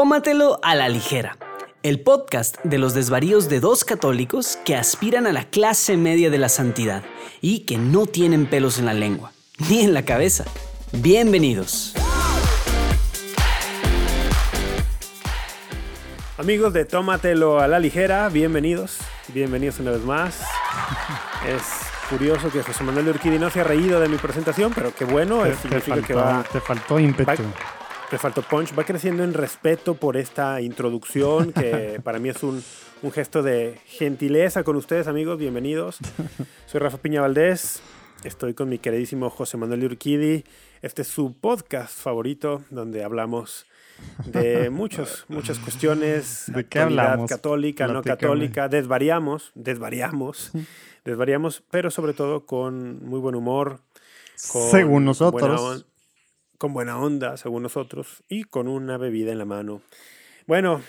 Tómatelo a la ligera. El podcast de los desvaríos de dos católicos que aspiran a la clase media de la santidad y que no tienen pelos en la lengua, ni en la cabeza. Bienvenidos. Amigos de Tómatelo a la ligera, bienvenidos, bienvenidos una vez más. Es curioso que José Manuel Urquidi no se ha reído de mi presentación, pero qué bueno, Te, significa faltó, que va, te faltó ímpetu. va- te faltó punch, va creciendo en respeto por esta introducción que para mí es un, un gesto de gentileza con ustedes, amigos, bienvenidos. Soy Rafa Piña Valdés, estoy con mi queridísimo José Manuel Urquidi. Este es su podcast favorito donde hablamos de muchos, muchas cuestiones, ¿De qué hablamos? católica, no católica, desvariamos, desvariamos, desvariamos, pero sobre todo con muy buen humor, con Según nosotros. On- con buena onda, según nosotros, y con una bebida en la mano. Bueno,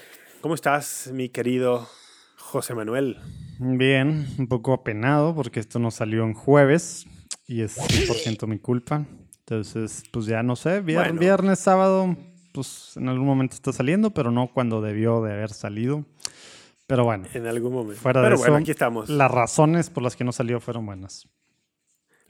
¿cómo estás, mi querido José Manuel? Bien, un poco apenado porque esto no salió en jueves y es 100% mi culpa. Entonces, pues ya no sé, vier- Bueno. viernes, sábado, pues en algún momento está saliendo, pero no cuando debió de haber salido. Pero bueno, En algún momento. fuera Pero de bueno, eso, aquí estamos. las razones por las que no salió fueron buenas.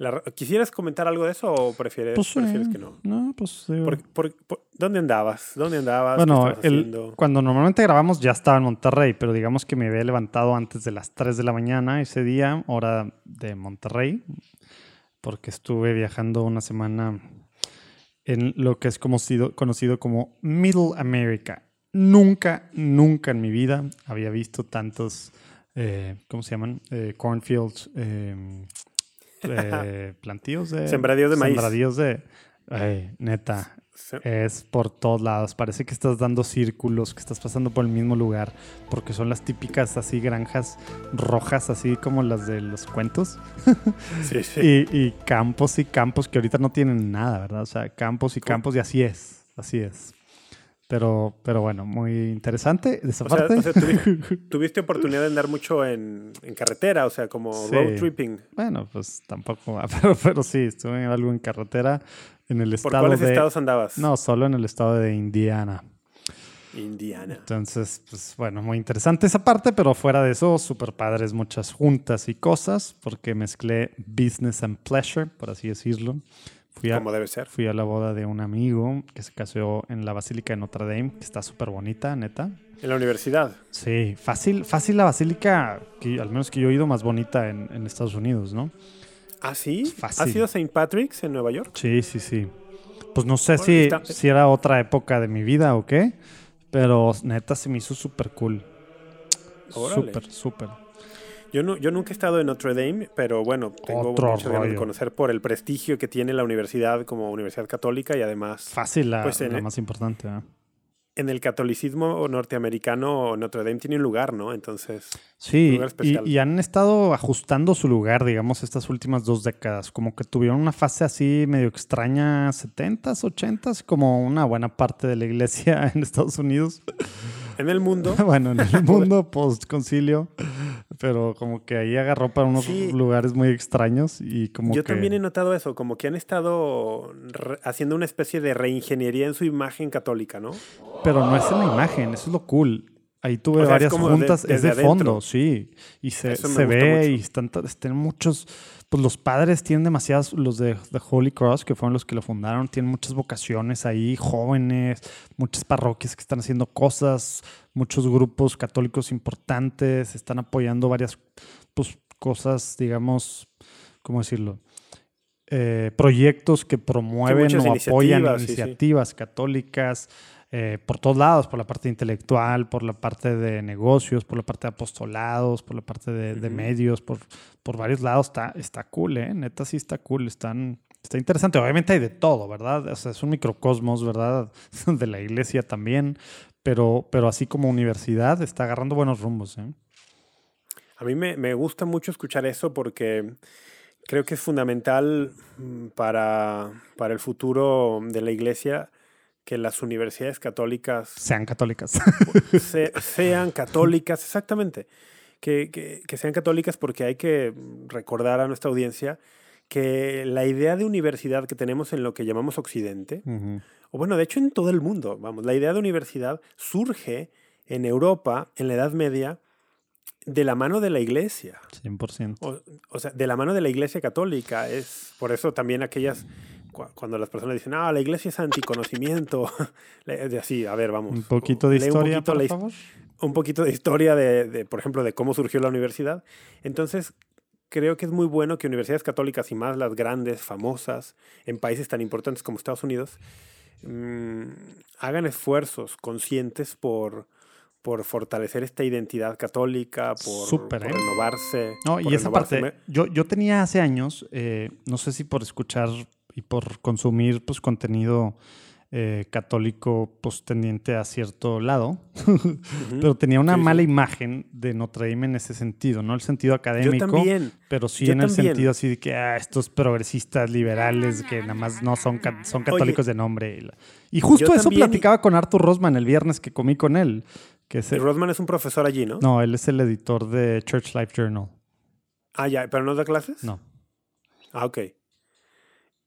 La- ¿Quisieras comentar algo de eso o prefieres, Pues, prefieres eh, que no? No, pues Por- por- por- ¿Dónde andabas? ¿Dónde andabas? ¿Qué Bueno, el- cuando normalmente grabamos ya estaba en Monterrey, pero digamos que me había levantado antes de las 3 de la mañana ese día, hora de Monterrey, porque estuve viajando una semana en lo que es conocido, conocido como Middle America. Nunca, nunca en mi vida había visto tantos, eh, ¿cómo se llaman? Eh, cornfields, eh, plantíos de... Sembradíos de maíz. Sembradíos de... ay, neta, es por todos lados. Parece que estás dando círculos, que estás pasando por el mismo lugar, porque son las típicas así granjas rojas, así como las de los cuentos. Sí, sí. Y, y campos y campos que ahorita no tienen nada, ¿verdad? O sea, campos y campos y así es, así es. Pero, pero bueno, muy interesante de esa O sea, parte. o sea, tuvi- tuviste oportunidad de andar mucho en, en carretera, o sea, como Sí. road tripping. bueno, pues tampoco, pero, pero sí, estuve en algo en carretera en el ¿Por estado cuáles de... estados andabas? No, solo en el estado de Indiana. Indiana. Entonces, pues bueno, muy interesante esa parte, pero fuera de eso, súper padres, muchas juntas y cosas, porque mezclé business and pleasure, por así decirlo. Fui a, Como debe ser. fui a la boda de un amigo que se casó en la Basílica de Notre Dame, que está súper bonita, neta. En la universidad. Sí, fácil, fácil la basílica, que al menos que yo he oído, más bonita en, en Estados Unidos, ¿no? ¿Ah, sí? Fácil. ¿Has ido a St. Patrick's en Nueva York? Sí, sí, sí. Pues no sé si, si era otra época de mi vida o qué, pero neta se me hizo súper cool. Súper, súper. Yo, no, yo nunca he estado en Notre Dame, pero bueno, tengo Otro muchas ganas de conocer por el prestigio que tiene la universidad como universidad católica y además Fácil la, Pues la más importante. ¿eh? en el catolicismo norteamericano Notre Dame tiene un lugar, ¿no? Entonces, Sí, lugar especial. y, y han estado ajustando su lugar, digamos, estas últimas dos décadas. Como que tuvieron una fase así medio extraña, 70s, 80s, como una buena parte de la iglesia en Estados Unidos. en el mundo, bueno, en el mundo post-concilio, pero como que ahí agarró para unos Sí. lugares muy extraños y como yo que... también he notado eso, como que han estado haciendo una especie de reingeniería en su imagen católica, ¿no? Pero no es en la imagen, eso es lo cool. Ahí tuve O sea, varias de- juntas, es de adentro. fondo, sí. Y se, se ve mucho. y están, están muchos, pues los padres tienen demasiados, los de The Holy Cross, que fueron los que lo fundaron, tienen muchas vocaciones ahí, jóvenes, muchas parroquias que están haciendo cosas, muchos grupos católicos importantes, están apoyando varias pues, cosas, digamos, ¿cómo decirlo? Eh, proyectos que promueven o apoyan iniciativas, sí, sí. iniciativas católicas eh, por todos lados, por la parte intelectual, por la parte de negocios, por la parte de apostolados, por la parte de, medios, por, por varios lados. Está, está cool, ¿eh? Neta sí está cool, están, está interesante. Obviamente hay de todo, ¿verdad? O sea, es un microcosmos, ¿verdad? de la iglesia también, pero, pero así como universidad está agarrando buenos rumbos, ¿eh? A mí me, me gusta mucho escuchar eso porque creo que es fundamental mm, para, para el futuro de la iglesia que las universidades católicas Sean católicas. se- sean católicas, exactamente, que, que- que sean católicas porque hay que recordar a nuestra audiencia que la idea de universidad que tenemos en lo que llamamos Occidente, o bueno, de hecho en todo el mundo, vamos, la idea de universidad surge en Europa, en la Edad Media, de la mano de la iglesia. 100%. O, o sea, de la mano de la iglesia católica. Es por eso también aquellas, cuando las personas dicen, ah, la iglesia es anticonocimiento. Así, a ver, vamos. Un poquito de historia, poquito por favor. un poquito de historia de, de, por ejemplo, de cómo surgió la universidad. Entonces, creo que es muy bueno que universidades católicas y más las grandes, famosas, en países tan importantes como Estados Unidos, mm, hagan esfuerzos conscientes por, por fortalecer esta identidad católica, por, ¿eh? renovarse. No, por y esa renovarse. parte, yo, yo tenía hace años, eh, no sé si por escuchar y por consumir pues, contenido eh, católico pues, tendiente a cierto lado, pero tenía una Sí, sí. mala imagen de Notre Dame en ese sentido, no el sentido Yo académico, también. pero sí yo en el sentido así de que ah, estos progresistas liberales que nada más no son, son católicos de nombre. Y, justo Yo eso también, platicaba con Arthur Rosman el viernes que comí con él. Que es Y Rodman es un profesor allí, ¿no? no, él es el editor de Church Life Journal. Ah, ya, pero no da clases. No. Ah, ok.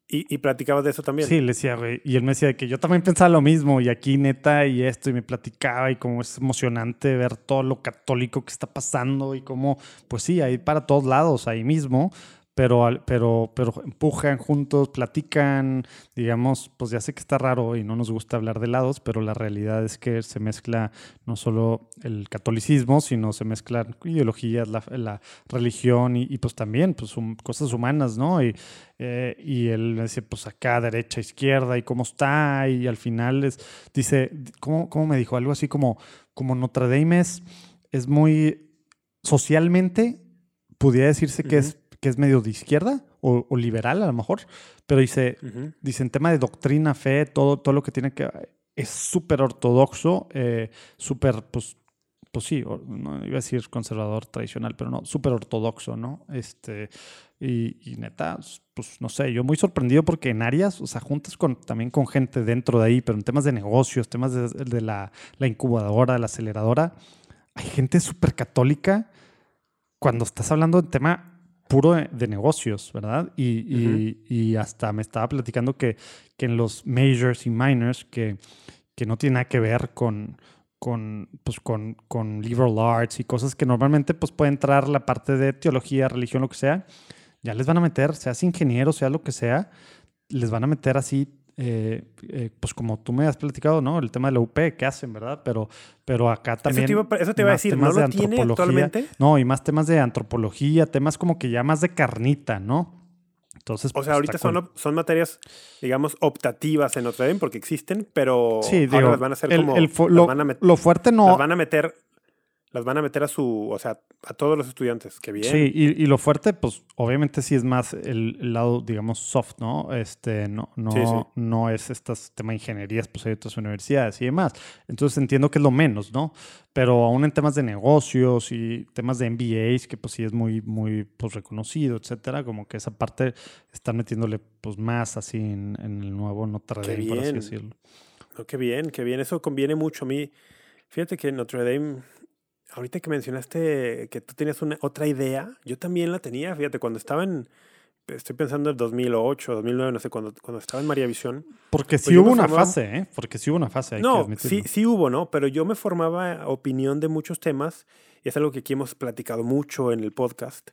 ¿Y, y platicabas de eso también? Sí, le decía, güey. Y él me decía que yo también pensaba lo mismo. Y aquí, neta, y esto, y me platicaba. Y cómo es emocionante ver todo lo católico que está pasando. Y cómo, pues sí, ahí para todos lados, ahí mismo. Pero, pero, pero empujan juntos, platican. Digamos, pues ya sé que está raro y no nos gusta hablar de lados, pero la realidad es que se mezcla no solo el catolicismo, sino se mezclan ideologías, la, religión y, pues también pues, cosas humanas, ¿no? Y, eh, y él dice, pues acá, derecha, izquierda, y cómo está, y al final es, dice, ¿cómo, cómo me dijo? Algo así como, como Notre Dame es, es muy socialmente, pudiera decirse que, es, que es medio de izquierda o, o liberal a lo mejor, pero dice, Ujú. dice en tema de doctrina, fe, todo, todo lo que tiene que... Es súper ortodoxo, eh, súper, pues, pues sí, no iba a decir conservador tradicional, pero no, súper ortodoxo, ¿no? Este, y, y neta, pues no sé, yo muy sorprendido porque en áreas, o sea, juntas con, también con gente dentro de ahí, pero en temas de negocios, temas de, de la, la incubadora, la aceleradora, hay gente súper católica cuando estás hablando de tema puro de, negocios, ¿verdad? Y, y- y hasta me estaba platicando que, que en los majors y minors, que, que no tiene nada que ver con, con, pues, con, con liberal arts y cosas que normalmente pues, puede entrar la parte de teología, religión, lo que sea, ya les van a meter, seas ingeniero, sea lo que sea, les van a meter así, eh, eh, pues como tú me has platicado, ¿no? El tema de la UP, ¿qué hacen, verdad? Pero, pero acá también... Eso te iba, a- eso te iba a más decir, ¿no temas de lo tiene antropología. actualmente? No, y más temas de antropología, temas como que ya más de carnita, ¿no? Entonces, O pues, sea, ahorita está son, cool. son materias, digamos, optativas en Notre Dame porque existen, pero Sí, ahora digo, las van a hacer el- como... el lo, van a met- lo fuerte no... las van a meter... Las van a meter a su... O sea, a todos los estudiantes. Qué bien. Sí, y, y lo fuerte, pues obviamente sí es más el, el lado, digamos, soft, ¿no? Este, no, no, Sí, sí. no es estas tema de ingenierías, pues hay otras universidades y demás. Entonces entiendo que es lo menos, ¿no? Pero aún en temas de negocios y temas de MBAs, que pues sí es muy, muy pues, reconocido, etcétera, como que esa parte están metiéndole pues más así en, en el nuevo Notre Dame, por así bien. decirlo. No, qué bien, qué bien. Eso conviene mucho a mí. Fíjate que Notre Dame, ahorita que mencionaste que tú tenías una, otra idea, yo también la tenía. Fíjate, cuando estaba en, estoy pensando en 2008, 2009, no sé, cuando, cuando estaba en María Visión. Porque sí Pues hubo una formaba- fase, ¿eh? Porque sí hubo una fase, hay que No, admitirlo. sí, sí hubo, ¿no? Pero yo me formaba opinión de muchos temas y es algo que aquí hemos platicado mucho en el podcast.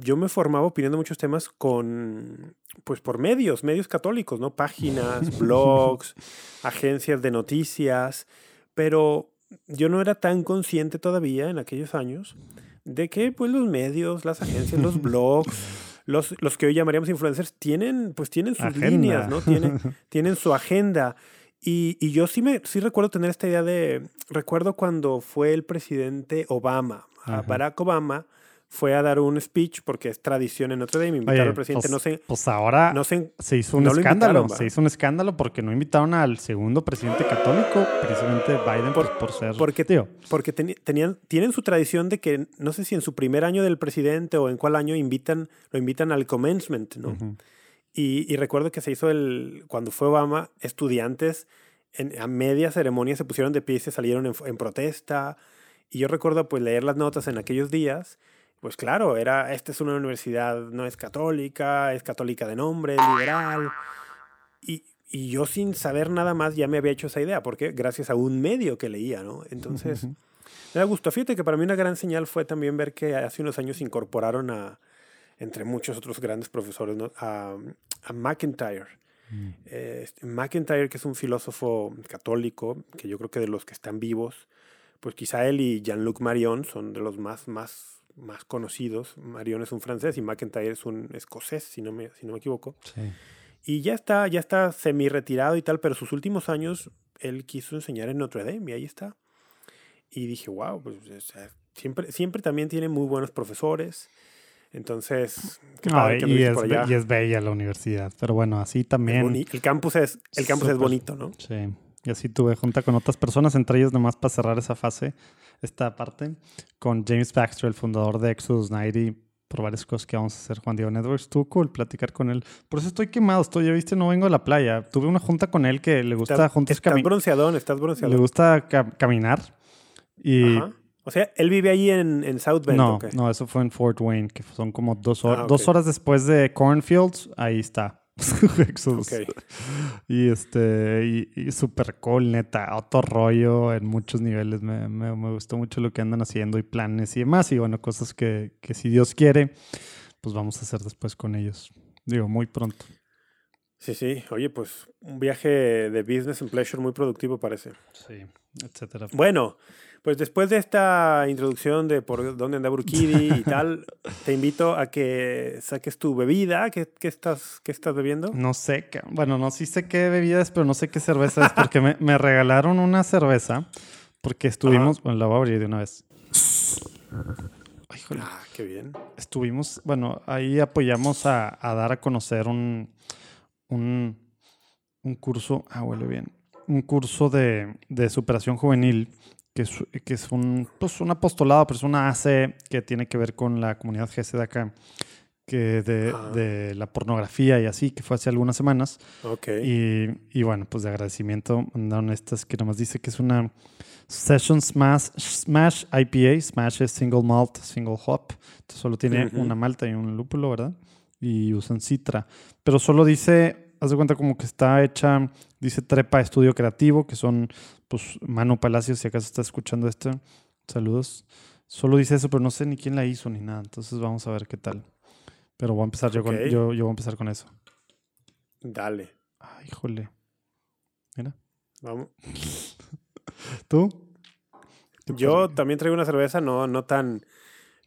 Yo me formaba opinión de muchos temas con, pues por medios, medios católicos, ¿no? Páginas, blogs, agencias de noticias, pero yo no era tan consciente todavía en aquellos años de que pues los medios, las agencias, los blogs, los, los que hoy llamaríamos influencers tienen pues tienen sus Agenda. líneas, ¿no? Tienen, tienen su agenda. Y, y yo sí me sí recuerdo tener esta idea de recuerdo cuando fue el presidente Obama, Ajá. Barack Obama fue a dar un speech porque es tradición en Notre Dame invitar Oye, al presidente pues, no sé pues ahora no sé se hizo un no lo escándalo. se hizo un escándalo porque no invitaron al segundo presidente católico, precisamente Biden, Por- por, por ser porque- tío. porque teni- tenían tienen su tradición de que no sé si en su primer año del presidente o en cuál año invitan lo invitan al commencement, ¿no? Ujú. Y, y recuerdo que se hizo el cuando fue Obama, estudiantes en, a media ceremonia se pusieron de pie y se salieron en, en protesta. Y yo recuerdo pues leer las notas en aquellos días, pues claro, era, esta es una universidad, no es católica, es católica de nombre, liberal. Y, y yo sin saber nada más ya me había hecho esa idea, porque gracias a un medio que leía, ¿no? Entonces, me da gusto. Fíjate que para mí una gran señal fue también ver que hace unos años incorporaron a, entre muchos otros grandes profesores, ¿no? a, a McIntyre. Eh, McIntyre, que es un filósofo católico, que yo creo que de los que están vivos, pues quizá él y Jean-Luc Marion son de los más, más, más conocidos. Marion es un francés y McIntyre es un escocés, si no me, si no me equivoco. Sí. Y ya está, ya está semi retirado y tal, pero sus últimos años él quiso enseñar en Notre Dame y ahí está. Y dije, wow, pues o sea, siempre, siempre también tiene muy buenos profesores. Entonces, qué No, padre que y, es, por allá. y es bella la universidad. Pero bueno, así Es también. el campus es, el campus es Súper. bonito, ¿no? Sí. Y así tuve junta con otras personas, entre ellos nomás para cerrar esa fase, esta parte, con James Baxter, el fundador de Exodus 90, por varias cosas que vamos a hacer Juan Diego Networks. Estuvo cool platicar con él. Por eso estoy quemado, estoy, ya viste, no vengo a la playa. Tuve una junta con él que le gusta Estás, juntos estás bronceadón, estás le bronceadón. gusta ca- caminar. Y Ajá. O sea, él vive ahí en, en South Bend, no, ¿o qué? no, eso fue en Fort Wayne, que son como dos horas, Ah, ok. dos horas después de Cornfields, ahí está. Exodus. Y este, y, y super cool, neta, otro rollo en muchos niveles. Me, me- me gustó mucho lo que andan haciendo y planes y demás. Y bueno, cosas que, que si Dios quiere, pues vamos a hacer después con ellos. Digo, muy pronto. Sí, sí. Oye, pues un viaje de business and pleasure muy productivo parece. Sí, etcétera. Bueno, pues después de esta introducción de por dónde anda Burkidi y tal, te invito a que saques tu bebida. ¿Qué, qué estás, qué estás bebiendo? No sé, qué- bueno, no sí sé qué bebida es, pero no sé qué cerveza es, porque me, me regalaron una cerveza, porque estuvimos, bueno, la voy a abrir de una vez. Ay, híjole. Ah, qué bien. estuvimos, bueno, ahí apoyamos a, a dar a conocer un, un, un curso, ah, huele bien, un curso de, de superación juvenil, que es, que es un, pues, un apostolado, pero es una AC que tiene que ver con la comunidad GC de acá, que de, Ah. de la pornografía y así, que fue hace algunas semanas. Ok. Y, y bueno, pues de agradecimiento mandaron estas que nomás dice que es una Session Smash, Smash IPA. Smash es single malt, single hop. Entonces solo tiene Ujú. una malta y un lúpulo, ¿verdad? Y usan citra. Pero solo dice, haz de cuenta como que está hecha, dice Trepa Estudio Creativo, que son pues Manu Palacios, si acaso está escuchando esto. Saludos. Solo dice eso, pero no sé ni quién la hizo ni nada. Entonces vamos a ver qué tal. Pero voy a empezar yo con, yo, yo voy a empezar con eso. Dale. Ay, híjole. Mira. Vamos. ¿Tú? ¿Qué Yo también traigo una cerveza no, no tan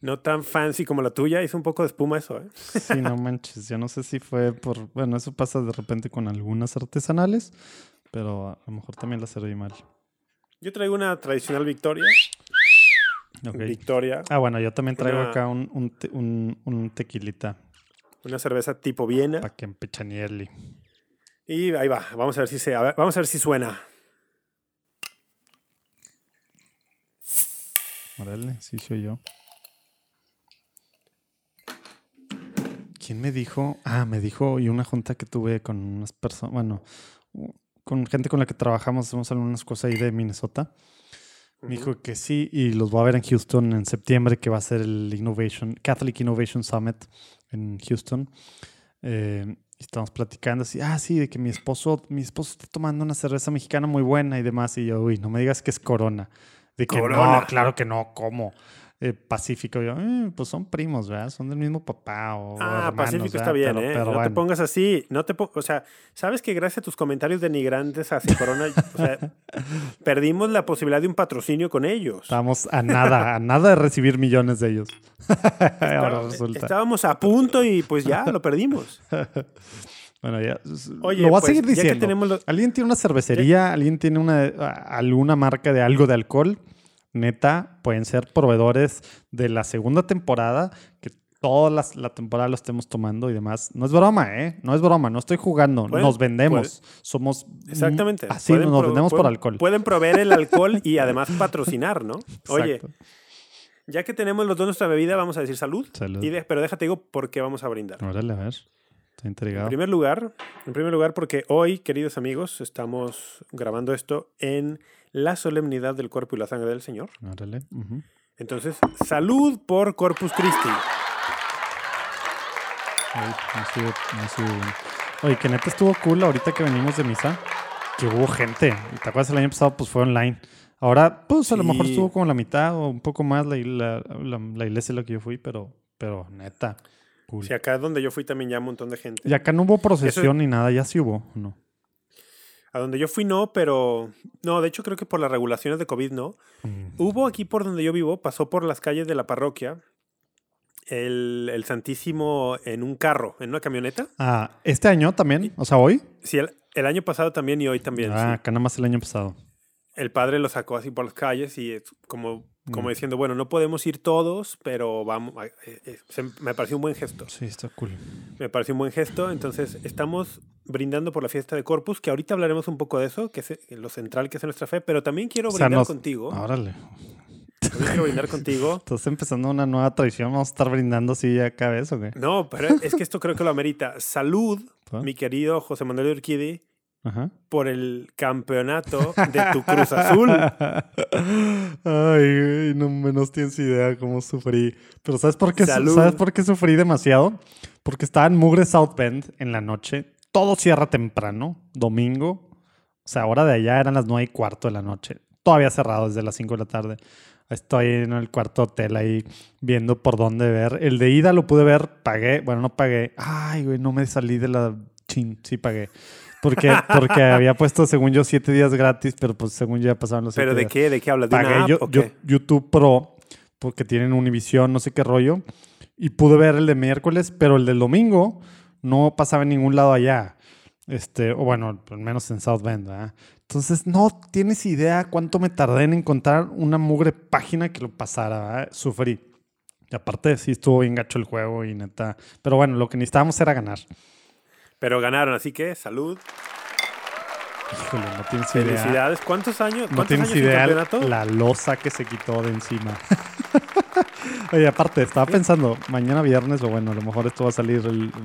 no tan fancy como la tuya. Hizo un poco de espuma eso, ¿eh? Sí, no manches. Yo no sé si fue por. Bueno, eso pasa de repente con algunas artesanales, pero a lo mejor también la serví mal. Yo traigo una tradicional Victoria. Ok. Victoria. Ah, bueno, yo también traigo Una- acá un, un, te- un- un tequilita Una cerveza tipo Viena. para que empechanieli. Y ahí va. Vamos a ver si se, a ver, vamos a ver si suena. Órale, sí soy yo. ¿Quién me dijo? Ah, me dijo, y una junta que tuve con unas personas, bueno, con gente con la que trabajamos, hacemos algunas cosas ahí de Minnesota. Me dijo que sí, y los voy a ver en Houston en septiembre, que va a ser el Innovation, Catholic Innovation Summit en Houston. Eh, y estamos platicando así, ah, sí, de que mi esposo, mi esposo está tomando una cerveza mexicana muy buena y demás. Y yo, uy, no me digas que es Corona. De que Corona. no, claro que no, ¿cómo? Eh, Pacífico, yo, "Eh, pues son primos, ¿verdad? Son del mismo papá o Ah, hermanos, Pacífico ¿verdad? está bien, Pero- ¿eh? pero no te pongas así. No te po- o sea, sabes que gracias a tus comentarios denigrantes hacia Corona, o sea, perdimos la posibilidad de un patrocinio con ellos. Estamos a nada, a nada de recibir millones de ellos. Ahora resulta. Estábamos a punto y pues ya lo perdimos. Bueno, ya. Oye, lo voy a pues, seguir diciendo. lo- ¿Alguien tiene una cervecería? ¿Alguien tiene una alguna marca de algo de alcohol? Neta, pueden ser proveedores de la segunda temporada, que toda la, temporada lo estemos tomando y demás. No es broma, ¿eh? No es broma, no estoy jugando. Pueden- nos vendemos. Somos. Exactamente. Así Pueden nos vendemos por alcohol. Pueden proveer el alcohol y además patrocinar, ¿no? Oye, ya que tenemos los dos nuestra bebida, vamos a decir salud. Salud. Y de- pero déjate digo por qué vamos a brindar. Órale, a ver. Estoy En intrigado. primer lugar, en primer lugar, porque hoy, queridos amigos, estamos grabando esto en la solemnidad del cuerpo y la sangre del Señor. Entonces, salud por Corpus Christi. Ay, no sigo, no sigo bien. Oye, que neta estuvo cool ahorita que venimos de misa, que hubo gente. ¿Y ¿Te acuerdas el año pasado? Pues fue online. Ahora, pues a lo mejor Sí. estuvo como la mitad o un poco más la, la, la, la iglesia a la que yo fui, pero, pero neta, cool. Si acá donde yo fui también ya un montón de gente. Y acá no hubo procesión ni nada, ya sí hubo, ¿o ¿no? A donde yo fui no, pero... No, de hecho creo que por las regulaciones de COVID no. Mm. Hubo aquí por donde yo vivo, pasó por las calles de la parroquia el, el Santísimo en un carro, en una camioneta. Ah, este año también, o sea, hoy. Sí, el, el año pasado también y hoy también. ah, sí. acá nada más el año pasado. El padre lo sacó así por las calles y es como, como Mm. diciendo, bueno, no podemos ir todos, pero vamos. eh, eh, se- me pareció un buen gesto. Sí, está cool. Me pareció un buen gesto. Entonces, estamos brindando por la fiesta de Corpus, que ahorita hablaremos un poco de eso, que es eh, lo central que es nuestra fe, pero también quiero O sea, brindar nos- contigo. Órale. También quiero brindar contigo. Estás empezando una nueva tradición. Vamos a estar brindando así ya cada vez, ¿o qué? No, pero es que esto creo que lo amerita. Salud, ¿Ah? mi querido José Manuel Urquidi, Ajá. por el campeonato de tu Cruz Azul. Ay, no menos tienes idea cómo sufrí. Pero ¿sabes por qué, Salud. ¿sabes por qué sufrí demasiado? Porque estaba en Mugre South Bend en la noche. Todo cierra temprano, domingo. O sea, hora de allá eran las nueve y cuarto de la noche. Todavía cerrado desde las 5 de la tarde. Estoy en el cuarto hotel ahí viendo por dónde ver. El de ida lo pude ver, pagué. Bueno, no pagué. Ay, güey, no me salí de la... Chin, sí pagué. Porque, porque había puesto, según yo, siete días gratis, pero pues según yo ya pasaron los siete ¿Pero de días qué? ¿De qué hablas? ¿De una pagué app yo, o yo-? YouTube Pro porque tienen Univision, no sé qué rollo. Y pude ver el de miércoles, pero el del domingo no pasaba en ningún lado allá. Este, o bueno, al menos en South Bend, ¿verdad? Entonces, no tienes idea cuánto me tardé en encontrar una mugre página que lo pasara, ¿verdad? Sufrí. Y aparte, sí estuvo bien gacho el juego y neta. Pero bueno, lo que necesitábamos era ganar. Pero ganaron, así que salud. Híjole, no tienes idea. Felicidades. ¿Cuántos años? No ¿Cuántos tienes años idea campeonato? la losa que se quitó de encima. Oye, aparte, estaba pensando, mañana viernes, o bueno, a lo mejor esto va a salir. El, voy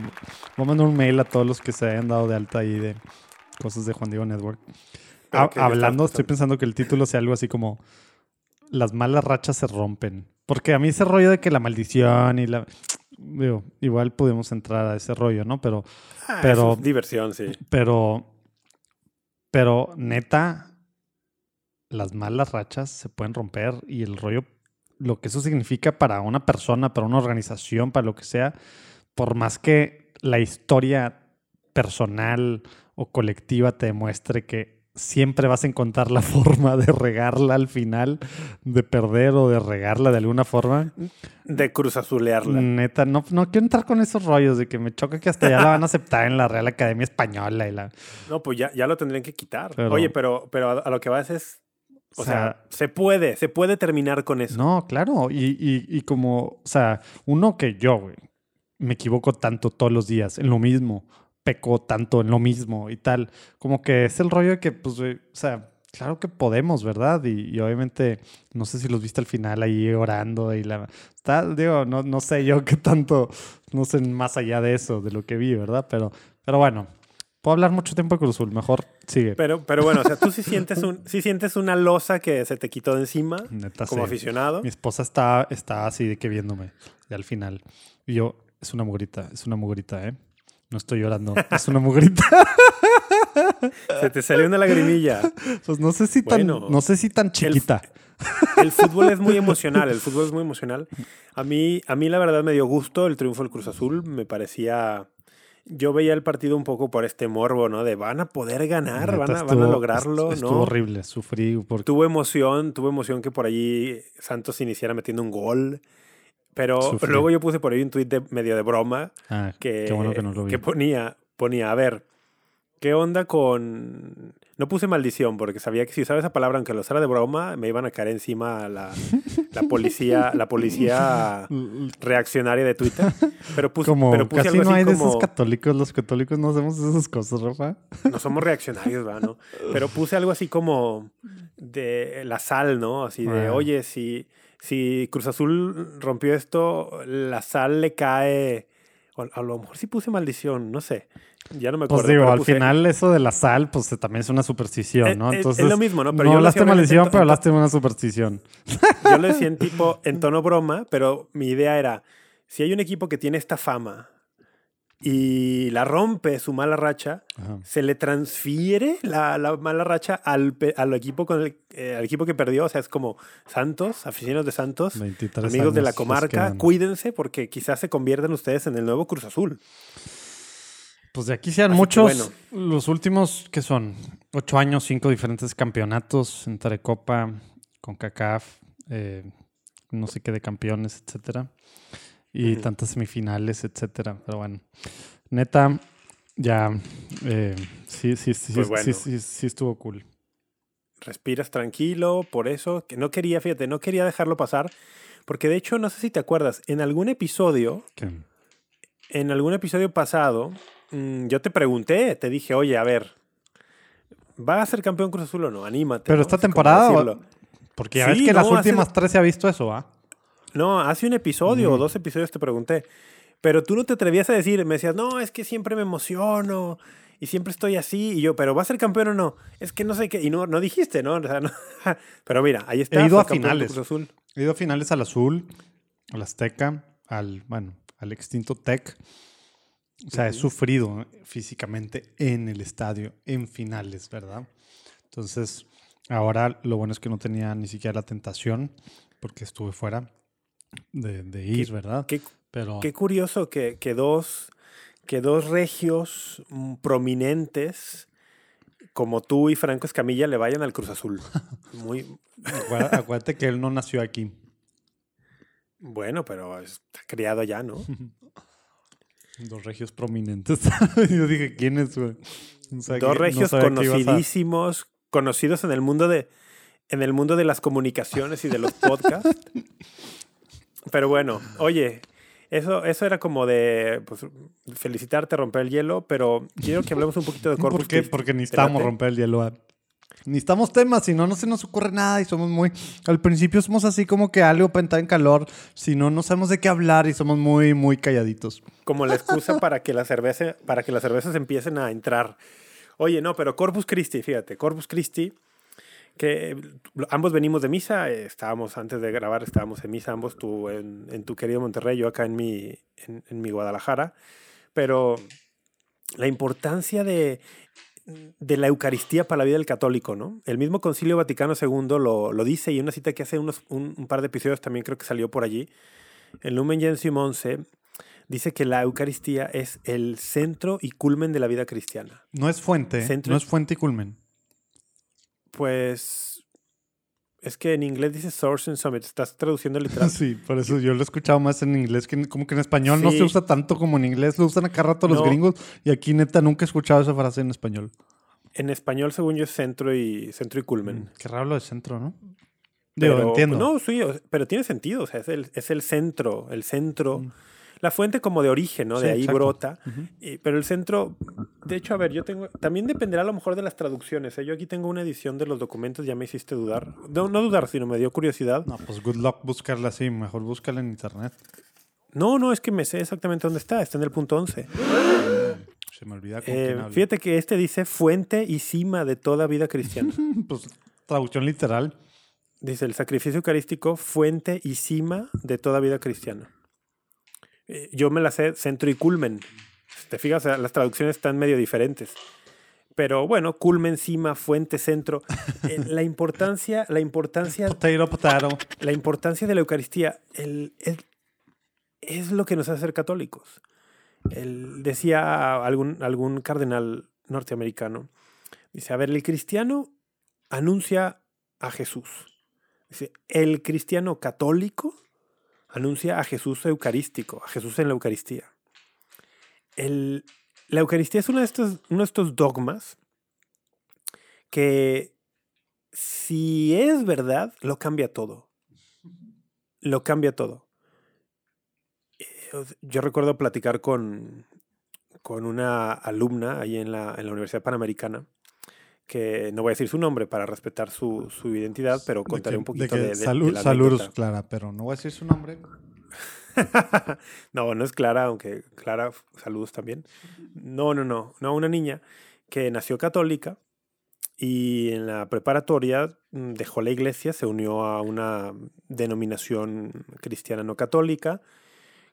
a mandar un mail a todos los que se hayan dado de alta ahí de cosas de Juan Diego Network. ¿Pero Ha- qué- qué hablando, estoy pensando que el título sea algo así como Las malas rachas se rompen. Porque a mí ese rollo de que la maldición y la. Digo, igual pudimos entrar a ese rollo, ¿no? Pero Ah, pero- es diversión, sí. pero, pero neta, las malas rachas se pueden romper y el rollo, lo que eso significa para una persona, para una organización, para lo que sea, por más que la historia personal o colectiva te demuestre que siempre vas a encontrar la forma de regarla al final, de perder o de regarla de alguna forma. De cruz azulearla. Neta, no, no quiero entrar con esos rollos de que me choca que hasta ya la van a aceptar en la Real Academia Española y la... No, pues ya, ya lo tendrían que quitar. Pero- Oye, pero, pero a, a lo que vas es. O, O sea, sea, se puede, se puede terminar con eso. No, claro. Y, y- y como, o sea, uno que yo, güey, me equivoco tanto todos los días en lo mismo, peco tanto en lo mismo y tal. Como que es el rollo de que, pues, o sea, claro que podemos, ¿verdad? Y, y obviamente, no sé si los viste al final ahí orando y la... Está, digo, no, no sé yo qué tanto, no sé más allá de eso, de lo que vi, ¿verdad? Pero, pero bueno, puedo hablar mucho tiempo de Cruz Azul, mejor sigue. Pero, pero bueno, o sea, tú sí sientes, un, sí sientes una losa que se te quitó de encima Neta, como sí. aficionado. Mi esposa está, está así de que viéndome, y al final. Y yo, es una mugrita, es una mugrita, ¿eh? No estoy llorando, es una mugrita. Se te salió una lagrimilla. Pues no sé si tan, no sé si tan chiquita. El fútbol es muy emocional, el fútbol es muy emocional. A mí, a mí la verdad me dio gusto el triunfo del Cruz Azul, me parecía... Yo veía el partido un poco por este morbo, ¿no? De van a poder ganar, van a, van a estuvo- lograrlo, Estuvo ¿no? horrible, sufrí porque Tuvo emoción, tuvo emoción que por allí Santos iniciara metiendo un gol. Pero luego yo puse por ahí un tuit de, medio de broma ah, que, qué bueno que no lo vi. que ponía, ponía, a ver, ¿qué onda con...? No puse maldición porque sabía que si usaba esa palabra, aunque lo usara de broma, me iban a caer encima la, la policía, la policía reaccionaria de Twitter. Pero puse, como pero puse casi algo no así hay de como, esos católicos, los católicos no hacemos esas cosas, Rafa. no somos reaccionarios, ¿verdad? ¿no? Pero puse algo así como de la sal, ¿no? Así de, Ah. oye, si, si Cruz Azul rompió esto, la sal le cae... O a lo mejor sí puse maldición, no sé. Ya no me acuerdo. Pues digo, al puse- final eso de la sal, pues también es una superstición, Eh, ¿no? eh, Entonces, es lo mismo, ¿no? Pero no yo hablaste maldición, pero hablaste de una superstición. Yo lo decía en tipo, en tono broma, pero mi idea era, si hay un equipo que tiene esta fama y la rompe su mala racha, Ajá. se le transfiere la, la mala racha al, al equipo con el, eh, al equipo que perdió. O sea, es como Santos, aficionados de Santos, 23 amigos de la comarca, cuídense porque quizás se conviertan ustedes en el nuevo Cruz Azul. Pues de aquí sean Así muchos. bueno. Los últimos, que son? Ocho años, cinco diferentes campeonatos entre Copa, con CACAF, eh, no sé qué de campeones, etcétera. Y tantas semifinales, etcétera. Pero bueno, neta, ya eh, sí, sí, sí, Pues sí, bueno. sí, sí, sí estuvo cool. respiras tranquilo, por eso, que no quería, fíjate, no quería dejarlo pasar, porque de hecho, no sé si te acuerdas, en algún episodio, en algún episodio pasado, mm, yo te pregunté, te dije, oye, a ver, ¿va a ser campeón Cruz Azul o no? Anímate. Pero ¿no? esta temporada, porque ya Sí, ves que las no, últimas tres se ha visto eso, ¿ah? No, hace un episodio o dos episodios te pregunté, pero tú no te atrevías a decir, me decías, no, es que siempre me emociono y siempre estoy así, y yo, pero ¿va a ser campeón o no? Es que no sé qué, y no, no dijiste, ¿no? O sea, no. pero mira, ahí está. He ido a finales. Azul. He ido a finales al Azul, al Azteca, al, bueno, al extinto Tec. O sea, he sufrido físicamente en el estadio, en finales, ¿verdad? Entonces, ahora lo bueno es que no tenía ni siquiera la tentación, porque estuve fuera de, de ir, ¿verdad? Qué, Pero qué curioso que, que dos, que dos regios mm, prominentes como tú y Franco Escamilla le vayan al Cruz Azul. Muy acuérdate, que él no nació aquí. bueno, pero está criado allá, ¿no? Dos regios prominentes. Yo dije, ¿quién es, güey? Dos no regios a- conocidísimos, conocidos en el mundo de en el mundo de las comunicaciones y de los podcasts. Pero bueno, oye, eso, eso era como de pues, felicitarte, romper el hielo, pero quiero que hablemos un poquito de Corpus ¿Por qué? Christi. Porque ¿Te necesitamos late? romper el hielo. ah. Necesitamos temas, si no, no se nos ocurre nada y somos muy... Al principio somos así como que algo entrar en calor, si no, no sabemos de qué hablar y somos muy, muy calladitos. Como la excusa para que la cerveza, para que las cervezas empiecen a entrar. Oye, no, pero Corpus Christi, fíjate, Corpus Christi, que ambos venimos de misa, estábamos antes de grabar, estábamos en misa, ambos tú en, en tu querido Monterrey, yo acá en mi, en, en mi Guadalajara, pero la importancia de, de la Eucaristía para la vida del católico, ¿no? El mismo Concilio Vaticano II lo, lo dice y una cita que hace unos, un, un par de episodios también creo que salió por allí, en Lumen Gentium 11, dice que la Eucaristía es el centro y culmen de la vida cristiana. No es fuente, Centro- no es fuente y culmen. Pues es que en inglés dice Source and Summit, estás traduciendo literal. Sí, por eso yo lo he escuchado más en inglés, que en- como que en español no Sí. se usa tanto como en inglés, lo usan acá rato los No. gringos y aquí neta nunca he escuchado esa frase en español. En español, según yo, es centro y centro y culmen. Mm, Qué raro lo de centro, ¿no? Digo, Pero, entiendo. No, sí, pero tiene sentido. O sea, es el, es el centro, el centro. Mm. La fuente como de origen, ¿no? Sí, de ahí exacto. brota. Y- pero el centro, de hecho, a ver, yo tengo, también dependerá a lo mejor de las traducciones. ¿eh? Yo aquí tengo una edición de los documentos, ya me hiciste dudar. No, no dudar, sino me dio curiosidad. No, pues good luck buscarla así, mejor búscala en internet. No, no, es que me sé exactamente dónde está. Está en el punto 11. Se me olvida con Eh, fíjate que este dice fuente y cima de toda vida cristiana. Pues traducción literal. Dice el sacrificio eucarístico, fuente y cima de toda vida cristiana. Eh, Yo me la sé centro y culmen. Te fijas, sea, las traducciones están medio diferentes. Pero bueno, culmen, cima, fuente, centro. Eh, la importancia, la importancia, la importancia de la Eucaristía el- es, es lo que nos hace ser católicos. El- decía algún, algún cardenal norteamericano, dice, a ver, el cristiano anuncia a Jesús. Dice, el cristiano católico anuncia a Jesús eucarístico, a Jesús en la Eucaristía. El- la Eucaristía es uno de, estos, uno de estos dogmas que si es verdad, lo cambia todo. Lo cambia todo. Eh, Yo recuerdo platicar con, con una alumna ahí en la, en la Universidad Panamericana, que no voy a decir su nombre para respetar su, su identidad, pero De contaré que- un poquito de que de- salud- de la. Clara, pero no voy a decir su nombre. no, no es Clara, aunque Clara, saludos también. No, no, no, no, una niña que nació católica y en la preparatoria mm, dejó la iglesia, se unió a una denominación cristiana no católica,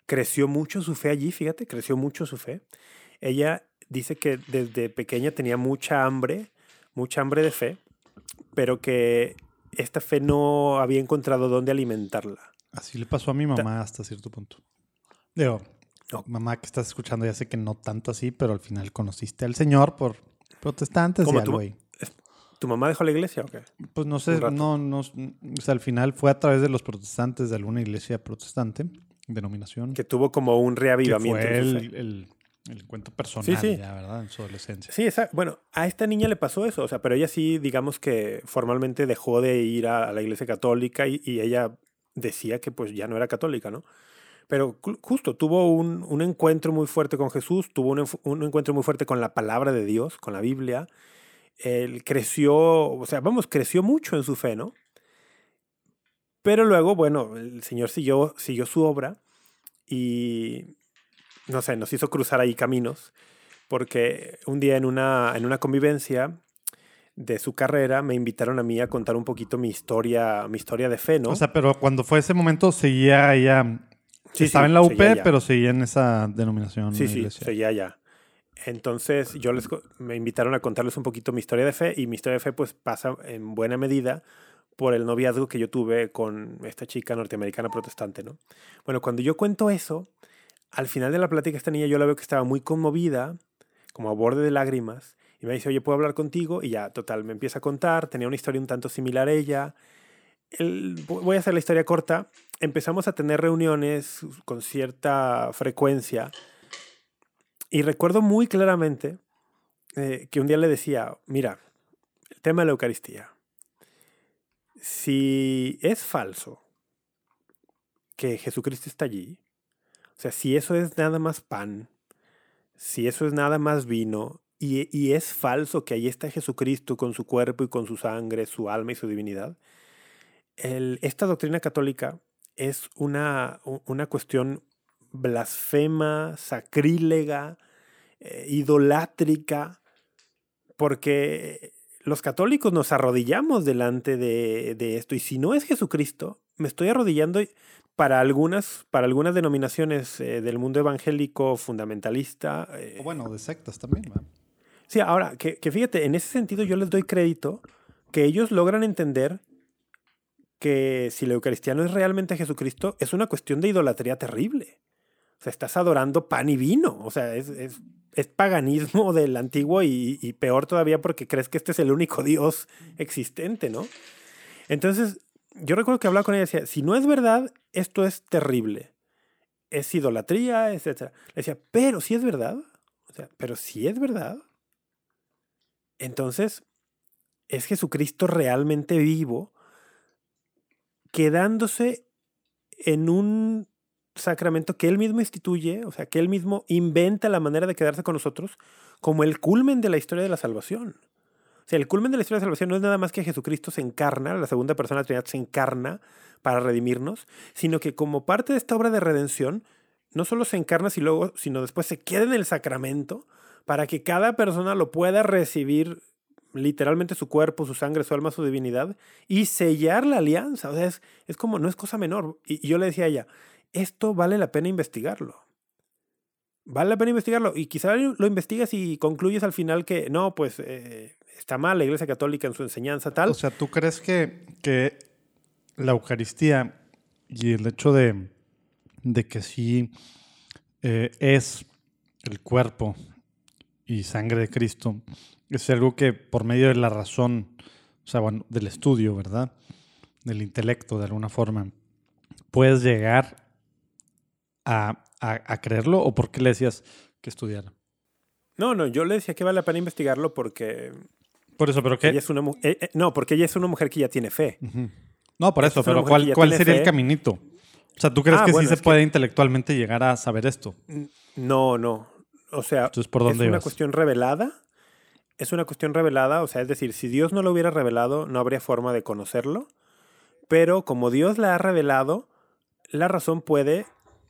creció mucho su fe allí, fíjate, creció mucho su fe. Ella dice que desde pequeña tenía mucha hambre, mucha hambre de fe, pero que esta fe no había encontrado dónde alimentarla. Así le pasó a mi mamá hasta cierto punto. Digo, mamá que estás escuchando, ya sé que no tanto así, pero al final conociste al Señor por protestantes y algo ahí. ¿Tu mamá dejó la iglesia o qué? Pues no sé, no, no, o sea, al final fue a través de los protestantes de alguna iglesia protestante, denominación. Que tuvo como un reavivamiento. fue el, el, el, encuentro personal, sí, sí. Ya, ¿verdad? En su adolescencia. Sí, esa, bueno, a esta niña le pasó eso, o sea, pero ella sí, digamos que formalmente dejó de ir a, la iglesia católica y, y, ella decía que pues ya no era católica, ¿no? Pero justo tuvo un, un encuentro muy fuerte con Jesús, tuvo un, un encuentro muy fuerte con la palabra de Dios, con la Biblia él creció, o sea, vamos, creció mucho en su fe, ¿no? Pero luego, bueno, el Señor siguió, siguió su obra y, no sé, nos hizo cruzar ahí caminos, porque un día en una, en una convivencia de su carrera me invitaron a mí a contar un poquito mi historia, mi historia de fe, ¿no? O sea, pero cuando fue ese momento seguía ella, sí, estaba en la UP, pero seguía en esa denominación. Sí, sí, seguía allá. Entonces yo les, me invitaron a contarles un poquito mi historia de fe y mi historia de fe pues pasa en buena medida por el noviazgo que yo tuve con esta chica norteamericana protestante, ¿no? Bueno, cuando yo cuento eso, al final de la plática esta niña yo la veo que estaba muy conmovida, como a borde de lágrimas, y me dice, oye, ¿puedo hablar contigo? Y ya, total, me empieza a contar, tenía una historia un tanto similar a ella. voy a hacer la historia corta. Empezamos a tener reuniones con cierta frecuencia y recuerdo muy claramente eh, que un día le decía, mira, el tema de la Eucaristía, si es falso que Jesucristo está allí, o sea, si eso es nada más pan, si eso es nada más vino, y, y, es falso que ahí está Jesucristo con su cuerpo y con su sangre, su alma y su divinidad, el, esta doctrina católica es una, una cuestión blasfema, sacrílega, eh, idolátrica, porque los católicos nos arrodillamos delante de, esto. Y si no es Jesucristo, me estoy arrodillando para algunas, para algunas denominaciones eh, del mundo evangélico fundamentalista. Eh, bueno, de sectas también. Sí, ahora, que, que fíjate, en ese sentido yo les doy crédito que ellos logran entender que si la Eucaristía no es realmente Jesucristo, es una cuestión de idolatría terrible. O sea, estás adorando pan y vino. O sea, es, es, es paganismo del antiguo y, y, peor todavía porque crees que este es el único Dios existente, ¿no? Entonces, yo recuerdo que hablaba con ella y decía, si no es verdad, esto es terrible. Es idolatría, etc. Le decía, pero si es verdad. O sea, pero si es verdad. Entonces, es Jesucristo realmente vivo, quedándose en un sacramento que él mismo instituye, o sea, que él mismo inventa la manera de quedarse con nosotros como el culmen de la historia de la salvación. Sea, el culmen de la historia de salvación no es nada más que Jesucristo se encarna, la segunda persona de la Trinidad se encarna para redimirnos, sino que como parte de esta obra de redención, no solo se encarna, sino después se queda en el sacramento para que cada persona lo pueda recibir literalmente su cuerpo, su sangre, su alma, su divinidad y sellar la alianza. O sea, es, es como, no es cosa menor. Y, y yo le decía a ella, esto vale la pena investigarlo. Vale la pena investigarlo. Y quizá lo investigas y concluyes al final que no, pues eh, está mal la Iglesia Católica en su enseñanza tal. O sea, ¿tú crees que, que la Eucaristía y el hecho de, de que sí eh, es el cuerpo y sangre de Cristo es algo que por medio de la razón, o sea, del estudio, ¿verdad? Del intelecto, de alguna forma, puedes llegar a, creerlo o por qué le decías que estudiara? No, no, yo le decía que vale la pena investigarlo porque... Por eso, pero qué... es una, eh, eh, no, porque ella es una mujer que ya tiene fe. No, por eso, pero ¿cuál, cuál sería el caminito? O sea, ¿tú crees ah, que sí se puede intelectualmente llegar a saber esto? No, no. O sea, ¿por dónde es una cuestión revelada. Es una cuestión revelada, o sea, es decir, si Dios no lo hubiera revelado, no habría forma de conocerlo. Pero como Dios la ha revelado, la razón puede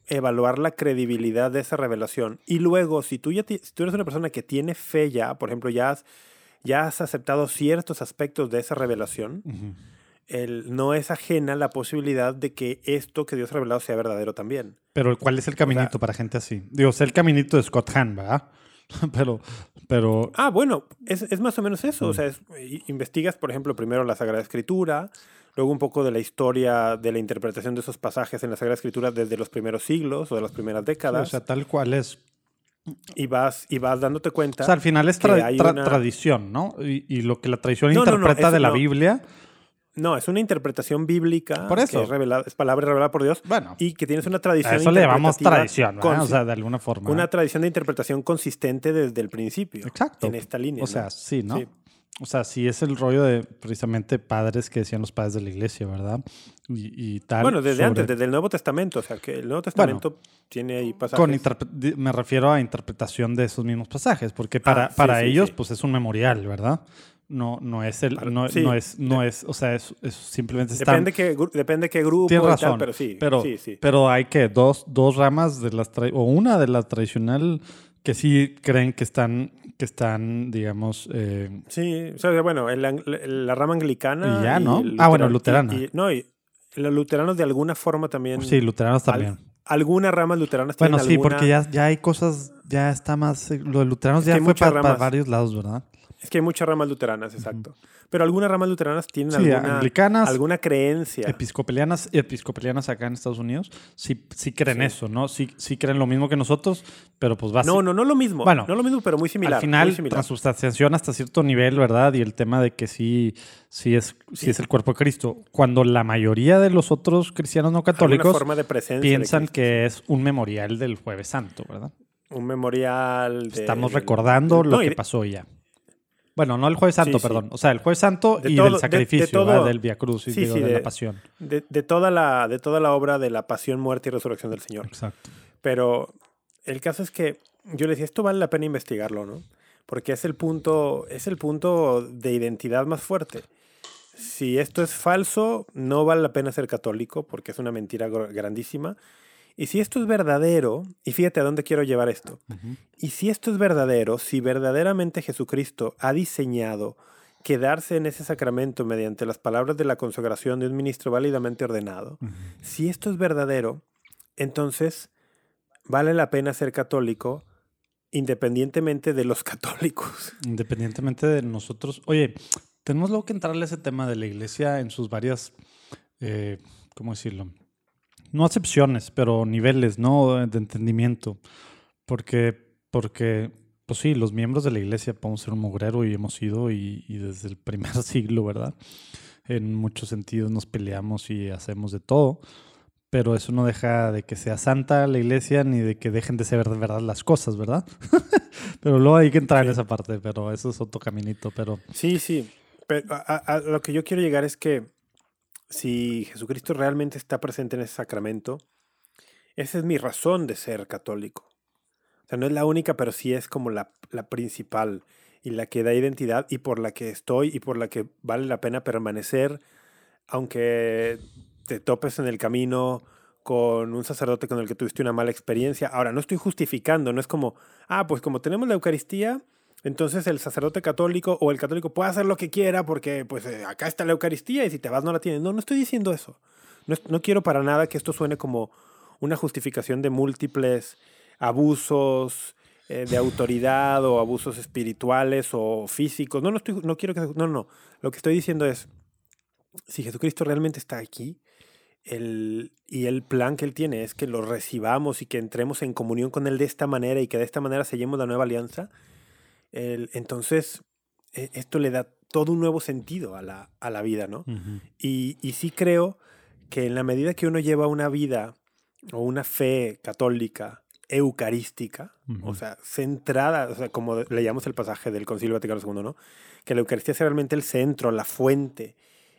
evaluar la credibilidad de esa revelación. Y luego, si tú, ya si tú eres una persona que tiene fe ya, por ejemplo, ya has, ya has aceptado ciertos aspectos de esa revelación, el, no es ajena la posibilidad de que esto que Dios ha revelado sea verdadero también. Pero ¿cuál es el caminito para gente así? Digo, sé el caminito de Scott Hahn, ¿verdad? pero, pero Ah, bueno, es, es más o menos eso. O sea, es- investigas, por ejemplo, primero la Sagrada Escritura, luego un poco de la historia de la interpretación de esos pasajes en la Sagrada Escritura desde los primeros siglos o de las primeras o décadas, sea, tal cual es. y, vas, y vas dándote cuenta. O sea, al final es tra- tra- una- tradición, ¿no? Y, y lo que la tradición No, no, no, interpreta eso de la no. Biblia, No, es una interpretación bíblica Por eso. que es, revelada, es palabra revelada por Dios bueno, y que tienes una a tradición eso le llamamos tradición, ¿verdad? O sea, de alguna forma. una tradición de interpretación consistente desde el principio. Exacto. En esta línea. O sea, ¿no? sí, ¿no? Sí. O sea, sí es el rollo de precisamente padres que decían los padres de la iglesia, ¿verdad? Y, y tal. Bueno, desde sobre- antes, desde el Nuevo Testamento. O sea, que el Nuevo Testamento tiene ahí pasajes. Con interpre- me refiero a interpretación de esos mismos pasajes, porque para, Ah, sí, para sí, ellos, sí. pues es un memorial, ¿verdad? No, no es el, Para- no, es, no es, o sea, es, es simplemente. Depende qué, depende qué grupo Tienes y razón, tal, pero sí. pero, pero hay que dos, dos ramas de las tra- o una de la tradicional que sí creen que están, que están, digamos, eh, Sí, o sea, bueno, el ang- la rama anglicana. Y ya, ¿no? el Ah, bueno, luteran- luterana. y- y- no, y los luteranos de alguna forma también. sí, luteranos al- también. algunas ramas luteranas Bueno, tienen sí, alguna- porque ya, ya hay cosas, ya está más, eh, lo de luteranos Es que ya fue para ramas. varios lados, ¿verdad? Es que hay muchas ramas luteranas, exacto. Pero algunas ramas luteranas tienen Sí, alguna, anglicanas, alguna creencia. episcopalianas, episcopalianas acá en Estados Unidos, sí, sí creen Sí. eso, ¿no? Sí, sí creen lo mismo que nosotros, pero pues va No, no, no lo mismo. Bueno, no lo mismo, pero muy similar. Al final, similar. transubstanciación hasta cierto nivel, ¿verdad? Y el tema de que sí, sí, es, sí, es el cuerpo de Cristo. Cuando la mayoría de los otros cristianos no católicos forma de presencia de piensan que es un memorial del Jueves Santo, ¿verdad? Un memorial. de- Estamos recordando lo no, que pasó ya. Bueno, no el Jueves Santo, Sí, sí. perdón. O sea, el Jueves Santo De y todo- del de- de sacrificio, todo-. Del Via Cruz y Sí, digo, de, de- la pasión. de, de toda la, de toda la obra de la pasión, muerte y resurrección del Señor. Exacto. Pero el caso es que yo le decía, esto vale la pena investigarlo, ¿no? Porque es el punto, es el punto de identidad más fuerte. Si esto es falso, no vale la pena ser católico porque es una mentira gr- grandísima. Y si esto es verdadero, y fíjate a dónde quiero llevar esto. Y si esto es verdadero, si verdaderamente Jesucristo ha diseñado quedarse en ese sacramento mediante las palabras de la consagración de un ministro válidamente ordenado, si esto es verdadero, entonces vale la pena ser católico independientemente de los católicos. Independientemente de nosotros. Oye, tenemos luego que entrarle a ese tema de la iglesia en sus varias, eh, ¿cómo decirlo? No acepciones, pero niveles, ¿no? De entendimiento. Porque, porque, pues sí, los miembros de la iglesia podemos ser un mugrero y hemos sido y, y desde el primer siglo, ¿verdad? En muchos sentidos nos peleamos y hacemos de todo. Pero eso no deja de que sea santa la iglesia ni de que dejen de ser de verdad las cosas, ¿verdad? pero luego hay que entrar en esa parte, pero eso es otro caminito. Pero Sí, sí. Pero a, a- a lo que yo quiero llegar es que si Jesucristo realmente está presente en ese sacramento, esa es mi razón de ser católico. O sea, no es la única, pero sí es como la, principal y la que da identidad y por la que estoy y por la que vale la pena permanecer, aunque te topes en el camino con un sacerdote con el que tuviste una mala experiencia. Ahora, no estoy justificando, no es como, ah, pues como tenemos la Eucaristía, entonces el sacerdote católico o el católico puede hacer lo que quiera porque pues eh, acá está la Eucaristía y si te vas no la tienes. No, no estoy diciendo eso. No, no quiero para nada que esto suene como una justificación de múltiples abusos eh, de autoridad o abusos espirituales o físicos. No, no, estoy, no quiero que... No, no. Lo que estoy diciendo es, si Jesucristo realmente está aquí, el, y el plan que Él tiene es que lo recibamos y que entremos en comunión con Él de esta manera y que de esta manera sellemos la nueva alianza, el- entonces e- esto le da todo un nuevo sentido a la, a la vida, ¿no? ujú, Y, y sí creo que en la medida que uno lleva una vida o una fe católica eucarística, o Ujú. sea, centrada, o sea, como leíamos el pasaje del Concilio Vaticano II, ¿no? Que la Eucaristía sea realmente el centro, la fuente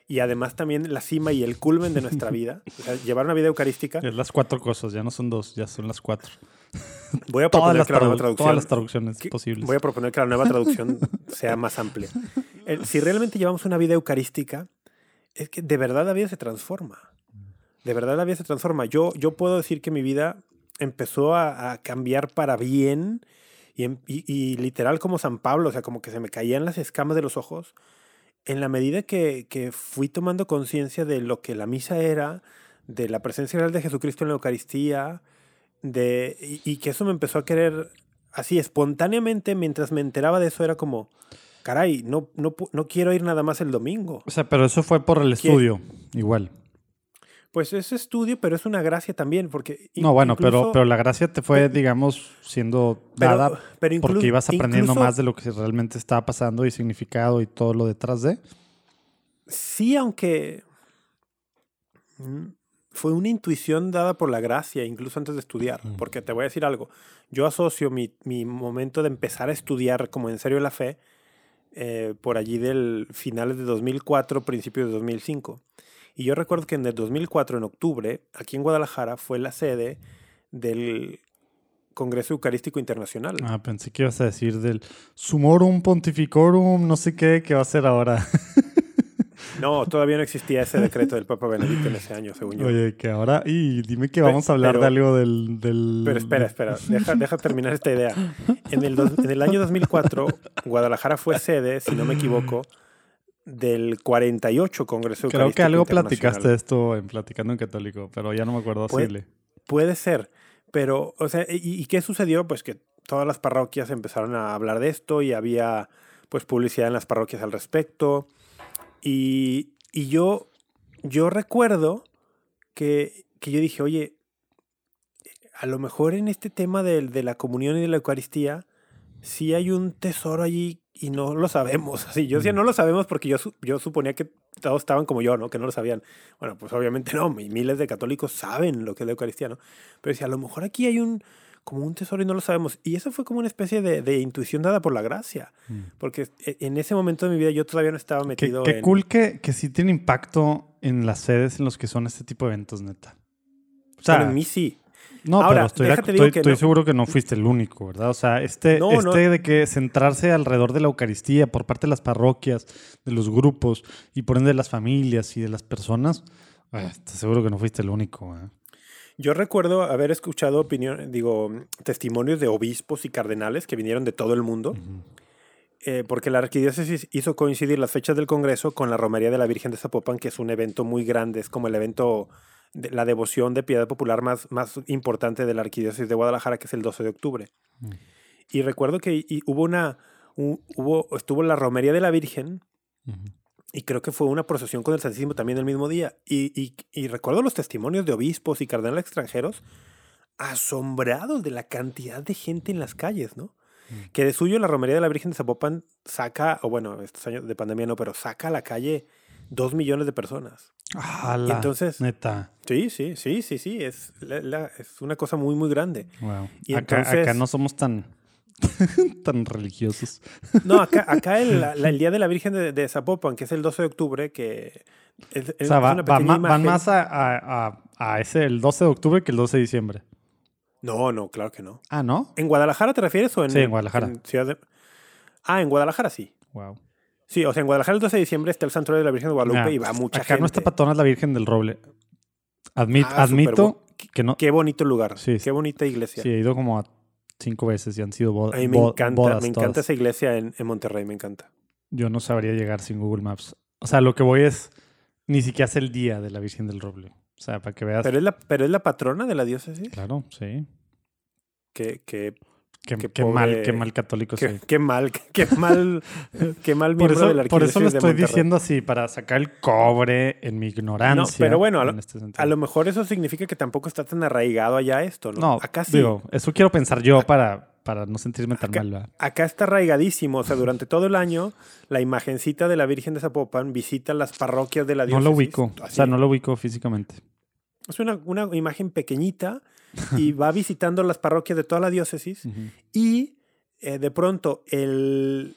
y además también la cima y el culmen de nuestra vida. O sea, llevar una vida eucarística. es las cuatro cosas, ya no son dos, ya son las cuatro. Voy a proponer que la nueva tradu- traducción todas las traducciones que- posibles. Voy a proponer que la nueva traducción sea más amplia. El- si realmente llevamos una vida eucarística, es que de verdad la vida se transforma. De verdad la vida se transforma. Yo, yo puedo decir que mi vida empezó a, a cambiar para bien y, em- y- y literal como San Pablo, o sea, como que se me caían las escamas de los ojos, en la medida que, que fui tomando conciencia de lo que la misa era, de la presencia real de Jesucristo en la Eucaristía, de, y, y que eso me empezó a querer así espontáneamente, mientras me enteraba de eso, era como, caray, no, no, no quiero ir nada más el domingo. O sea, pero eso fue por el estudio, igual. Pues es estudio, pero es una gracia también, porque... No, bueno, pero, incluso- pero la gracia te fue, digamos, siendo dada pero porque ibas aprendiendo incluso- más de lo que realmente estaba pasando y significado y todo lo detrás de. Sí, aunque mm, fue una intuición dada por la gracia, incluso antes de estudiar. Mm. Porque te voy a decir algo. Yo asocio mi, mi momento de empezar a estudiar como en serio la fe eh, por allí del finales de 2004, principios de 2005. Y yo recuerdo que en el 2004, en octubre, aquí en Guadalajara, fue la sede del Congreso Eucarístico Internacional. Ah, pensé que ibas a decir del Sumorum Pontificorum, no sé qué, que va a ser ahora. No, todavía no existía ese decreto del Papa Benedicto en ese año, según yo. Oye, que ahora. Y dime que vamos a hablar pero- de algo del. del Pero espera, espera, deja, deja terminar esta idea. En el, dos- en el año 2004, Guadalajara fue sede, si no me equivoco, del 48 Congreso Creo que algo platicaste esto en Platicando en Católico, pero ya no me acuerdo Puede- Puede ser, pero, o sea, ¿y, y qué sucedió? Pues que todas las parroquias empezaron a hablar de esto y había, pues, publicidad en las parroquias al respecto. Y, y yo, yo recuerdo que, que yo dije, oye, a lo mejor en este tema del- de, la comunión y de la Eucaristía, sí hay un tesoro allí y no lo sabemos. Así, yo decía, no lo sabemos porque yo, yo suponía que todos estaban como yo, ¿no? Que no lo sabían. Bueno, pues obviamente no, miles de católicos saben lo que es la Eucaristía, ¿no? Pero decía, a lo mejor aquí hay un como un tesoro y no lo sabemos. Y eso fue como una especie de, de intuición dada por la gracia. Mm. Porque e- en ese momento de mi vida yo todavía no estaba Qué, metido qué en... cool que, que sí tiene impacto en las sedes en los que son este tipo de eventos, neta. O sea, Bueno, en mí sí. no, ahora, pero estoy, déjate estoy- que estoy no- seguro que no fuiste el único, ¿verdad? O sea, este, No, este no. de que centrarse alrededor de la Eucaristía por parte de las parroquias, de los grupos y por ende de las familias y de las personas, eh, estoy seguro que no fuiste el único. ¿eh? Yo recuerdo haber escuchado opinión, digo, testimonios de obispos y cardenales que vinieron de todo el mundo, eh, porque la arquidiócesis hizo coincidir las fechas del Congreso con la Romería de la Virgen de Zapopan, que es un evento muy grande, es como el evento, de la devoción de piedad popular más, más importante de la arquidiócesis de Guadalajara, que es el 12 de octubre. Mm. Y recuerdo que y hubo una, un- hubo, estuvo la Romería de la Virgen. Y creo que fue una procesión con el Santísimo también el mismo día. Y, y- y recuerdo los testimonios de obispos y cardenales extranjeros asombrados de la cantidad de gente en las calles, ¿no? Mm. Que de suyo la Romería de la Virgen de Zapopan saca, o bueno, estos años de pandemia no, pero saca a la calle dos millones de personas. ¡Hala! entonces- Neta. Sí, sí, sí, sí, sí, es, la- la- es una cosa muy, muy grande. Wow. Y acá, entonces- acá no somos tan, tan religiosos. No, acá, acá el, la- el Día de la Virgen de, de Zapopan, que es el 12 de octubre, que es, O es sea, va- una va van más a, a- a- ese el 12 de octubre que el 12 de diciembre. No, no, claro que no. Ah, ¿no? ¿En Guadalajara te refieres o en, Sí, en Guadalajara. Ciudad de- Ah, en Guadalajara sí. Wow. Sí, o sea, en Guadalajara el 12 de diciembre está el santuario de la Virgen de Guadalupe y va mucha acá gente. nuestra patrona es la Virgen del Roble. Admit- Ah, admito que no. Qué bonito lugar. Sí. Qué bonita iglesia. Sí, he ido como a cinco veces y han sido bo- A mí me bo- encanta, bodas me encanta todas. esa iglesia en, en Monterrey, me encanta. Yo no sabría llegar sin Google Maps. O sea, lo que voy es ni siquiera es el día de la Virgen del Roble. O sea, para que veas. Pero es la, pero es la patrona de la diócesis. Claro, sí. Qué, qué, Qué, Qué qué mal, qué mal católico qué, soy. qué mal, qué mal, qué mal Por miembro de la eso, por eso lo estoy Monterrey. diciendo así, para sacar el cobre en mi ignorancia. pero bueno, a lo- en este. A lo mejor eso significa que tampoco está tan arraigado allá esto, ¿no? No, acá sí. digo, eso quiero pensar yo para, para no sentirme tan Acá- mal. ¿verdad? Acá está arraigadísimo, o sea, durante todo el año la imagencita de la Virgen de Zapopan visita las parroquias de la No diócesis. lo ubico. O así. sea, no lo ubico físicamente. Es una, una imagen pequeñita y va visitando las parroquias de toda la diócesis y eh, de pronto, el,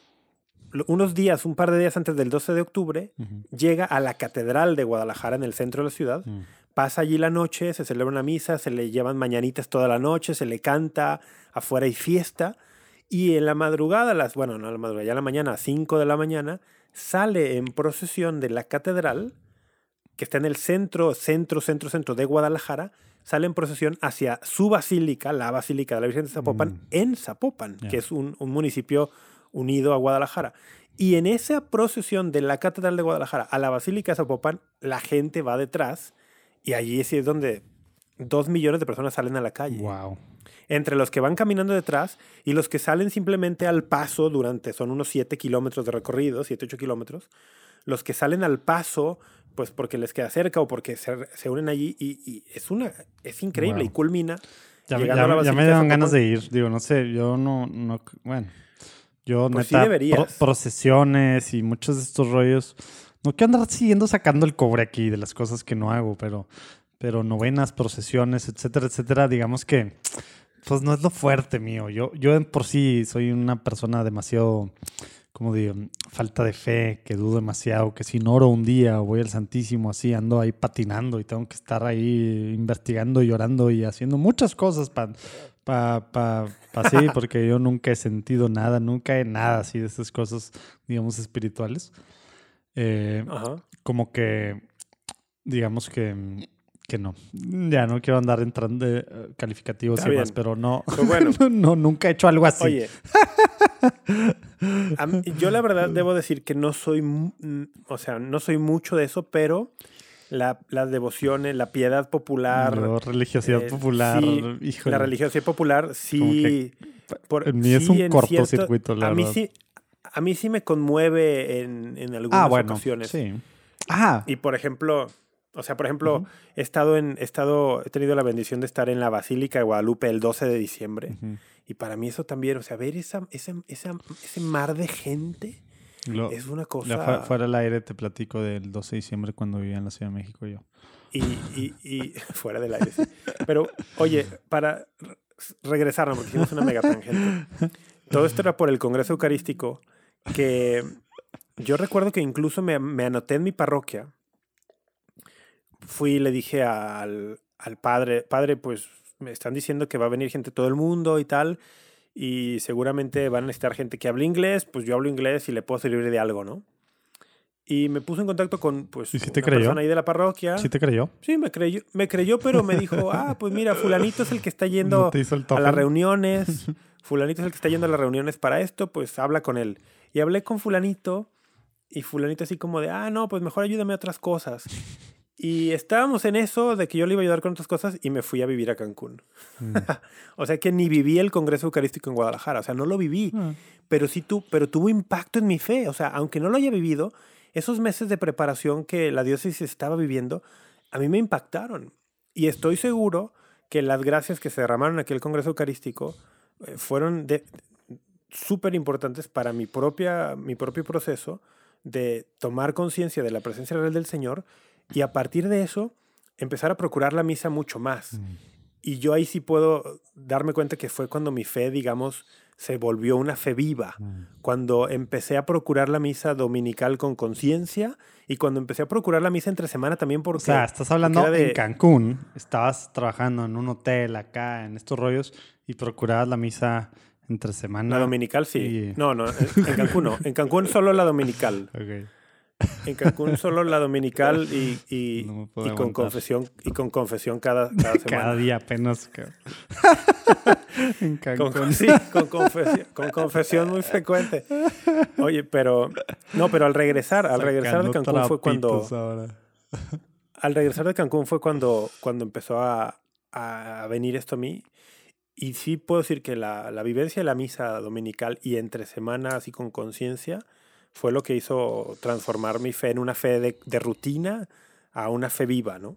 unos días, un par de días antes del 12 de octubre, llega a la Catedral de Guadalajara en el centro de la ciudad. Mm. Pasa allí la noche, se celebra una misa, se le llevan mañanitas toda la noche, se le canta, afuera hay fiesta. Y en la madrugada, las, bueno, no a la madrugada, ya en la mañana, a 5 de la mañana, sale en procesión de la catedral, que está en el centro, centro, centro, centro de Guadalajara, sale en procesión hacia su basílica, la Basílica de la Virgen de Zapopan, Mm. en Zapopan, que es un, un municipio unido a Guadalajara. Y en esa procesión de la Catedral de Guadalajara a la Basílica de Zapopan, la gente va detrás y allí es donde dos millones de personas salen a la calle. Wow. Entre los que van caminando detrás y los que salen simplemente al paso durante, son unos 7 kilómetros de recorrido, 7, 8 kilómetros, los que salen al paso, pues porque les queda cerca o porque se, se unen allí y, y es una, es increíble Wow. y culmina. Ya, me- llegando ya a la me- ya me Basílica de dieron ganas de ir. Digo, no sé, yo no, no bueno. Yo Pues sí neta, deberías. procesiones y muchos de estos rollos. No quiero andar siguiendo sacando el cobre aquí de las cosas que no hago, pero, pero novenas, procesiones, etcétera, etcétera, digamos que pues no es lo fuerte mío. Yo, yo en por sí soy una persona demasiado, como digo, falta de fe, que dudo demasiado, que si no oro un día o voy al Santísimo así, ando ahí patinando y tengo que estar ahí investigando, llorando y haciendo muchas cosas para pa, pa, pa sí, porque yo nunca he sentido nada, nunca he nada así de estas cosas, digamos, espirituales. Eh, como que, digamos que, que no. Ya no quiero andar entrando de eh, calificativos Está y bien. pero no, Pues bueno. no, nunca he hecho algo así. Oye, mí- yo la verdad debo decir que no soy, o sea, no soy mucho de eso, pero la, las devociones, la piedad popular, Yo, religiosidad eh, popular, sí, la religiosidad popular, sí. por- en mí es un cortocircuito, la a mí verdad. sí, a mí sí me conmueve en, en algunas ah, bueno, ocasiones. sí. Ah, Y por ejemplo, o sea, por ejemplo, Ujú. he estado en, he estado, he tenido la bendición de estar en la Basílica de Guadalupe el 12 de diciembre. ujú. Y para mí eso también, o sea, ver esa, esa, esa- ese mar de gente Lo- es una cosa. fue- fuera del aire te platico del 12 de diciembre cuando vivía en la Ciudad de México yo. Y, y, y fuera del aire, sí. Pero, oye, para re- regresarnos, porque hicimos una mega tangente. Todo esto era por el Congreso Eucarístico, que yo recuerdo que incluso me, me anoté en mi parroquia. Fui y le dije al, al padre, padre, pues me están diciendo que va a venir gente de todo el mundo y tal, y seguramente van a necesitar gente que hable inglés, pues yo hablo inglés y le puedo servir de algo, ¿no? Y me puso en contacto con pues, ¿Y si te una creyó? persona ahí de la parroquia. ¿Sí te creyó? Sí, me creyó, me creyó, pero me dijo, ah, pues mira, fulanito es el que está yendo ¿No a las reuniones, fulanito es el que está yendo a las reuniones para esto, pues habla con él. Y hablé con fulanito y fulanito así como de, ah, no, pues mejor ayúdame a otras cosas. Y estábamos en eso de que yo le iba a ayudar con otras cosas y me fui a vivir a Cancún. Mm. O sea que ni viví el Congreso Eucarístico en Guadalajara, o sea, no lo viví, Ah. pero sí tu, pero tuvo impacto en mi fe, o sea, aunque no lo haya vivido, esos meses de preparación que la diócesis estaba viviendo, a mí me impactaron. Y estoy seguro que las gracias que se derramaron en aquel Congreso Eucarístico eh, fueron de- súper importantes para mi, propia, mi propio proceso de tomar conciencia de la presencia real del Señor y a partir de eso empezar a procurar la misa mucho más. Mm. Y yo ahí sí puedo darme cuenta que fue cuando mi fe, digamos, se volvió una fe viva. Mm. Cuando empecé a procurar la misa dominical con conciencia y cuando empecé a procurar la misa entre semana también porque... O sea, estás hablando de- en Cancún, estabas trabajando en un hotel acá, en estos rollos, y procurabas la misa entre semana. La dominical sí. Y- No, no, en Cancún no. En Cancún solo la dominical. Ok. En Cancún solo la dominical y, y, No y con confesión y con confesión cada, cada semana. Cada día apenas. en Con, Cancún. sí, con confesión, con confesión muy frecuente. Oye, pero no, pero al regresar, al regresar de Cancún fue cuando ahora. al regresar de Cancún fue cuando cuando empezó a, a venir esto a mí y sí puedo decir que la, la vivencia de la misa dominical y entre semanas así con conciencia fue lo que hizo transformar mi fe en una fe de, de rutina a una fe viva, ¿no?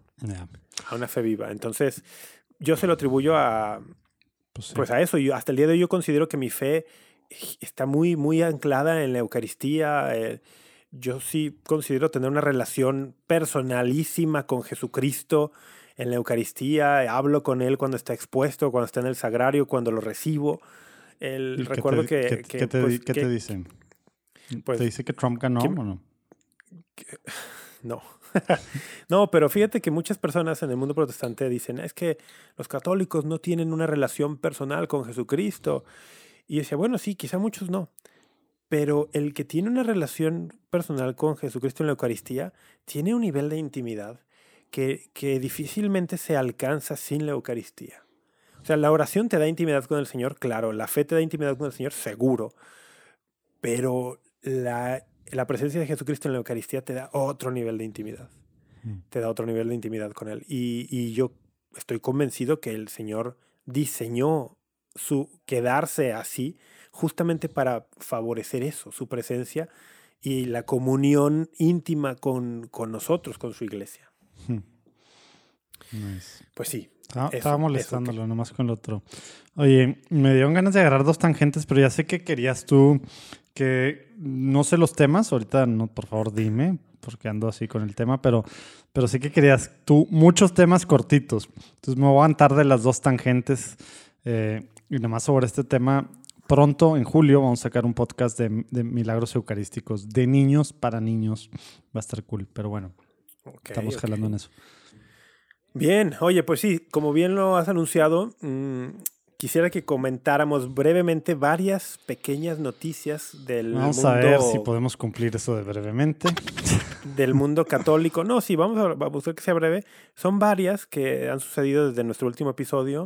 A una fe viva. Entonces, yo se lo atribuyo a, pues sí. pues a eso. Yo, hasta el día de hoy yo considero que mi fe está muy, muy anclada en la Eucaristía. eh, yo sí considero tener una relación personalísima con Jesucristo en la Eucaristía. eh, Hablo con Él cuando está expuesto, cuando está en el sagrario, cuando lo recibo. El, ¿Y qué recuerdo te- que, te, pues, qué que- te dicen? Pues, ¿Te dice que Trump ganó que- o no? No. no, pero fíjate que muchas personas en el mundo protestante dicen, es que los católicos no tienen una relación personal con Jesucristo. Y decía, bueno, sí, quizá muchos no. Pero el que tiene una relación personal con Jesucristo en la Eucaristía tiene un nivel de intimidad que, que difícilmente se alcanza sin la Eucaristía. O sea, la oración te da intimidad con el Señor, claro, la fe te da intimidad con el Señor, seguro, pero la, la presencia de Jesucristo en la Eucaristía te da otro nivel de intimidad, Mm. te da otro nivel de intimidad con Él. Y, y yo estoy convencido que el Señor diseñó su quedarse así justamente para favorecer eso, su presencia y la comunión íntima con, con nosotros, con su iglesia. Nice. Pues sí. Estaba, Eso, estaba eso molestándolo nomás con el otro. Oye, me dieron ganas de agarrar dos tangentes, pero ya sé que querías tú que no sé los temas, ahorita no, por favor dime, porque ando así con el tema, pero, pero sí que querías tú muchos temas cortitos. Entonces me voy a aguantar de las dos tangentes eh, y nomás sobre este tema. Pronto, en julio, vamos a sacar un podcast de, de milagros eucarísticos de niños para niños. Va a estar cool, pero bueno, estamos jalando en eso. Bien, oye, pues sí, como bien lo has anunciado, mm, quisiera que comentáramos brevemente varias pequeñas noticias del Vamos mundo a ver si podemos cumplir eso de brevemente. del mundo católico. No, sí, vamos a, a buscar que sea breve. Son varias que han sucedido desde nuestro último episodio,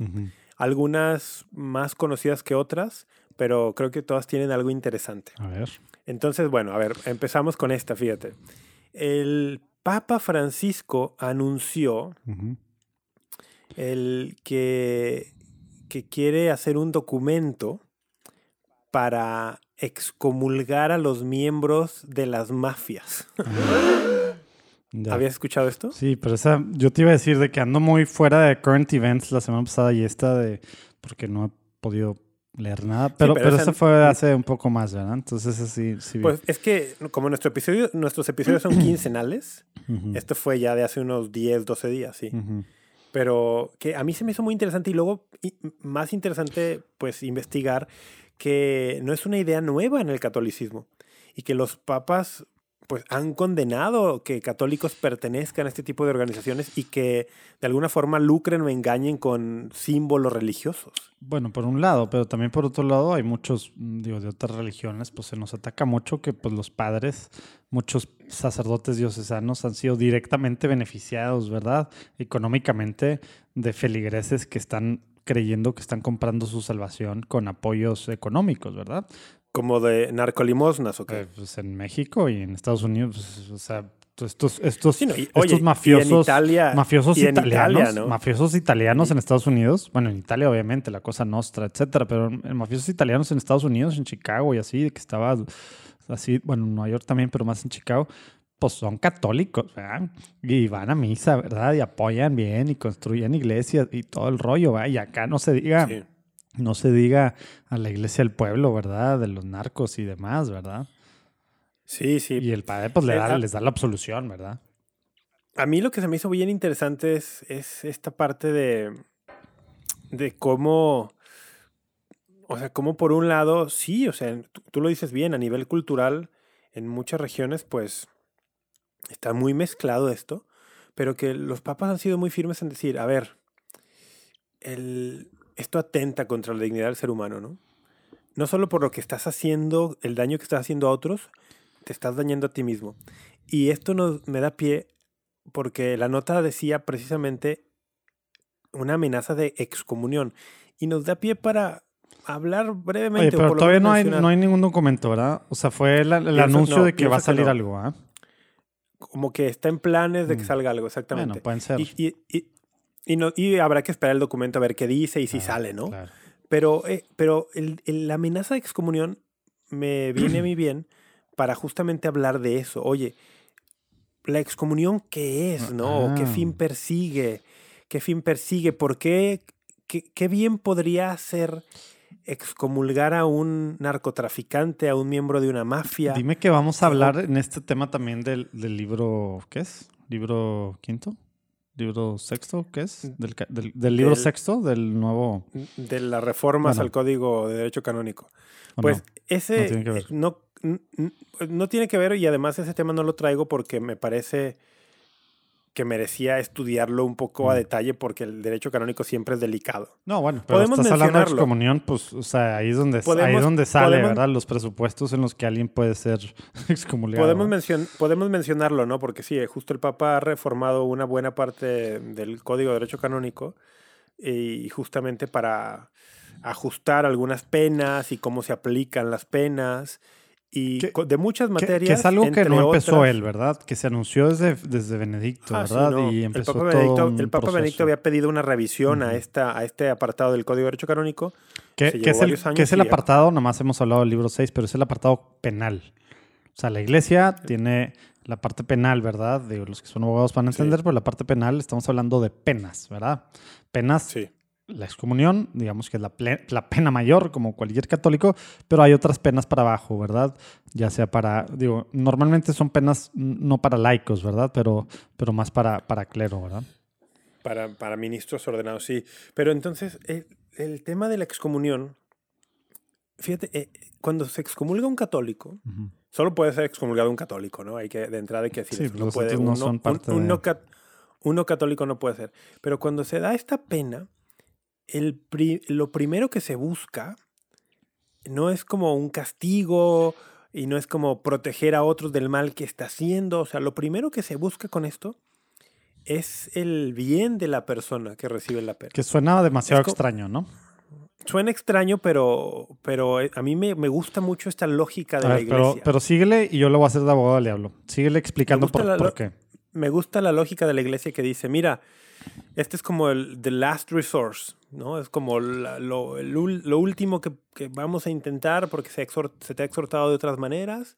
algunas más conocidas que otras, pero creo que todas tienen algo interesante. A ver. Entonces, bueno, a ver, empezamos con esta, fíjate. El Papa Francisco anunció el que, que quiere hacer un documento para excomulgar a los miembros de las mafias. Ya. ¿Habías escuchado esto? Sí, pero esa, yo te iba a decir de que ando muy fuera de current events la semana pasada y esta de porque no he podido leer nada, pero, pero pero, esa- esa fue hace un poco más, ¿verdad? Entonces esa sí, sí. Pues es que como nuestro episodio, nuestros episodios son quincenales, Ujú, esto fue ya de hace unos 10, 12 días, sí. ujú. Pero que a mí se me hizo muy interesante y luego más interesante pues investigar que no es una idea nueva en el catolicismo y que los papas pues han condenado que católicos pertenezcan a este tipo de organizaciones y que de alguna forma lucren o engañen con símbolos religiosos. Bueno, por un lado, pero también por otro lado hay muchos, digo, de otras religiones, pues se nos ataca mucho que pues los padres, muchos sacerdotes diocesanos han sido directamente beneficiados, ¿verdad? Económicamente de feligreses que están creyendo que están comprando su salvación con apoyos económicos, ¿verdad? Como de narcolimosnas o qué. Eh, pues en México y en Estados Unidos, pues, o sea, estos, estos, Sí, no, y- estos oye, y en mafiosos, Italia- mafiosos y en italianos, Italia, ¿no? mafiosos italianos en Estados Unidos, bueno, en Italia obviamente, la cosa nostra, etcétera, pero en mafiosos italianos en Estados Unidos, en Chicago y así, que estaba así, bueno, en Nueva York también, pero más en Chicago, pues son católicos, ¿verdad? Y van a misa, ¿verdad? Y apoyan bien y construyen iglesias y todo el rollo, ¿verdad? Y acá no se diga, Sí. No se diga a la iglesia del pueblo, ¿verdad? De los narcos y demás, ¿verdad? Sí, sí. Y el padre pues le da, les da la absolución, ¿verdad? A mí lo que se me hizo bien interesante es, es esta parte de, de cómo, o sea, cómo por un lado, sí, o sea, tú, tú lo dices bien, a nivel cultural, en muchas regiones, pues, está muy mezclado esto, pero que los papas han sido muy firmes en decir, a ver, el, esto atenta contra la dignidad del ser humano, ¿no? No solo por lo que estás haciendo, el daño que estás haciendo a otros, te estás dañando a ti mismo. Y esto nos, me da pie porque la nota decía precisamente una amenaza de excomunión. Y nos da pie para hablar brevemente. Oye, pero por todavía no hay, no hay ningún documento, ¿verdad? O sea, fue la- el anuncio no, de que va a salir no. algo, ¿ah? Como que está en planes de que Mm. salga algo, exactamente. Bueno, pueden ser. y, y, y, y no, y habrá que esperar el documento a ver qué dice y si Ah, sale, ¿no? claro. Pero, eh, pero el- el- la amenaza de excomunión me viene a mí bien para justamente hablar de eso. Oye, la excomunión, ¿qué es? ¿No? ¿Qué Ah. fin persigue? ¿Qué fin persigue? ¿Por qué? ¿Qué, qué bien podría hacer excomulgar a un narcotraficante, a un miembro de una mafia? Dime que vamos a hablar en este tema también del, del libro, ¿qué es? ¿Libro quinto? ¿Libro sexto? ¿Qué es? Del, ca- del- del libro Del- sexto, del nuevo... de las reformas Bueno. al Código de Derecho Canónico. ¿o Pues no? ese No tiene que ver. no, no tiene que ver y además ese tema no lo traigo porque me parece que merecía estudiarlo un poco a Mm. detalle porque el derecho canónico siempre es delicado. No, bueno, pero Podemos estás hablando de mencionarlo. excomunión, pues, o sea, ahí es donde, ahí es donde sale, podemos- ¿verdad? Los presupuestos en los que alguien puede ser excomulgado. Podemos, mencion- podemos mencionarlo, ¿no? Porque sí, justo el Papa ha reformado una buena parte del Código de Derecho Canónico y justamente para ajustar algunas penas y cómo se aplican las penas y Que- de muchas materias. Que, es algo que no empezó otras- él, ¿verdad? Que se anunció desde, desde Benedicto, Ah, sí, ¿verdad? no. Y el empezó Papa, todo Benedicto, un el Papa Benedicto había pedido una revisión a, esta, a este apartado del Código de Derecho Canónico. Que, se que es el, que es el y ya. apartado, nomás hemos hablado del libro 6, pero es el apartado penal. O sea, la iglesia tiene la parte penal, ¿verdad? Digo, los que son abogados van a Sí. entender, pero la parte penal estamos hablando de penas, ¿verdad? Penas, Sí. La excomunión, digamos que es la, pena mayor, como cualquier católico, pero hay otras penas para abajo, ¿verdad? Ya sea para, digo, normalmente son penas no para laicos, ¿verdad? Pero, pero más para, para clero, ¿verdad? Para, para ministros ordenados, sí. Pero entonces, el, el tema de la excomunión, fíjate, eh, cuando se excomulga un católico, solo puede ser excomulgado un católico, ¿no? Hay que, de entrada hay que decir Sí, eso, no puede, no uno- son un- parte un de- no católico no puede ser. Pero cuando se da esta pena, el pri- lo primero que se busca no es como un castigo y no es como proteger a otros del mal que está haciendo. O sea, lo primero que se busca con esto es el bien de la persona que recibe la pena. Que suena demasiado extraño, ¿no? Suena extraño, pero, pero eh, a mí me, me gusta mucho esta lógica de la ver, pero, iglesia. pero síguele y yo lo voy a hacer de abogado del diablo. Síguele explicando por, por qué. me gusta la lógica de la iglesia que dice, mira, este es como el the last resource, ¿no? Es como la- lo, el ul- lo último que, que vamos a intentar porque se, exhort- se te ha exhortado de otras maneras.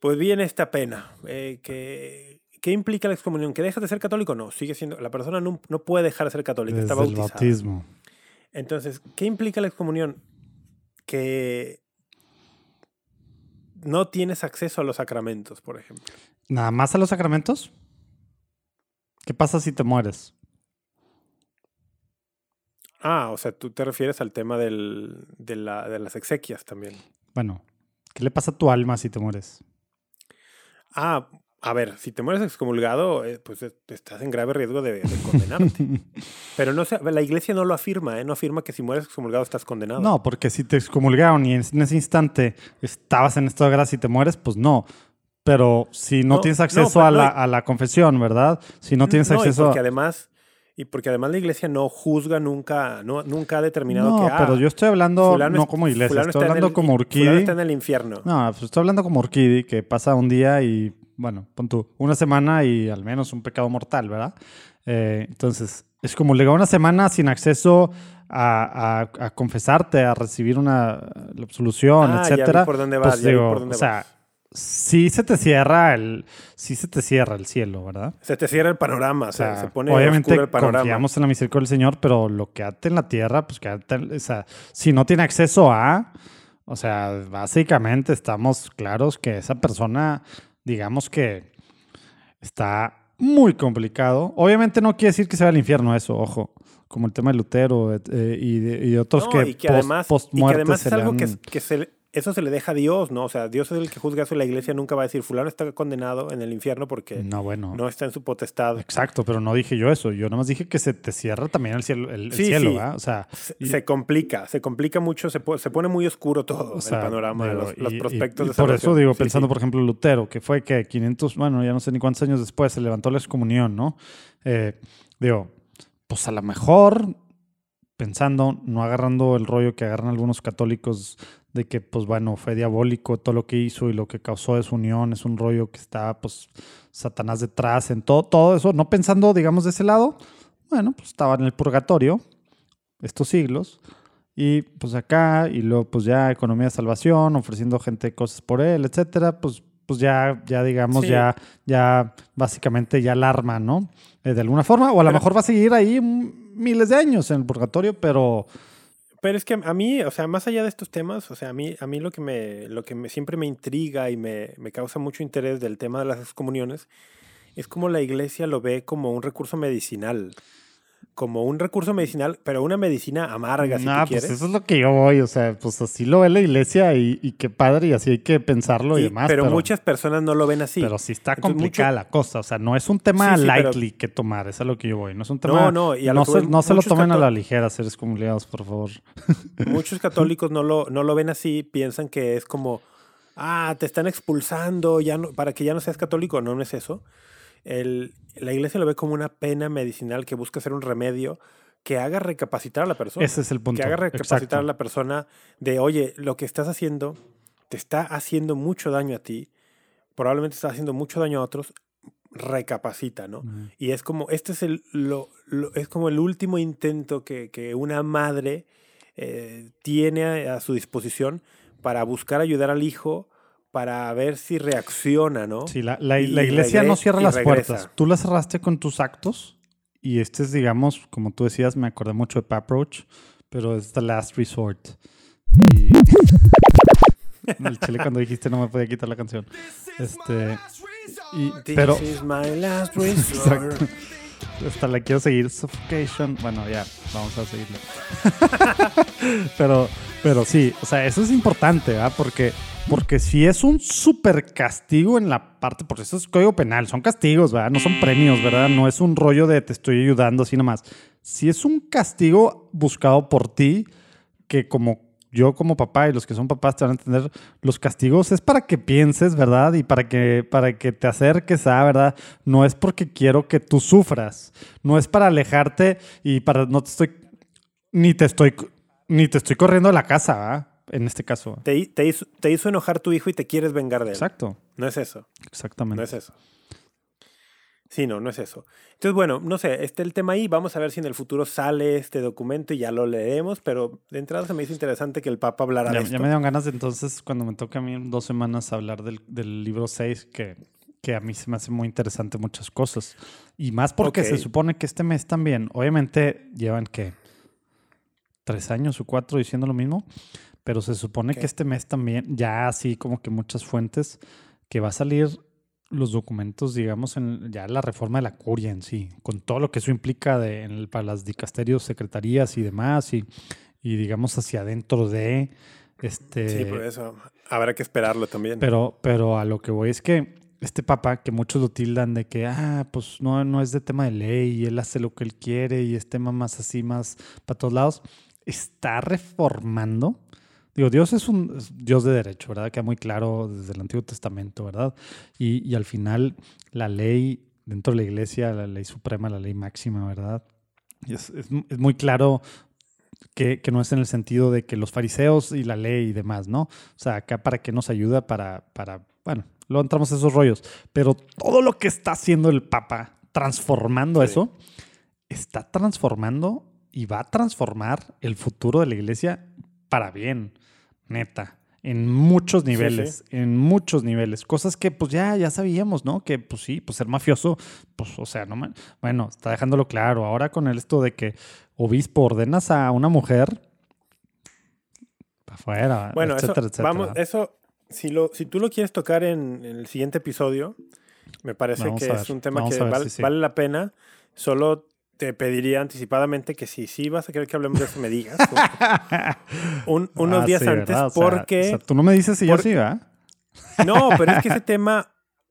Pues viene esta pena. eh, que, ¿Qué implica la excomunión? ¿Que dejas de ser católico? No, sigue siendo... La persona no, no puede dejar de ser católica, está Desde el bautizada. bautismo. Entonces, ¿qué implica la excomunión? Que no tienes acceso a los sacramentos, por ejemplo. ¿Nada más a los sacramentos? ¿Qué pasa si te mueres? Ah, o sea, tú te refieres al tema del, de, la- de las exequias también. Bueno, ¿qué le pasa a tu alma si te mueres? Ah, a ver, si te mueres excomulgado, eh, pues eh, estás en grave riesgo de, de condenarte. Pero no sé, la iglesia no lo afirma, ¿eh? No afirma que si mueres excomulgado estás condenado. No, porque si te excomulgaron y en, en ese instante estabas en estado de gracia y te mueres, pues no. Pero si no, No, tienes acceso a, la, a la confesión, ¿verdad? Si no tienes y acceso porque a... además y porque además la iglesia no juzga nunca, no, nunca ha determinado No, que ah, pero yo estoy hablando fulano no como iglesia, estoy hablando el- como Urquidi. está en el infierno. No, pues estoy hablando como Urquidi, que pasa un día y, bueno, pon tú, una semana y al menos un pecado mortal, ¿verdad? Eh, entonces, es como llegar una semana sin acceso a, a- a confesarte, a recibir una la absolución, Ah, ya vi etcétera. por dónde vas, pues ya vi digo, por dónde o sea, sí se te cierra el, sí se te cierra el cielo, ¿verdad? Se te cierra el panorama, O sea, se, se pone obviamente el panorama. confiamos en la misericordia del Señor, pero lo que ate en la tierra, pues que ate- o sea, si no tiene acceso a, o sea, básicamente estamos claros que esa persona, digamos que está muy complicado. Obviamente no quiere decir que se va al infierno eso, ojo, como el tema de Lutero eh, y, de, y de otros No, que, y que post- además, y que además es algo que, que se eso se le deja a Dios, ¿no? O sea, Dios es el que juzga eso y la iglesia nunca va a decir, fulano está condenado en el infierno porque No, bueno. no está en su potestad. Exacto, pero no dije yo eso. Yo nomás dije que se te cierra también el cielo, el, el Sí, cielo, sí. ¿verdad? O sea, Se, y- se complica, se complica mucho, se, po- se pone muy oscuro todo O sea, el panorama de digo, los, los y- y- prospectos y de por eso digo, Sí, pensando por ejemplo Lutero, que fue que 500, bueno, ya no sé ni cuántos años después se levantó la excomunión, ¿no? Eh, digo, pues a lo mejor pensando, no agarrando el rollo que agarran algunos católicos de que, pues bueno, fue diabólico todo lo que hizo y lo que causó desunión, es un rollo que está, pues, Satanás detrás, en todo, todo eso, no pensando, digamos, de ese lado, bueno, pues estaba en el purgatorio estos siglos, y pues acá, y luego pues ya economía de salvación, ofreciendo gente cosas por él, etcétera, pues, pues ya, ya digamos, Sí. ya, ya básicamente ya alarma, ¿no? Eh, de alguna forma, o a lo mejor va a seguir ahí miles de años en el purgatorio, pero Pero es que a mí, o sea, más allá de estos temas, o sea, a mí, a mí lo que, me, lo que me, siempre me intriga y me, me causa mucho interés del tema de las excomuniones es como la iglesia lo ve como un recurso medicinal como un recurso medicinal, pero una medicina amarga, si no, tú pues quieres. eso es lo que yo voy, o sea, pues así lo ve la iglesia y, y qué padre y así hay que pensarlo y, Y- demás. pero, muchas personas no lo ven así. Pero sí está Entonces, complicada mucho- la cosa, o sea, no es un tema Sí, sí, pero- lightly que tomar, es a lo que yo voy, no es un tema... no, y a lo no se, voy, no se lo tomen a la ligera, seres comunicados, por favor. Muchos católicos no lo, no lo ven así, piensan que es como, ah, te están expulsando ya no, para que ya no seas católico. No, no es eso. El- la iglesia lo ve como una pena medicinal que busca ser un remedio que haga recapacitar a la persona. Ese es el punto. que haga recapacitar exacto. a la persona de, oye, lo que estás haciendo te está haciendo mucho daño a ti, probablemente está haciendo mucho daño a otros, recapacita, ¿no? Y es como, este es el, lo, lo- es como el último intento que, que una madre eh, tiene a, a su disposición para buscar ayudar al hijo, para ver si reacciona, ¿no? Sí, la, la- iglesia no cierra las regresa. puertas. Tú las cerraste con tus actos y este es, digamos, como tú decías, me acordé mucho de Pap Roach, pero es the last resort. Y... el chile cuando dijiste no me podía quitar la canción. Este, y, This pero is my last resort. Exacto. hasta la quiero seguir. Suffocation. Bueno, ya, vamos a seguirle. pero, pero sí, o sea, eso es importante, ¿verdad? Porque, porque si es un super castigo en la parte, porque eso es código penal, son castigos, ¿verdad? No son premios, ¿verdad? No es un rollo de te estoy ayudando así nomás. Si es un castigo buscado por ti, que como yo como papá y los que son papás te van a entender, los castigos es para que pienses, ¿verdad? Y para que, para que te acerques a, ¿verdad? No es porque quiero que tú sufras, no es para alejarte y para, no te estoy, ni te estoy, ni te estoy corriendo de la casa, ¿verdad? En este caso. Te, hi- te hizo, te hizo enojar tu hijo y te quieres vengar de él. Exacto, No es eso. exactamente. No es eso. Sí, no, no es eso. Entonces, bueno, no sé, este el tema ahí. Vamos a ver si en el futuro sale este documento y ya lo leeremos, pero de entrada se me hizo interesante que el Papa hablara Ya, de ya esto. me dieron ganas de entonces, cuando me toque a mí en dos semanas hablar del, del libro 6, que, que a mí se me hace muy interesante muchas cosas. Y más porque se supone que este mes también, obviamente llevan que tres años o cuatro diciendo lo mismo, pero se supone que este mes también, ya así como que muchas fuentes, que va a salir los documentos, digamos, en ya la reforma de la curia en sí, con todo lo que eso implica de, en el- para las dicasterios, secretarías y demás, y, y digamos hacia adentro de este. Sí, por eso. Habrá que esperarlo también. Pero, pero a lo que voy es que este papá, que muchos lo tildan de que, ah, pues no, no es de tema de ley, y él hace lo que él quiere y es tema más así, más para todos lados, está reformando. Digo, Dios es un es Dios de derecho, ¿verdad? Queda muy claro desde el Antiguo Testamento, ¿verdad? Y, y al final la ley dentro de la iglesia, la ley suprema, la ley máxima, ¿verdad? Y Es, es- es muy claro que, que no es en el sentido de que los fariseos y la ley y demás, ¿no? O sea, acá para qué nos ayuda para, para, bueno, luego entramos a esos rollos, pero todo lo que está haciendo el Papa transformando Sí. eso, está transformando y va a transformar el futuro de la iglesia para bien, neta, en muchos Sí, sí. niveles, en muchos niveles, cosas que pues ya, ya sabíamos, ¿no? Que pues sí, pues ser mafioso, pues o sea, no bueno, está dejándolo claro, ahora con el esto de que obispo ordenas a una mujer para afuera, bueno, etcétera, eso, etcétera. vamos, eso, si, lo, si tú lo quieres tocar en, en el siguiente episodio, me parece Vamos que es un tema que a ver val- si sí. vale la pena. Solo te pediría anticipadamente que si sí vas a querer que hablemos de eso, me digas. un- unos Ah, días sí, antes, ¿verdad? O sea, porque... o sea, tú no me dices si por- yo sí, ¿verdad? No, pero es que ese tema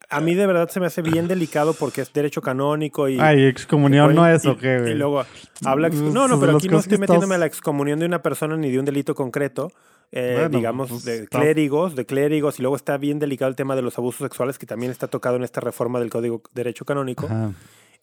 a mí de verdad se me hace bien delicado porque es derecho canónico y... Ay, excomunión no es, ¿o qué, güey? Y luego habla... Pues, No, no, son pero aquí no estoy metiéndome a la excomunión de una persona ni de un delito concreto. eh, Bueno, digamos, pues, de clérigos, de clérigos, y luego está bien delicado el tema de los abusos sexuales, que también está tocado en esta reforma del Código de Derecho Canónico. Ajá.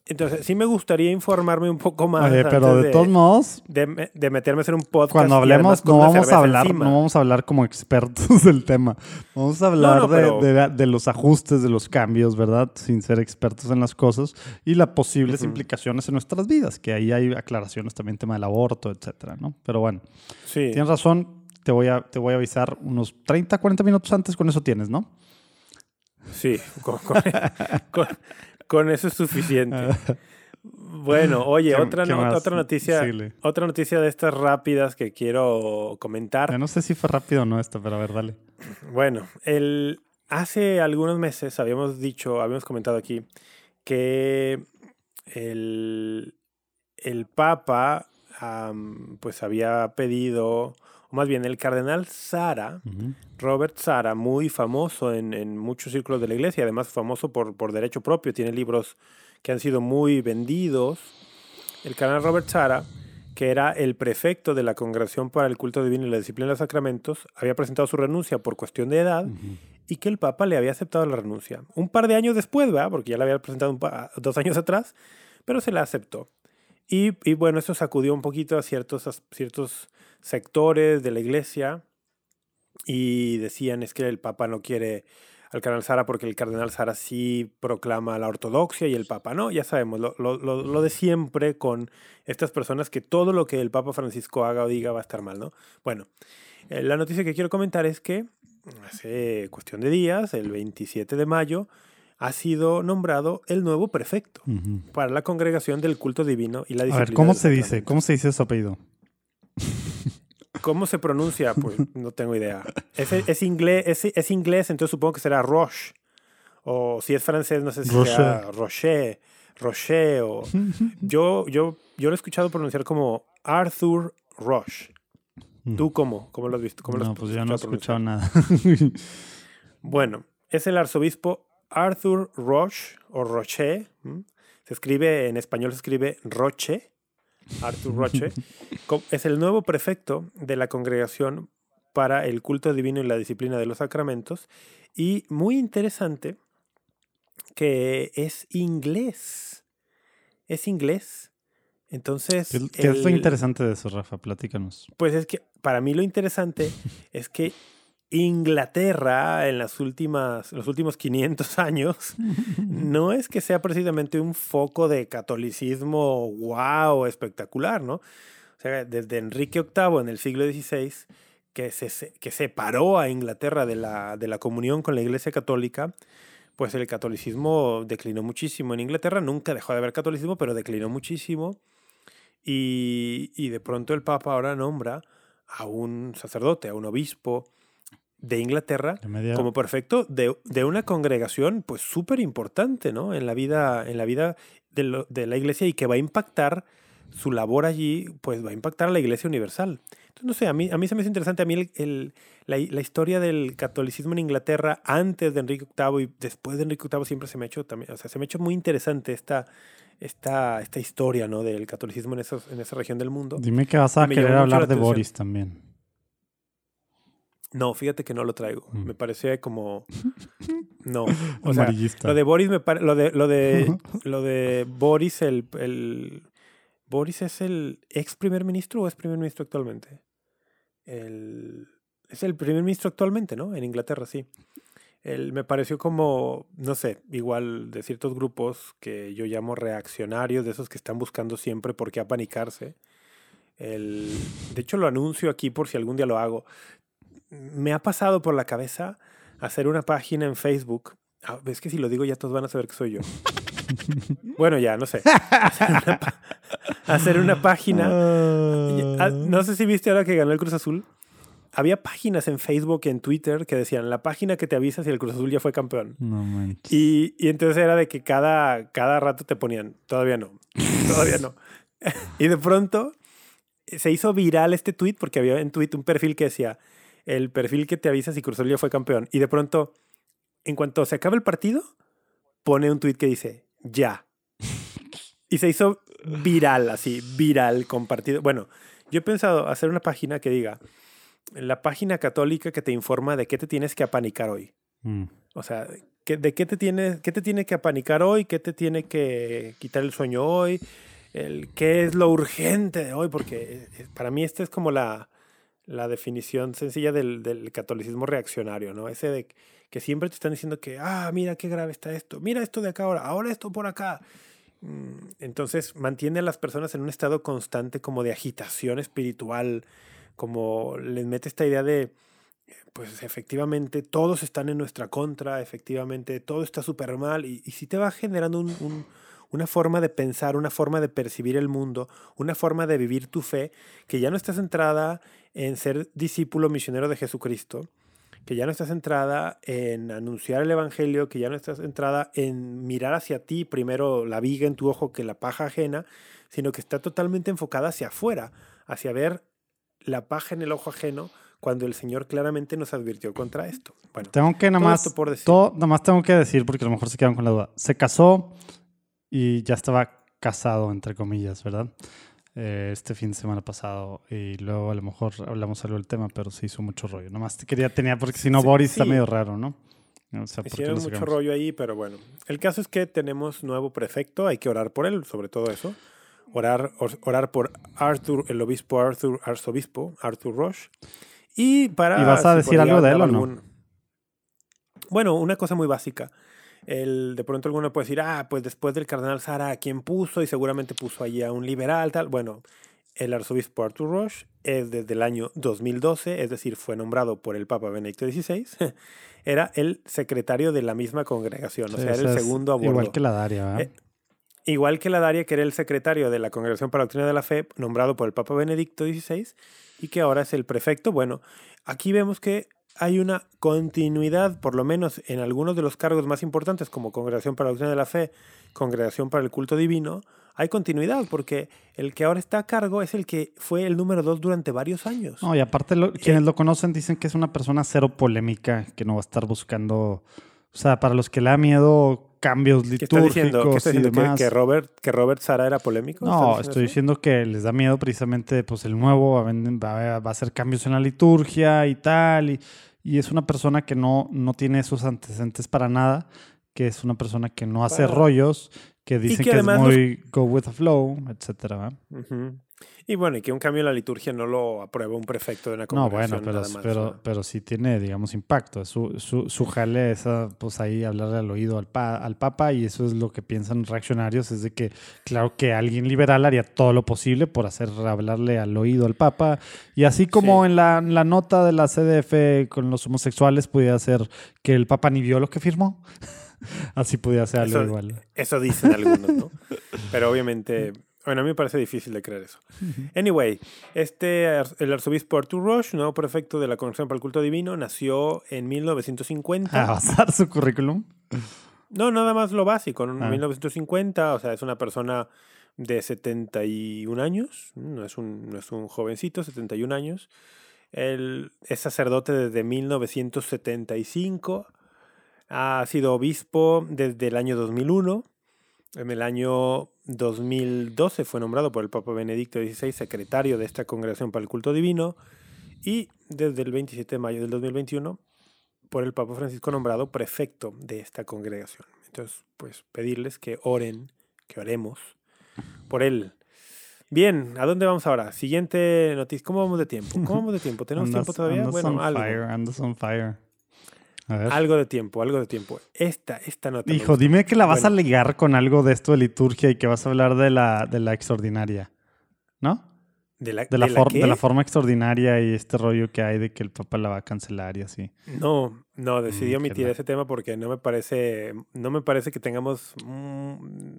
Entonces, sí me gustaría informarme un poco más. Oye, pero de, todos modos, de, me- de meterme a hacer un podcast. cuando hablemos no vamos a hablar, encima. no vamos a hablar como expertos del tema. Vamos a hablar no, de- pero- de, de los ajustes, de los cambios, ¿verdad? Sin ser expertos en las cosas y las posibles Ujú. implicaciones en nuestras vidas, que ahí hay aclaraciones también tema del aborto, etcétera, ¿no? Pero bueno, Sí. tienes razón, te voy a te voy a avisar unos 30, 40 minutos antes con eso tienes, ¿no? Sí, con, con- con- con eso es suficiente. Bueno, oye, ¿Qué- otra, no- otra noticia, otra noticia de estas rápidas que quiero comentar. Ya no sé si fue rápido o no esto, pero a ver, dale. Bueno, el, hace algunos meses habíamos dicho, habíamos comentado aquí que el, el Papa pues había pedido, o más bien el cardenal Sara, Robert Sara, muy famoso en, muchos círculos de la iglesia, además famoso por, por derecho propio, tiene libros que han sido muy vendidos. El cardenal Robert Sara, que era el prefecto de la Congregación para el Culto Divino y la Disciplina de los Sacramentos, había presentado su renuncia por cuestión de edad y que el Papa le había aceptado la renuncia. Un par de años después, ¿verdad? Porque ya la había presentado dos años atrás, pero se la aceptó. Y, y, bueno, eso sacudió un poquito a ciertos, a ciertos sectores de la iglesia y decían es que el Papa no quiere al cardenal Sara porque el cardenal Sara sí proclama la ortodoxia y el Papa no. Ya sabemos, lo, lo, lo, de siempre con estas personas que todo lo que el Papa Francisco haga o diga va a estar mal, ¿no? Bueno, eh, la noticia que quiero comentar es que hace cuestión de días, el 27 de mayo, ha sido nombrado el nuevo prefecto para la congregación del culto divino y la disciplina. A ver, ¿cómo se dice? ¿Cómo se dice su apellido? ¿Cómo se pronuncia? Pues no tengo idea. Es, inglés, es, inglés, entonces supongo que será Roche. O si es francés, no sé si será Rocher, Rocher o... Yo, yo, yo lo he escuchado pronunciar como Arthur Roche. ¿Tú cómo? ¿Cómo lo has visto? ¿Cómo no, pues yo no he escuchado nada. bueno, es el arzobispo Arthur Roche o Roche. Se escribe, en español se escribe Roche. Arthur Roche. es el nuevo prefecto de la congregación para el culto divino y la disciplina de los sacramentos. Y muy interesante que es inglés. Es inglés. Entonces. ¿Qué, es lo interesante de eso, Rafa? Platícanos. Pues es que para mí lo interesante es que Inglaterra en las últimas, los últimos 500 años no es que sea precisamente un foco de catolicismo wow, espectacular, ¿no? O sea, desde Enrique VIII en el siglo XVI, que, se, que separó a Inglaterra de la, de la comunión con la Iglesia Católica, pues el catolicismo declinó muchísimo. En Inglaterra nunca dejó de haber catolicismo, pero declinó muchísimo. Y, y de pronto el Papa ahora nombra a un sacerdote, a un obispo, de Inglaterra como perfecto de, de, una congregación pues súper importante ¿no? en la vida, en la vida de, de, la iglesia y que va a impactar su labor allí, pues va a impactar a la iglesia universal. Entonces, no sé, a mí, a mí se me hace interesante a mí el, la, la, historia del catolicismo en Inglaterra antes de Enrique VIII y después de Enrique VIII siempre se me ha hecho también, o sea, se me ha hecho muy interesante esta, esta, esta historia ¿no? del catolicismo en, esos, en esa región del mundo. Dime que vas a querer hablar de Boris también. No, fíjate que no lo traigo. Mm. Me parecía como. No. O sea, lo de Boris me lo de lo de lo de Boris el, el Boris es el ex primer ministro o es primer ministro actualmente. El es el primer ministro actualmente, ¿no? En Inglaterra, sí. El, me pareció como, no sé, igual de ciertos grupos que yo llamo reaccionarios, de esos que están buscando siempre por qué apanicarse. El, de hecho, lo anuncio aquí por si algún día lo hago me ha pasado por la cabeza hacer una página en Facebook. Ah, es que si lo digo ya todos van a saber que soy yo. bueno, ya, no sé. Hacer una, página. Ah, no sé si viste ahora que ganó el Cruz Azul. Había páginas en Facebook y en Twitter que decían la página que te avisa si el Cruz Azul ya fue campeón. No y, y entonces era de que cada, cada rato te ponían, todavía no, todavía no. y de pronto se hizo viral este tweet porque había en tweet un perfil que decía, el perfil que te avisa si Cruz Azul ya fue campeón. Y de pronto, en cuanto se acaba el partido, pone un tweet que dice, ya. Y se hizo viral, así, viral, compartido. Bueno, yo he pensado hacer una página que diga, la página católica que te informa de qué te tienes que apanicar hoy. Mm. O sea, de qué te, tiene, qué te tiene que apanicar hoy, qué te tiene que quitar el sueño hoy, el, qué es lo urgente de hoy, porque eh, para mí esta es como la, la definición sencilla del, catolicismo reaccionario, ¿no? Ese de que siempre te están diciendo que, ah, mira qué grave está esto, mira esto de acá ahora, ahora esto por acá. Mm, entonces mantiene a las personas en un estado constante como de agitación espiritual, como les mete esta idea de, pues efectivamente todos están en nuestra contra, efectivamente todo está súper mal y, y sí te va generando un una forma de pensar, una forma de percibir el mundo, una forma de vivir tu fe que ya no está centrada en ser discípulo misionero de Jesucristo, que ya no está centrada en anunciar el Evangelio, que ya no está centrada en mirar hacia ti primero la viga en tu ojo que la paja ajena, sino que está totalmente enfocada hacia afuera, hacia ver la paja en el ojo ajeno cuando el Señor claramente nos advirtió contra esto. Bueno, tengo que nada más, nada más tengo que decir, porque a lo mejor se quedan con la duda. Se casó y ya estaba casado, entre comillas, ¿verdad? Eh, este fin de semana pasado y luego a lo mejor hablamos algo del tema, pero se hizo mucho rollo. Nomás te quería, tenía, porque si no, Boris está medio raro, ¿no? O sea, Hicieron mucho rollo ahí, pero bueno. El caso es que tenemos nuevo prefecto, hay que orar por él, sobre todo eso. Orar, orar por Arthur, el obispo Arthur, arzobispo Arthur Roche. Y para... ¿Y vas a decir algo de él o no? Bueno, una cosa muy básica. El, de pronto alguno puede decir, ah, pues después del cardenal Sara, ¿quién puso? Y seguramente puso allí a un liberal, tal. Bueno, el arzobispo Arthur Roche es desde el año 2012, es decir, fue nombrado por el Papa Benedicto XVI, era el secretario de la misma congregación, o sea, era el segundo a bordo. Igual que la Daria, ¿verdad? Eh, igual que la Daria, que era el secretario de la Congregación para la Doctrina de la Fe, nombrado por el Papa Benedicto XVI, y que ahora es el prefecto. Bueno, aquí vemos que hay una continuidad, por lo menos en algunos de los cargos más importantes, como Congregación para la Doctrina de la Fe, Congregación para el Culto Divino, hay continuidad, porque el que ahora está a cargo es el que fue el número dos durante varios años. No, y aparte, quienes lo conocen dicen que es una persona cero polémica, que no va a estar buscando. O sea, para los que le da miedo cambios litúrgicos ¿Qué diciendo? ¿Qué Que, Robert, que Robert Sara era polémico? No, estoy diciendo que les da miedo precisamente pues el nuevo va, a hacer cambios en la liturgia y tal. Y, y es una persona que no, no tiene esos antecedentes para nada, que es una persona que no hace rollos, que dicen que, es muy go with the flow, etcétera. Y bueno, y que un cambio en la liturgia no lo aprueba un prefecto de una congregación. No, bueno, pero, pero, pero sí tiene, digamos, impacto. Su, su, su jale es, pues ahí hablarle al oído al, al Papa y eso es lo que piensan reaccionarios, es de que, claro que alguien liberal haría todo lo posible por hacer hablarle al oído al Papa. Y así como en la, la, nota de la CDF con los homosexuales pudiera ser que el Papa ni vio lo que firmó. así podía ser algo igual. Eso dicen algunos, ¿no? Pero obviamente bueno, a mí me parece difícil de creer eso. Anyway, este, el arzobispo Arthur Roche, nuevo prefecto de la Congregación para el Culto Divino, nació en 1950. ¿A basar su currículum? No, nada más lo básico. En 1950, ah. o sea, es una persona de 71 años, no es un, no es un jovencito, 71 años. Él es sacerdote desde 1975, ha sido obispo desde el año 2001. En el año 2012 fue nombrado por el Papa Benedicto XVI secretario de esta congregación para el culto divino y desde el 27 de mayo del 2021 por el Papa Francisco nombrado prefecto de esta congregación. Entonces, pues pedirles que oren, que oremos por él. Bien, ¿a dónde vamos ahora? Siguiente noticia. ¿Cómo vamos de tiempo? ¿Cómo vamos de tiempo? ¿Tenemos tiempo todavía? bueno, algo. on fire. Algo de tiempo, algo de tiempo. Esta, esta nota. Hijo, dime que la vas a ligar con algo de esto de liturgia y que vas a hablar de la, de la extraordinaria. ¿No? De la, de la, de la forma extraordinaria y este rollo que hay de que el Papa la va a cancelar y así. No, no, decidí mm, omitir ese tema porque no me parece, no me parece que tengamos mm,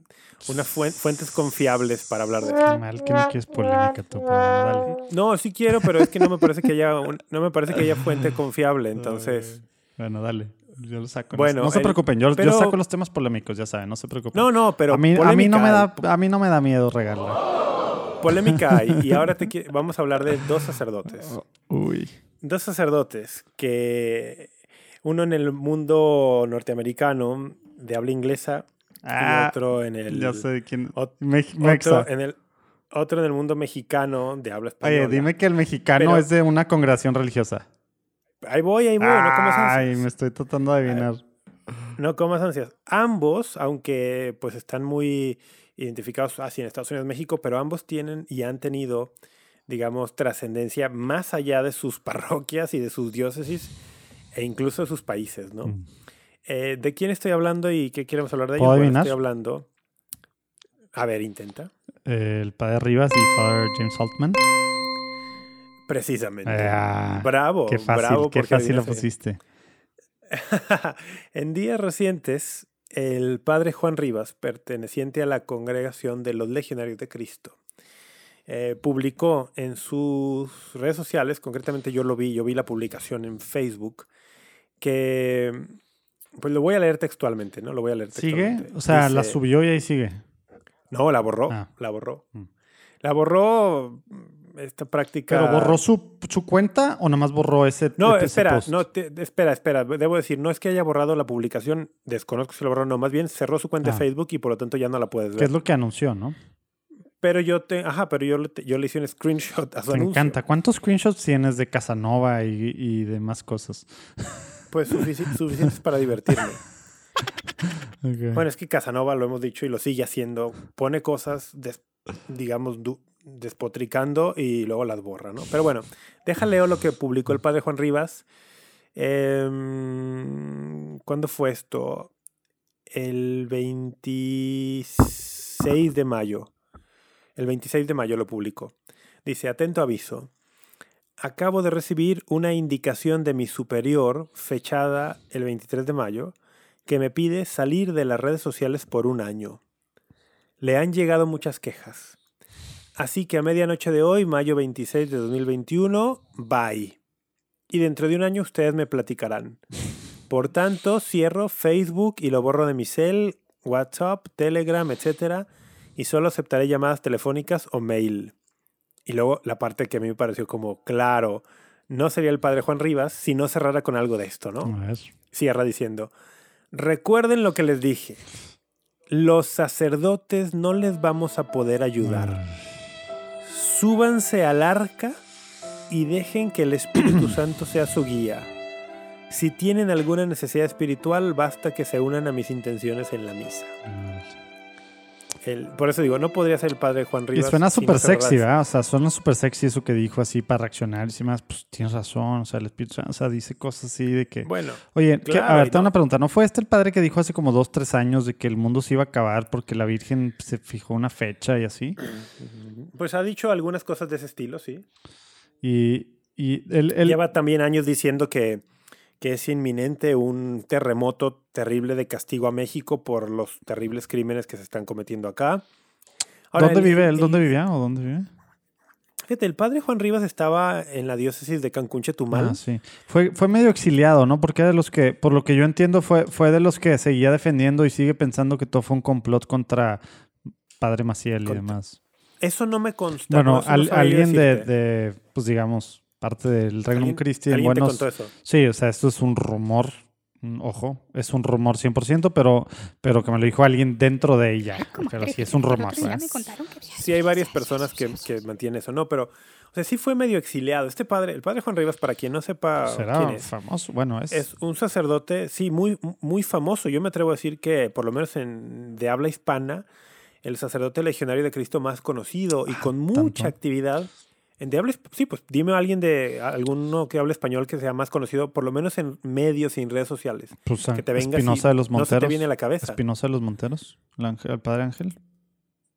unas fuentes confiables para hablar de eso. mal que no quieres polémica tú, pero dale. No, sí quiero, pero es que no me parece que haya, no me parece que haya fuente confiable, entonces. Bueno, dale. Yo lo saco. Bueno, no se preocupen, yo, yo, saco los temas polémicos, ya saben, no se preocupen. No, no, pero a mí, a mí no me da a mí no me da miedo regalar. Polémica hay y ahora te vamos a hablar de dos sacerdotes. Uy. Dos sacerdotes que uno en el mundo norteamericano de habla inglesa y ah, otro en el Ya sé quién. otro en el otro en el mundo mexicano de habla española. Oye, dime que el mexicano es de una congregación religiosa. Ahí voy, ahí voy, no comas ansias. Ay, me estoy tratando de adivinar. No comas ansias. Ambos, aunque pues están muy identificados así en Estados Unidos, México, pero ambos tienen y han tenido, digamos, trascendencia más allá de sus parroquias y de sus diócesis e incluso de sus países, ¿no? Mm. Eh, ¿De quién estoy hablando y qué queremos hablar de ellos? Bueno, estoy hablando. A ver, intenta. el padre Rivas y Father James Altman. Precisamente. Ah, bravo, qué fácil, bravo. Qué fácil lo pusiste. en días recientes, el padre Juan Rivas, perteneciente a la congregación de los Legionarios de Cristo, eh, publicó en sus redes sociales, concretamente yo lo vi, yo vi la publicación en Facebook, que pues lo voy a leer textualmente, ¿no? Lo voy a leer ¿Sigue? textualmente. O sea, la subió y ahí sigue. No, la borró. Ah. La borró. Mm. La borró esta práctica. ¿Pero borró su, su cuenta o nada más borró ese No, ese espera, post? no, te- espera, espera. Debo decir, no es que haya borrado la publicación, desconozco si lo borró, no, más bien cerró su cuenta Ah. de Facebook y por lo tanto ya no la puedes Que ver. es lo que anunció, ¿no? Pero yo te, ajá, pero yo, le- yo le hice un screenshot a su Me anuncio. encanta. ¿Cuántos screenshots tienes de Casanova y, y demás cosas? Pues sufici- suficientes para divertirme. Bueno, es que Casanova, lo hemos dicho y lo sigue haciendo, pone cosas, digamos, du- despotricando y luego las borra, ¿no? Pero bueno, deja leo lo que publicó el padre Juan Rivas. Em, ¿Cuándo fue esto? El 26 de mayo. El 26 de mayo lo publicó. Dice, atento aviso. Acabo de recibir una indicación de mi superior, fechada el 23 de mayo, que me pide salir de las redes sociales por un año. Le han llegado muchas quejas. Así que a medianoche de hoy, mayo 26 de 2021, bye. Y dentro de un año ustedes me platicarán. Por tanto, cierro Facebook y lo borro de mi cel, WhatsApp, Telegram, etc. Y solo aceptaré llamadas telefónicas o mail. Y luego la parte que a mí me pareció como, claro, no sería el padre Juan Rivas si no cerrara con algo de esto, ¿no? Cierra diciendo, recuerden lo que les dije, los sacerdotes no les vamos a poder ayudar. Súbanse al arca y dejen que el Espíritu Santo sea su guía. Si tienen alguna necesidad espiritual, basta que se unan a mis intenciones en la misa. El- por eso digo, no podría ser el padre Juan Y Rivas. suena si no súper sexy. ¿verdad? O sea, suena súper sexy eso que dijo así para reaccionar y demás. Pues tienes razón, o sea, el Espíritu Santo, o sea, dice cosas así de que... Bueno, Oye, ¿qué- claro, a ver, y te no- una pregunta. ¿No fue este el padre que dijo hace como dos, tres años de que el mundo se iba a acabar porque la Virgen se fijó una fecha y así? pues ha dicho algunas cosas de ese estilo, sí. Y, y él, él- Lleva también años diciendo que, que es inminente un terremoto terrible de castigo a México por los terribles crímenes que se están cometiendo acá. Ahora, ¿Dónde vive él? ¿Dónde vivía o dónde vive? Fíjate, el padre Juan Rivas estaba en la diócesis de Cancún Chetumal. Ah, sí. Fue, fue medio exiliado, ¿no? Porque de los que, por lo que yo entiendo, fue, fue de los que seguía defendiendo y sigue pensando que todo fue un complot contra Padre Maciel y demás. Eso no me consta. Bueno, no, al- alguien de, de, pues digamos, parte del Regnum ¿Alguien- Christi en ¿Alguien te buenos... contó eso? Sí, o sea, esto es un rumor, mm, ojo, es un rumor 100%, pero, pero que me lo dijo alguien dentro de ella. ¿Cómo Pero sí, es un rumor. otro día ¿verdad? me contaron que había Sí, hay varias personas que, que mantienen eso, ¿no? Pero, o sea, sí fue medio exiliado. Este padre, el padre Juan Rivas, para quien no sepa ¿Será quién es, famoso? Bueno, es... Es un sacerdote, sí, muy, muy famoso. Yo me atrevo a decir que, por lo menos en, de habla hispana, el sacerdote legionario de Cristo más conocido y con mucha ¿tanto? actividad. En de habla, hisp- sí, pues dime a alguien de alguno que hable español que sea más conocido, por lo menos en medios y en redes sociales. pues, Que te venga Espinosa de los no se Monteros. te viene a la cabeza. Espinosa de los Monteros, el, ángel- el Padre Ángel.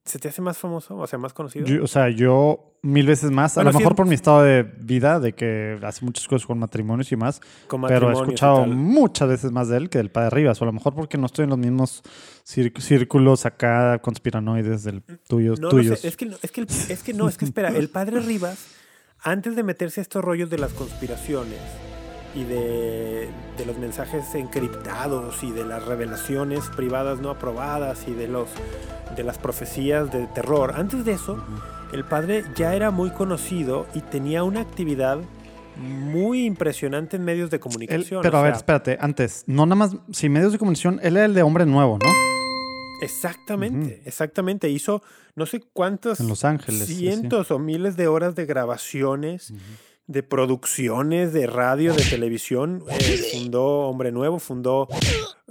¿Se te hace más famoso? O sea, más conocido. Yo- o sea, yo mil veces más, Bueno, a lo sí mejor por mi estado de vida, de que hace muchas cosas con matrimonios y más, con pero he escuchado muchas veces más de él que del Padre Rivas, o a lo mejor porque no estoy en los mismos círculos acá conspiranoides del tuyos, No, no tuyos. sé, es que, no- es, que el- es que no, es que espera, el padre Rivas, antes de meterse a estos rollos de las conspiraciones y de, de los mensajes encriptados y de las revelaciones privadas no aprobadas y de, los, de las profecías de terror, antes de eso, el padre ya era muy conocido y tenía una actividad muy impresionante en medios de Él- comunicación. pero o a ver, espérate, antes, no nada más, si medios de comunicación, él era el de Hombre Nuevo, ¿no? Exactamente, exactamente. Hizo no sé cuántos En Los Ángeles. sí, sí. cientos o miles de horas de grabaciones, de producciones, de radio, de televisión. Eh, fundó Hombre Nuevo, fundó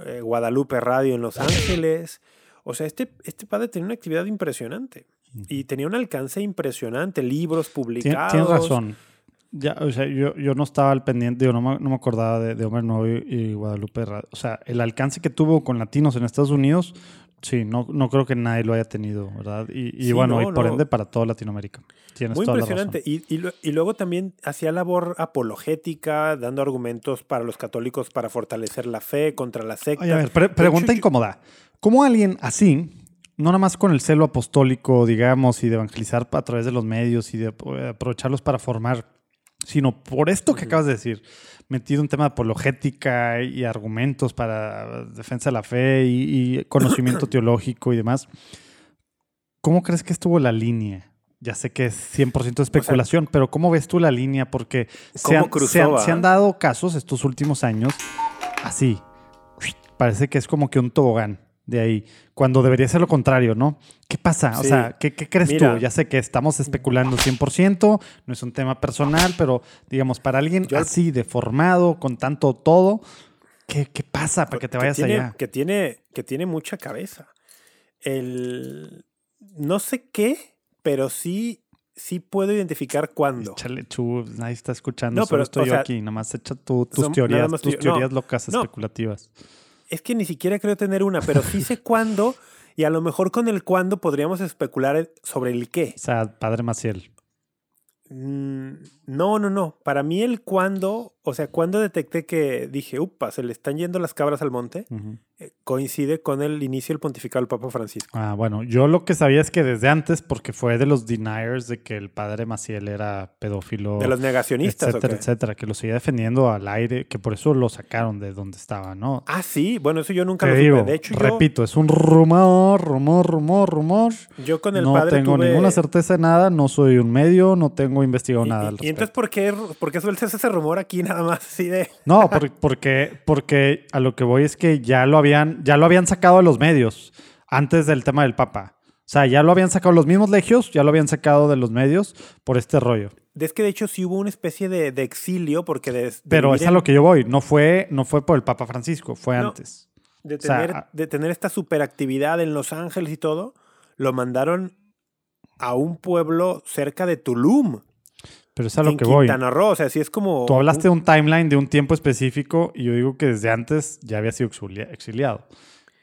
eh, Guadalupe Radio en Los Ángeles. O sea, este, este padre tenía una actividad impresionante y tenía un alcance impresionante, libros Tien- publicados. Tienes razón. Ya, o sea, yo, yo no estaba al pendiente, yo no me, no me acordaba de, de Hombre Nuevo y, y Guadalupe. Ra- O sea, el alcance que tuvo con latinos en Estados Unidos, sí, no, no creo que nadie lo haya tenido, ¿verdad? Y, y Sí, bueno, no, y por no. ende para toda Latinoamérica. Tienes Muy toda la impresionante. razón. Y, y, y luego también hacía labor apologética, dando argumentos para los católicos para fortalecer la fe contra la secta. Oye, a ver, pre- pregunta incómoda. ¿Cómo alguien así, no nada más con el celo apostólico, digamos, y de evangelizar a través de los medios y de apro- aprovecharlos para formar sino por esto que acabas de decir, metido un tema de apologética y argumentos para defensa de la fe y, y conocimiento teológico y demás. ¿Cómo crees que estuvo la línea? Ya sé que es 100% especulación, pero ¿cómo ves tú la línea? Porque se han, cruzó, se han- ah? se han dado casos estos últimos años así. Parece que es como que un tobogán de ahí, cuando debería ser lo contrario, ¿no? ¿Qué pasa? O sea, ¿qué, qué crees Mira. tú? Ya sé que estamos especulando 100%, no es un tema personal, pero digamos, para alguien Yo así, deformado, con tanto todo, ¿qué, qué pasa para que te vayas tiene, allá? Que tiene, que tiene mucha cabeza. El, no sé qué, pero sí, sí puedo identificar cuándo. Échale, chu, nadie está escuchando, No, solo pero, estoy o yo sea, aquí, nada más echa tu- tus teorías, tus. No, teorías locas no. especulativas. Es que ni siquiera creo tener una, pero sí sé cuándo y a lo mejor con el cuándo podríamos especular sobre el qué. O sea, Padre Maciel. Mm, No, no, no. Para mí el cuándo, o sea, cuando detecté que dije, upa, se le están yendo las cabras al monte, eh, coincide con el inicio del pontificado del Papa Francisco. Ah, bueno, yo lo que sabía es que desde antes, porque fue de los deniers de que el padre Maciel era pedófilo, De los negacionistas, ¿o etcétera, etcétera, que lo seguía defendiendo al aire, que por eso lo sacaron de donde estaba, ¿no? Ah, sí, bueno, eso yo nunca Te lo digo, supe. De hecho, yo, repito, es un rumor, rumor, rumor, rumor. yo con el no padre tengo tuve... ninguna certeza de nada, no soy un medio, no tengo investigado Y, nada y- al y respecto. entonces, ¿por qué, ¿por qué sueltas ese rumor aquí nada más así de...? No, por- porque, porque a lo que voy es que ya lo habían, ya lo habían sacado de los medios antes del tema del Papa. O sea, ya lo habían sacado los mismos legios, ya lo habían sacado de los medios por este rollo. Es que de hecho sí hubo una especie de, de exilio porque de, de Pero es a lo que yo voy. No fue, no fue por el Papa Francisco, fue No. antes. de o sea, tener, de tener esta superactividad en Los Ángeles y todo, lo mandaron a un pueblo cerca de Tulum, Pero es a lo en que voy. Quintana Roo. O sea, sí es como... Tú hablaste un- de un timeline de un tiempo específico y yo digo que desde antes ya había sido exili- exiliado.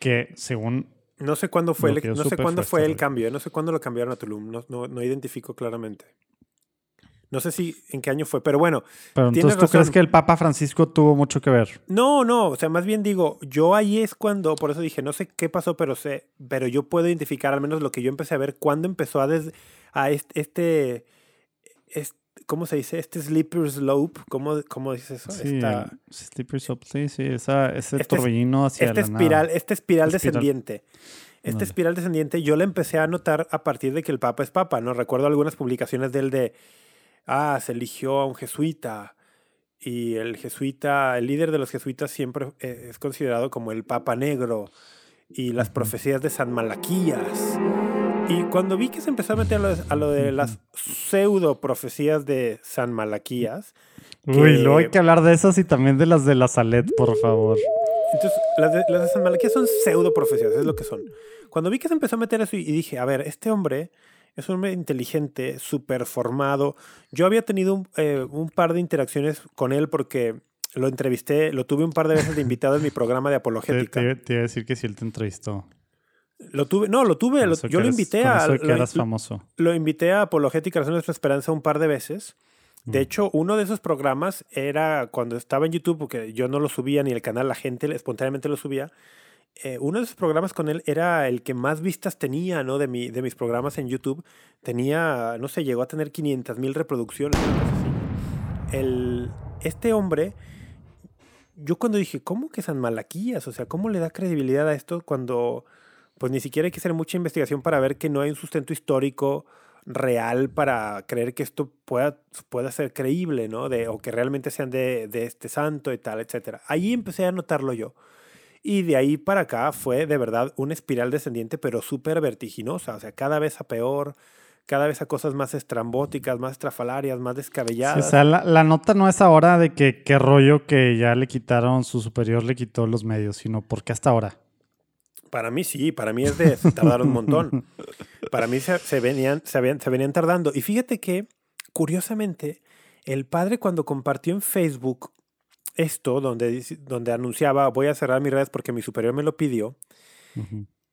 Que según No sé cuándo fue, el, no sé cuándo fue este el cambio, ¿eh? no sé cuándo lo cambiaron a Tulum, no, no, no identifico claramente. No sé si en qué año fue, pero bueno, Pero entonces tú crees que el Papa Francisco tuvo mucho que ver. No, no, o sea, más bien digo, yo ahí es cuando, por eso dije, no sé qué pasó, pero sé, pero yo puedo identificar al menos lo que yo empecé a ver cuando empezó a, des- a este, este, es- ¿cómo se dice? Este slippery slope, ¿cómo, cómo dices eso? Sí, Esta- slippery slope, sí, sí, esa, ese Este es- torbellino hacia esta la espiral, nada. esta espiral espiral. descendiente. Esta espiral descendiente yo la empecé a notar a partir de que el Papa es Papa, ¿no? Recuerdo algunas publicaciones de él de, ah, se eligió a un jesuita y el jesuita, el líder de los jesuitas siempre eh, es considerado como el Papa Negro y las profecías de San Malaquías. Y cuando vi que se empezó a meter a lo de, a lo de las pseudo profecías de San Malaquías, Uy, luego hay que hablar de esas y también de las de la Salet, por favor. Entonces, las de, las de San Malaquías son pseudo profecías, es lo que son. Cuando vi que se empezó a meter eso y, y dije, a ver, este hombre es un hombre inteligente, súper formado. Yo había tenido un, eh, un par de interacciones con él porque lo entrevisté, lo tuve un par de veces de invitado en mi programa de Te, apologética. te- te iba a decir que si él te entrevistó. Lo tuve, no, lo tuve, lo- que yo lo eres- invité a... eso que lo- eras famoso. lo invité a Apologética Razón de Nuestra Esperanza un par de veces. De Mm. hecho, uno de esos programas era cuando estaba en YouTube, porque yo no lo subía ni el canal, la gente espontáneamente lo subía. Eh, uno de esos programas con él era el que más vistas tenía, ¿no? De, mi, de mis programas en YouTube. Tenía, no sé, llegó a tener 500 mil reproducciones. El, este hombre, yo cuando dije, ¿cómo que San Malaquías? O sea, ¿cómo le da credibilidad a esto cuando pues ni siquiera hay que hacer mucha investigación para ver que no hay un sustento histórico real para creer que esto pueda, pueda ser creíble, ¿no? De, o que realmente sean de, de este santo y tal, etcétera. Ahí empecé a notarlo yo. Y de ahí para acá fue de verdad una espiral descendiente, pero súper vertiginosa. O sea, cada vez a peor, cada vez a cosas más estrambóticas, más estrafalarias, más Sí, descabelladas. o sea, la, la nota no es ahora de que qué rollo que ya le quitaron, su superior le quitó los medios, sino porque hasta ahora. Para mí sí, para mí es de se tardaron un montón. Para mí se, se venían, se, habían- se venían tardando. Y fíjate que, curiosamente, el padre cuando compartió en Facebook esto, donde, donde anunciaba voy a cerrar mis redes porque mi superior me lo pidió,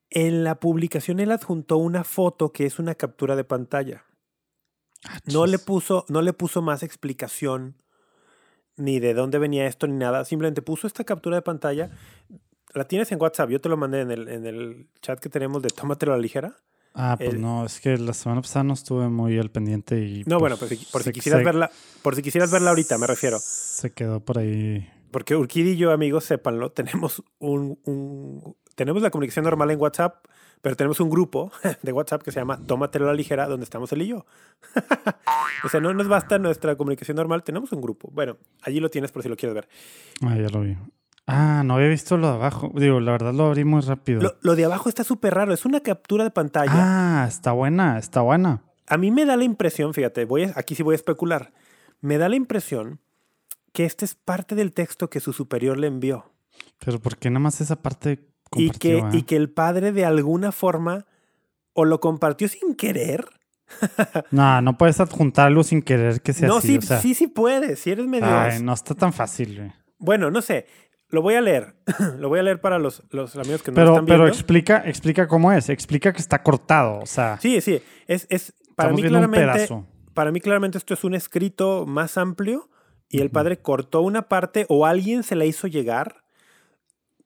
en la publicación él adjuntó una foto que es una captura de pantalla. No le puso, no le puso más explicación ni de dónde venía esto ni nada. Simplemente puso esta captura de pantalla. La tienes en WhatsApp. Yo te lo mandé en el, en el chat que tenemos de Tómatelo a la ligera. Ah, pues El- no, es que la semana pasada no estuve muy al pendiente y. No, pues, bueno, por si, por si quisieras se- verla, por si quisieras verla ahorita, me refiero. Se quedó por ahí. Porque Urquidi y yo, amigos, sépanlo, tenemos un, un- tenemos la comunicación normal en WhatsApp, pero tenemos un grupo de WhatsApp que se llama Tómatelo a la ligera, donde estamos él y yo. o sea, no nos basta nuestra comunicación normal, tenemos un grupo. Bueno, allí lo tienes por si lo quieres ver. Ah, ya lo vi. Ah, no había visto lo de abajo. Digo, la verdad lo abrí muy rápido. Lo, lo de abajo está súper raro, es una captura de pantalla. Ah, está buena, está buena. A mí me da la impresión, fíjate, voy a- aquí sí voy a especular, me da la impresión que este es parte del texto que su superior le envió. Pero ¿por qué nada más esa parte y que, compartió, y que el padre de alguna forma o lo compartió sin querer. No, no puedes adjuntar algo sin querer que sea no, así. sí, o sea, sí, sí puedes, si eres medio... Ay, no está tan fácil, güey. Bueno, no sé, lo voy a leer. lo voy a leer para los, los amigos que no Pero, están pero viendo. explica, explica cómo es. Explica que está cortado. O sea, Sí, sí, es, es para mí claramente... Para mí claramente esto es un escrito más amplio y el padre cortó una parte o alguien se la hizo llegar.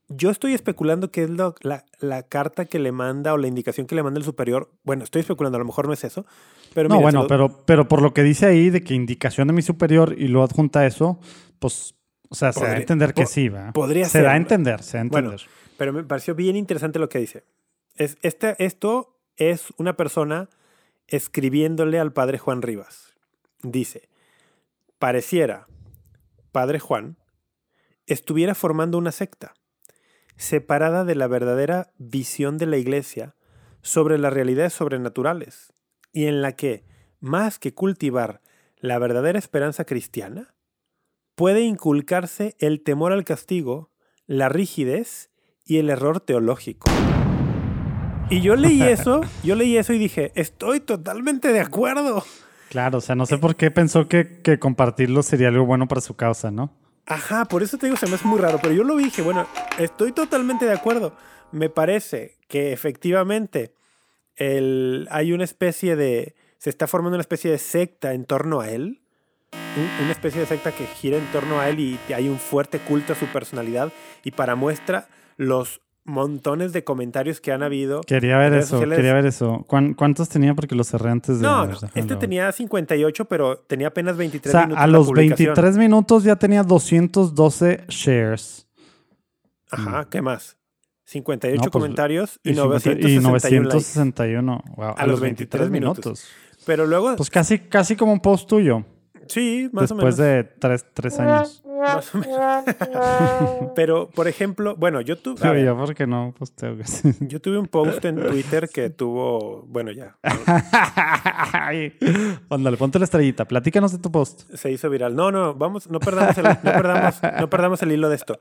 Yo estoy especulando que es lo- la, la carta que le manda o la indicación que le manda el superior. Bueno, estoy especulando, a lo mejor no es eso. Pero no, mira, bueno, lo- pero, pero por lo que dice ahí de que indicación de mi superior y lo adjunta eso, pues, o sea, se da a entender que sí, ¿va? podría se ser. da a entender, se da a Bueno, entender. Pero me pareció bien interesante lo que dice. Es, este, esto es una persona escribiéndole al padre Juan Rivas. Dice, pareciera, padre Juan, estuviera formando una secta, separada de la verdadera visión de la iglesia sobre las realidades sobrenaturales, y en la que, más que cultivar la verdadera esperanza cristiana, puede inculcarse el temor al castigo, la rigidez y el error teológico. Y yo leí eso, yo leí eso y dije, estoy totalmente de acuerdo. Claro, o sea, no sé por qué pensó que, que compartirlo sería algo bueno para su causa, ¿no? Ajá, por eso te digo, se me hace muy raro, pero yo lo dije, bueno, estoy totalmente de acuerdo. Me parece que efectivamente el, hay una especie de, se está formando una especie de secta en torno a él, un- una especie de secta que gira en torno a él y hay un fuerte culto a su personalidad y para muestra los montones de comentarios que han habido. Quería ver eso, sociales- quería ver eso. ¿Cuán- ¿Cuántos tenía? Porque los cerré antes de... No, este tenía 58, pero tenía apenas O 23 sea, minutos a los publicación. 23 minutos ya tenía 212 shares. Ajá, ¿qué más? 58 No, pues, comentarios y, Y, 50 y 961 likes. 961. Wow, a, los 23, minutos. Pero luego, Pues casi, casi como un post tuyo. Sí, más después o menos. de tres, tres años. Más o menos. Pero, por ejemplo, bueno, yo, tu- a Pero yo porque no posteo. yo tuve un post en Twitter que tuvo, bueno, ya, Ándale, ponte la estrellita. Platícanos de tu post. se hizo viral. No, no, vamos, no perdamos el, no perdamos, no perdamos el hilo de esto.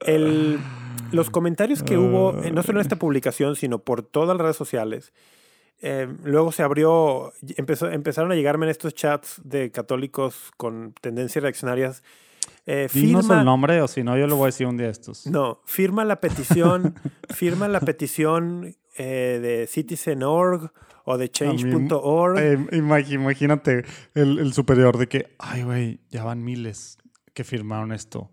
El, los comentarios que hubo, eh, no solo en esta publicación, sino por todas las redes sociales, eh, luego se abrió, empezó, empezaron a llegarme en estos chats de católicos con tendencias reaccionarias. Eh, Dinos firma- el nombre o si no, yo lo voy a decir un día de estos. No, firma la petición, firma la petición eh, de Citizen.org o de Change.org. Eh, imag- imagínate el, el superior de que, ay, güey, ya van miles que firmaron esto.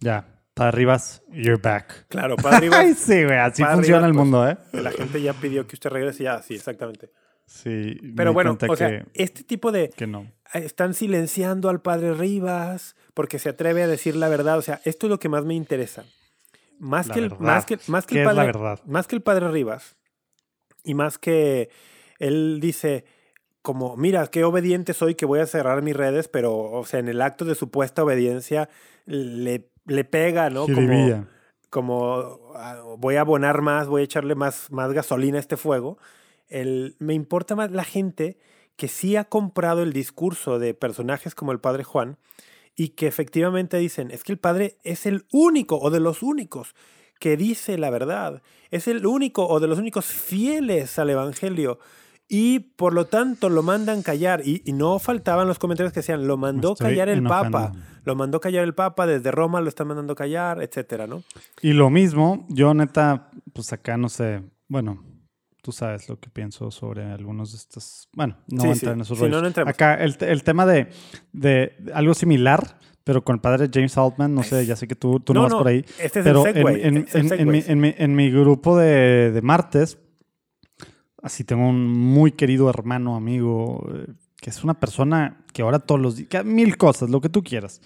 Ya, para arriba, you're back. Claro, para arriba. Ay, sí, güey, así funciona arriba, el pues, mundo, ¿eh? La gente ya pidió que usted regrese ya, sí, exactamente. Sí. Pero bueno, o sea, que, este tipo de... que no. Están silenciando al padre Rivas porque se atreve a decir la verdad. O sea, esto es lo que más me interesa. Más La que el, verdad. más que, más que ¿Qué el padre, más que el padre Rivas y más que él dice como mira qué obediente soy que voy a cerrar mis redes pero o sea en el acto de supuesta obediencia le, le pega no como, Jiribilla. como ah, voy a abonar más voy a echarle más, más gasolina a este fuego. El, me importa más la gente que sí ha comprado el discurso de personajes como el padre Juan y que efectivamente dicen, es que el padre es el único o de los únicos que dice la verdad, es el único o de los únicos fieles al Evangelio y por lo tanto lo mandan callar y, y no faltaban los comentarios que decían, lo mandó estoy callar el enojando. Papa, lo mandó callar el Papa, desde Roma lo están mandando callar, etcétera, ¿no? Y lo mismo, yo neta, pues acá no sé, bueno, tú sabes lo que pienso sobre algunos de estos, bueno, no Sí, voy a sí. en esos no, rollos. no entremos. Acá el, el tema de, de algo similar, pero con el padre James Altman, no sé, ya sé que tú, tú no, No, vas no, por ahí, este es pero el en, segue, en- el en- en mi- en mi grupo de, de martes así tengo un muy querido hermano, amigo, eh, que es una persona que ahora todos los días, mil cosas, lo que tú quieras.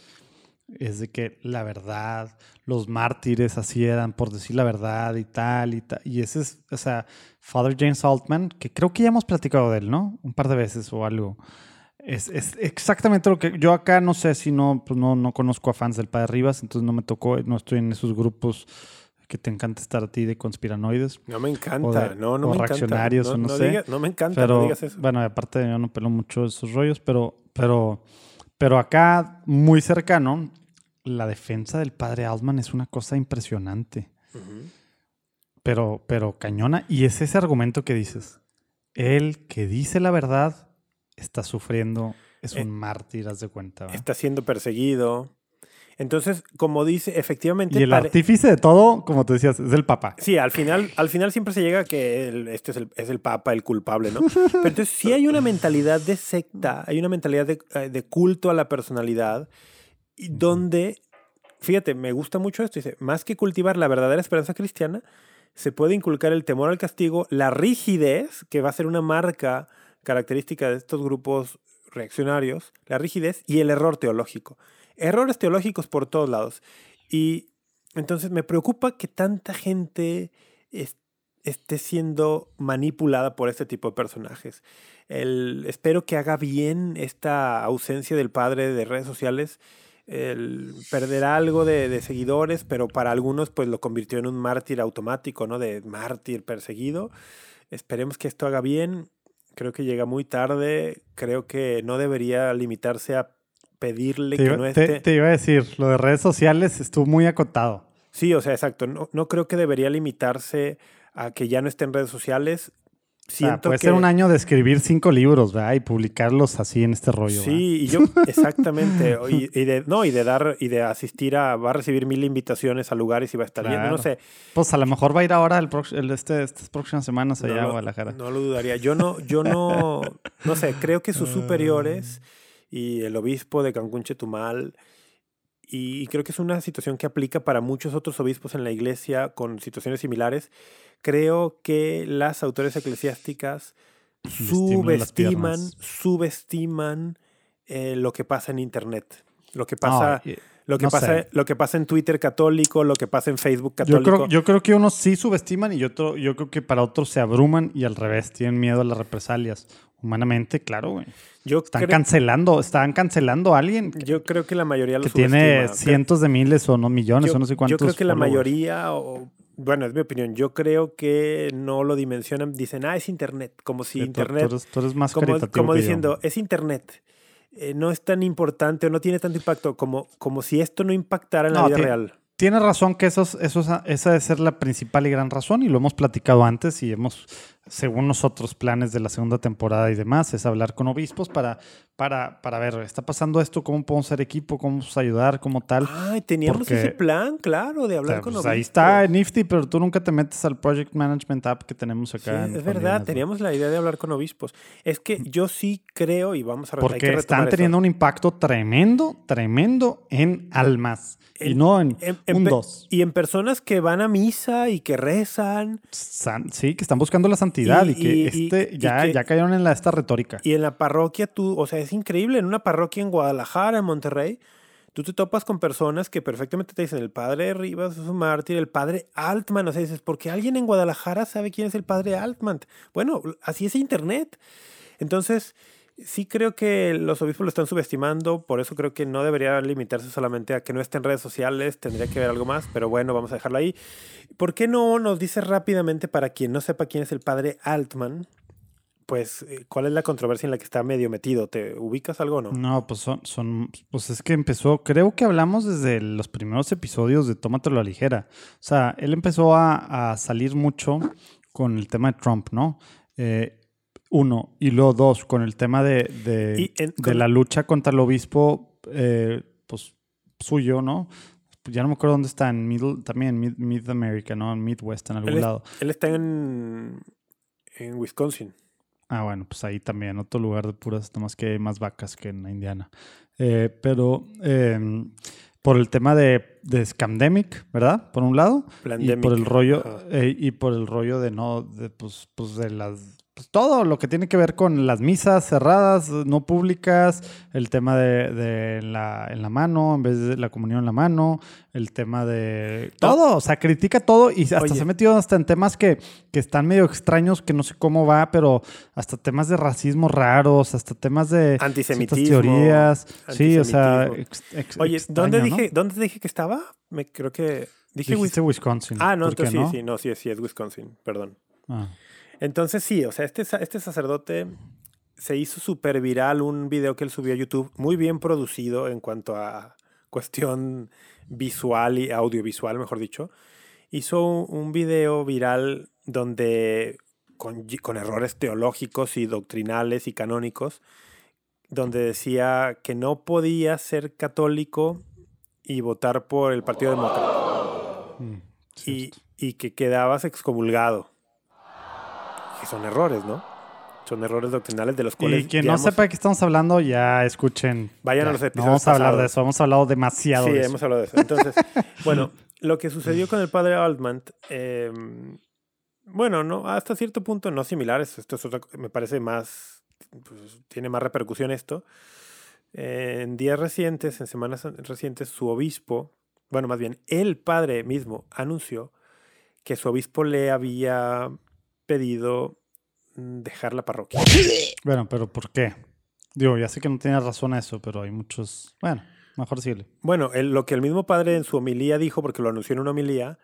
Es de que la verdad, los mártires así eran por decir la verdad y tal y tal. Y ese es, o sea, Father James Altman, que creo que ya hemos platicado de él, ¿no? Un par de veces o algo. Es, es exactamente lo que yo acá no sé si no, pues no, no conozco a fans del Padre Rivas, entonces no me tocó, no estoy en esos grupos que te encanta estar a ti de conspiranoides. No me encanta, no, no o me reaccionarios, encanta. No, no, sé. no me encanta, pero, no digas eso. Bueno, aparte yo no pelo mucho esos rollos, pero, pero, pero acá, muy cercano, la defensa del padre Altman es una cosa impresionante. Pero, pero cañona. Y es ese argumento que dices. El que dice la verdad está sufriendo, es Eh, un mártir, haz de cuenta. Está siendo perseguido. Entonces, como dice, efectivamente... Y el artífice de todo, como te decías, es el Papa. Sí, al final, al final siempre se llega a que el- este es el, es el papa, el culpable, ¿no? Pero entonces sí hay una mentalidad de secta, hay una mentalidad de, eh, de culto a la personalidad, y donde, fíjate, me gusta mucho esto, dice, más que cultivar la verdadera esperanza cristiana, se puede inculcar el temor al castigo, la rigidez, que va a ser una marca característica de estos grupos reaccionarios, la rigidez y el error teológico. Errores teológicos por todos lados. Y entonces me preocupa que tanta gente es- esté siendo manipulada por este tipo de personajes. Espero que haga bien esta ausencia del padre de redes sociales. El, perderá algo de, de seguidores, pero para algunos pues lo convirtió en un mártir automático, ¿no? De mártir perseguido. Esperemos que esto haga bien. Creo que llega muy tarde. Creo que no debería limitarse a pedirle Te que iba, no esté. te iba a decir, lo de redes sociales estuvo muy acotado. Sí, o sea, exacto. No, no creo que debería limitarse a que ya no esté en redes sociales. Siento puede que ser un año de escribir cinco libros, ¿verdad? Y publicarlos así en este rollo. ¿verdad? Sí, y yo exactamente. y, y de no y de dar y de asistir a va a recibir mil invitaciones a lugares y va a estar yendo. No Claro. sé. Pues a lo mejor va a ir ahora el el este, estas próximas semanas allá no a Guadalajara. No lo dudaría. Yo no, yo no, no sé, creo que sus superiores y el obispo de Cancún Chetumal, y creo que es una situación que aplica para muchos otros obispos en la iglesia con situaciones similares. Creo que las autoridades eclesiásticas subestiman, subestiman eh, lo que pasa en internet. Lo que pasa, No, y- lo que no pasa, sé. lo que pasa en Twitter católico, lo que pasa en Facebook yo, católico. creo, yo creo que unos sí subestiman y otro, yo creo que para otros se abruman y al revés, tienen miedo a las represalias. Humanamente, claro, güey. yo, Están creo, cancelando, están cancelando a alguien que, yo creo que la mayoría lo que tiene cientos de miles o no millones yo, o no sé cuántos. yo creo que la mayoría, o- bueno, es mi opinión, yo creo que no lo dimensionan, dicen, ah, es Internet, como si Sí, Internet, Tú, eres, tú eres más como, como yo. diciendo, es Internet, eh, no es tan importante o no tiene tanto impacto, como, como si esto no impactara en la vida real. Tienes razón que eso, es- eso, es- esa debe ser la principal y gran razón y lo hemos platicado antes y hemos, según nosotros, planes de la segunda temporada y demás, es hablar con obispos para, para, para ver, está pasando esto, cómo podemos ser equipo, cómo podemos ayudar, como tal. Ay, teníamos porque- ese plan, claro, de O hablar sea, con pues obispos. ahí está Nifty, pero tú nunca te metes al Project Management App que tenemos Sí, acá. en es verdad, teníamos la idea de hablar con obispos. Es que yo sí creo, y vamos a que Porque están eso. teniendo un impacto tremendo, tremendo en almas. y no en, En- en un pe- dos. Y en personas que van a misa y que rezan sí, que están buscando la santidad y, Y- que y- este, y- ya, que- ya cayeron en la, esta retórica. Y en la parroquia tú, o sea, es increíble, en una parroquia en Guadalajara, en Monterrey, tú te topas con personas que perfectamente te dicen, el padre Rivas es un mártir, el padre Altman, o sea, dices, ¿por qué alguien en Guadalajara sabe quién es el padre Altman? Bueno, así es Internet. Entonces, sí creo que los obispos lo están subestimando, por eso creo que no debería limitarse solamente a que no esté en redes sociales, tendría que ver algo más, pero bueno, vamos a dejarlo ahí. ¿Por qué no nos dice rápidamente, para quien no sepa quién es el padre Altman, pues, eh, ¿cuál es la controversia en la que está medio metido? ¿Te ubicas algo o no? No, pues son, pues es que empezó, creo que hablamos desde los primeros episodios de Tómatelo a la ligera. O sea, él empezó a, a salir mucho con el tema de Trump, ¿no? Eh, uno, y luego dos, con el tema de, de, la lucha contra el obispo, eh, pues suyo, ¿no? Ya no me acuerdo dónde está, en Middle, también Mid, Mid America, ¿no? En Midwest, en algún Él, es- lado. él está en, en Wisconsin. Ah, bueno, pues ahí también, otro lugar de puras, nomás que hay más vacas que en Indiana. Eh, pero eh, por el tema de, de Scamdemic, ¿verdad? Por un lado. Y por el rollo, eh, y por el rollo de no, de, pues, pues de las pues, todo lo que tiene que ver con las misas cerradas, no públicas, el tema de, de la, en la mano, en vez de la comunión en la mano, el tema de todo, o sea, critica todo y hasta Oye. se ha metido hasta en temas que, que están medio extraños, que no sé cómo va, pero hasta temas de racismo raros, hasta temas de Antisemitismo, teorías. Sí, o sea, antisemitismo. ex- ex- Oye, extraño, ¿dónde ¿no? dije, ¿dónde dije que estaba? Me creo que dije Wisconsin. Ah, no, ¿Por qué entonces sí, no? sí, no, sí, sí, es Wisconsin, perdón. Ah. Entonces sí, o sea, este, este sacerdote se hizo súper viral un video que él subió a YouTube, muy bien producido en cuanto a cuestión visual y audiovisual, mejor dicho. Hizo un, video viral donde, con, errores teológicos y doctrinales y canónicos, donde decía que no podía ser católico y votar por el Partido Demócrata Mm, y, y que quedabas excomulgado. Que son errores, ¿no? Son errores doctrinales de los cuales. Y quien no sepa de qué estamos hablando, ya escuchen. Vayan ya. a los No episodios vamos a hablar de eso, hemos hablado demasiado Sí, de eso. hemos hablado de eso. Entonces, bueno, lo que sucedió con el padre Altman, eh, bueno, no, hasta cierto punto no similares. Esto es otra, me parece más, pues, tiene más repercusión esto. Eh, en días recientes, en semanas recientes, su obispo, bueno, más bien, el padre mismo anunció que su obispo le había pedido mm, dejar la parroquia. Bueno, pero ¿por qué? Digo, ya sé que no tiene razón a eso, pero hay muchos. Bueno, mejor sigue. Bueno, el- lo que el mismo padre en su homilía dijo, porque lo anunció en una homilía,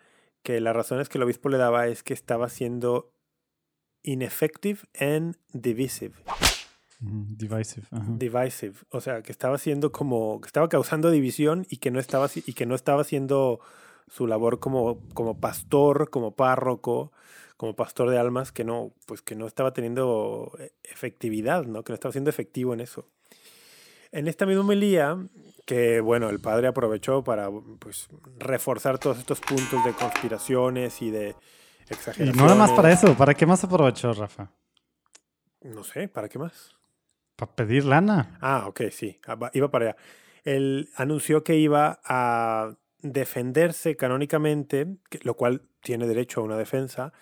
que las razones que el obispo le daba es que estaba siendo ineffective and divisive. Divisive. ajá. Divisive. O sea, que estaba siendo como, que estaba causando división y que no estaba, y que no estaba haciendo su labor como, como pastor, como párroco, como pastor de almas, que no, pues que no estaba teniendo eh, efectividad, ¿no? Que no estaba siendo efectivo en eso. En esta misma homilía, que bueno, el padre aprovechó para pues, reforzar todos estos puntos de conspiraciones y de Y exageraciones. no nada más para eso, ¿para qué más aprovechó, Rafa? No sé, ¿para qué más? Para pedir lana. Ah, ok, sí, ah, iba para allá. Él anunció que iba a defenderse canónicamente, lo cual tiene derecho a una defensa.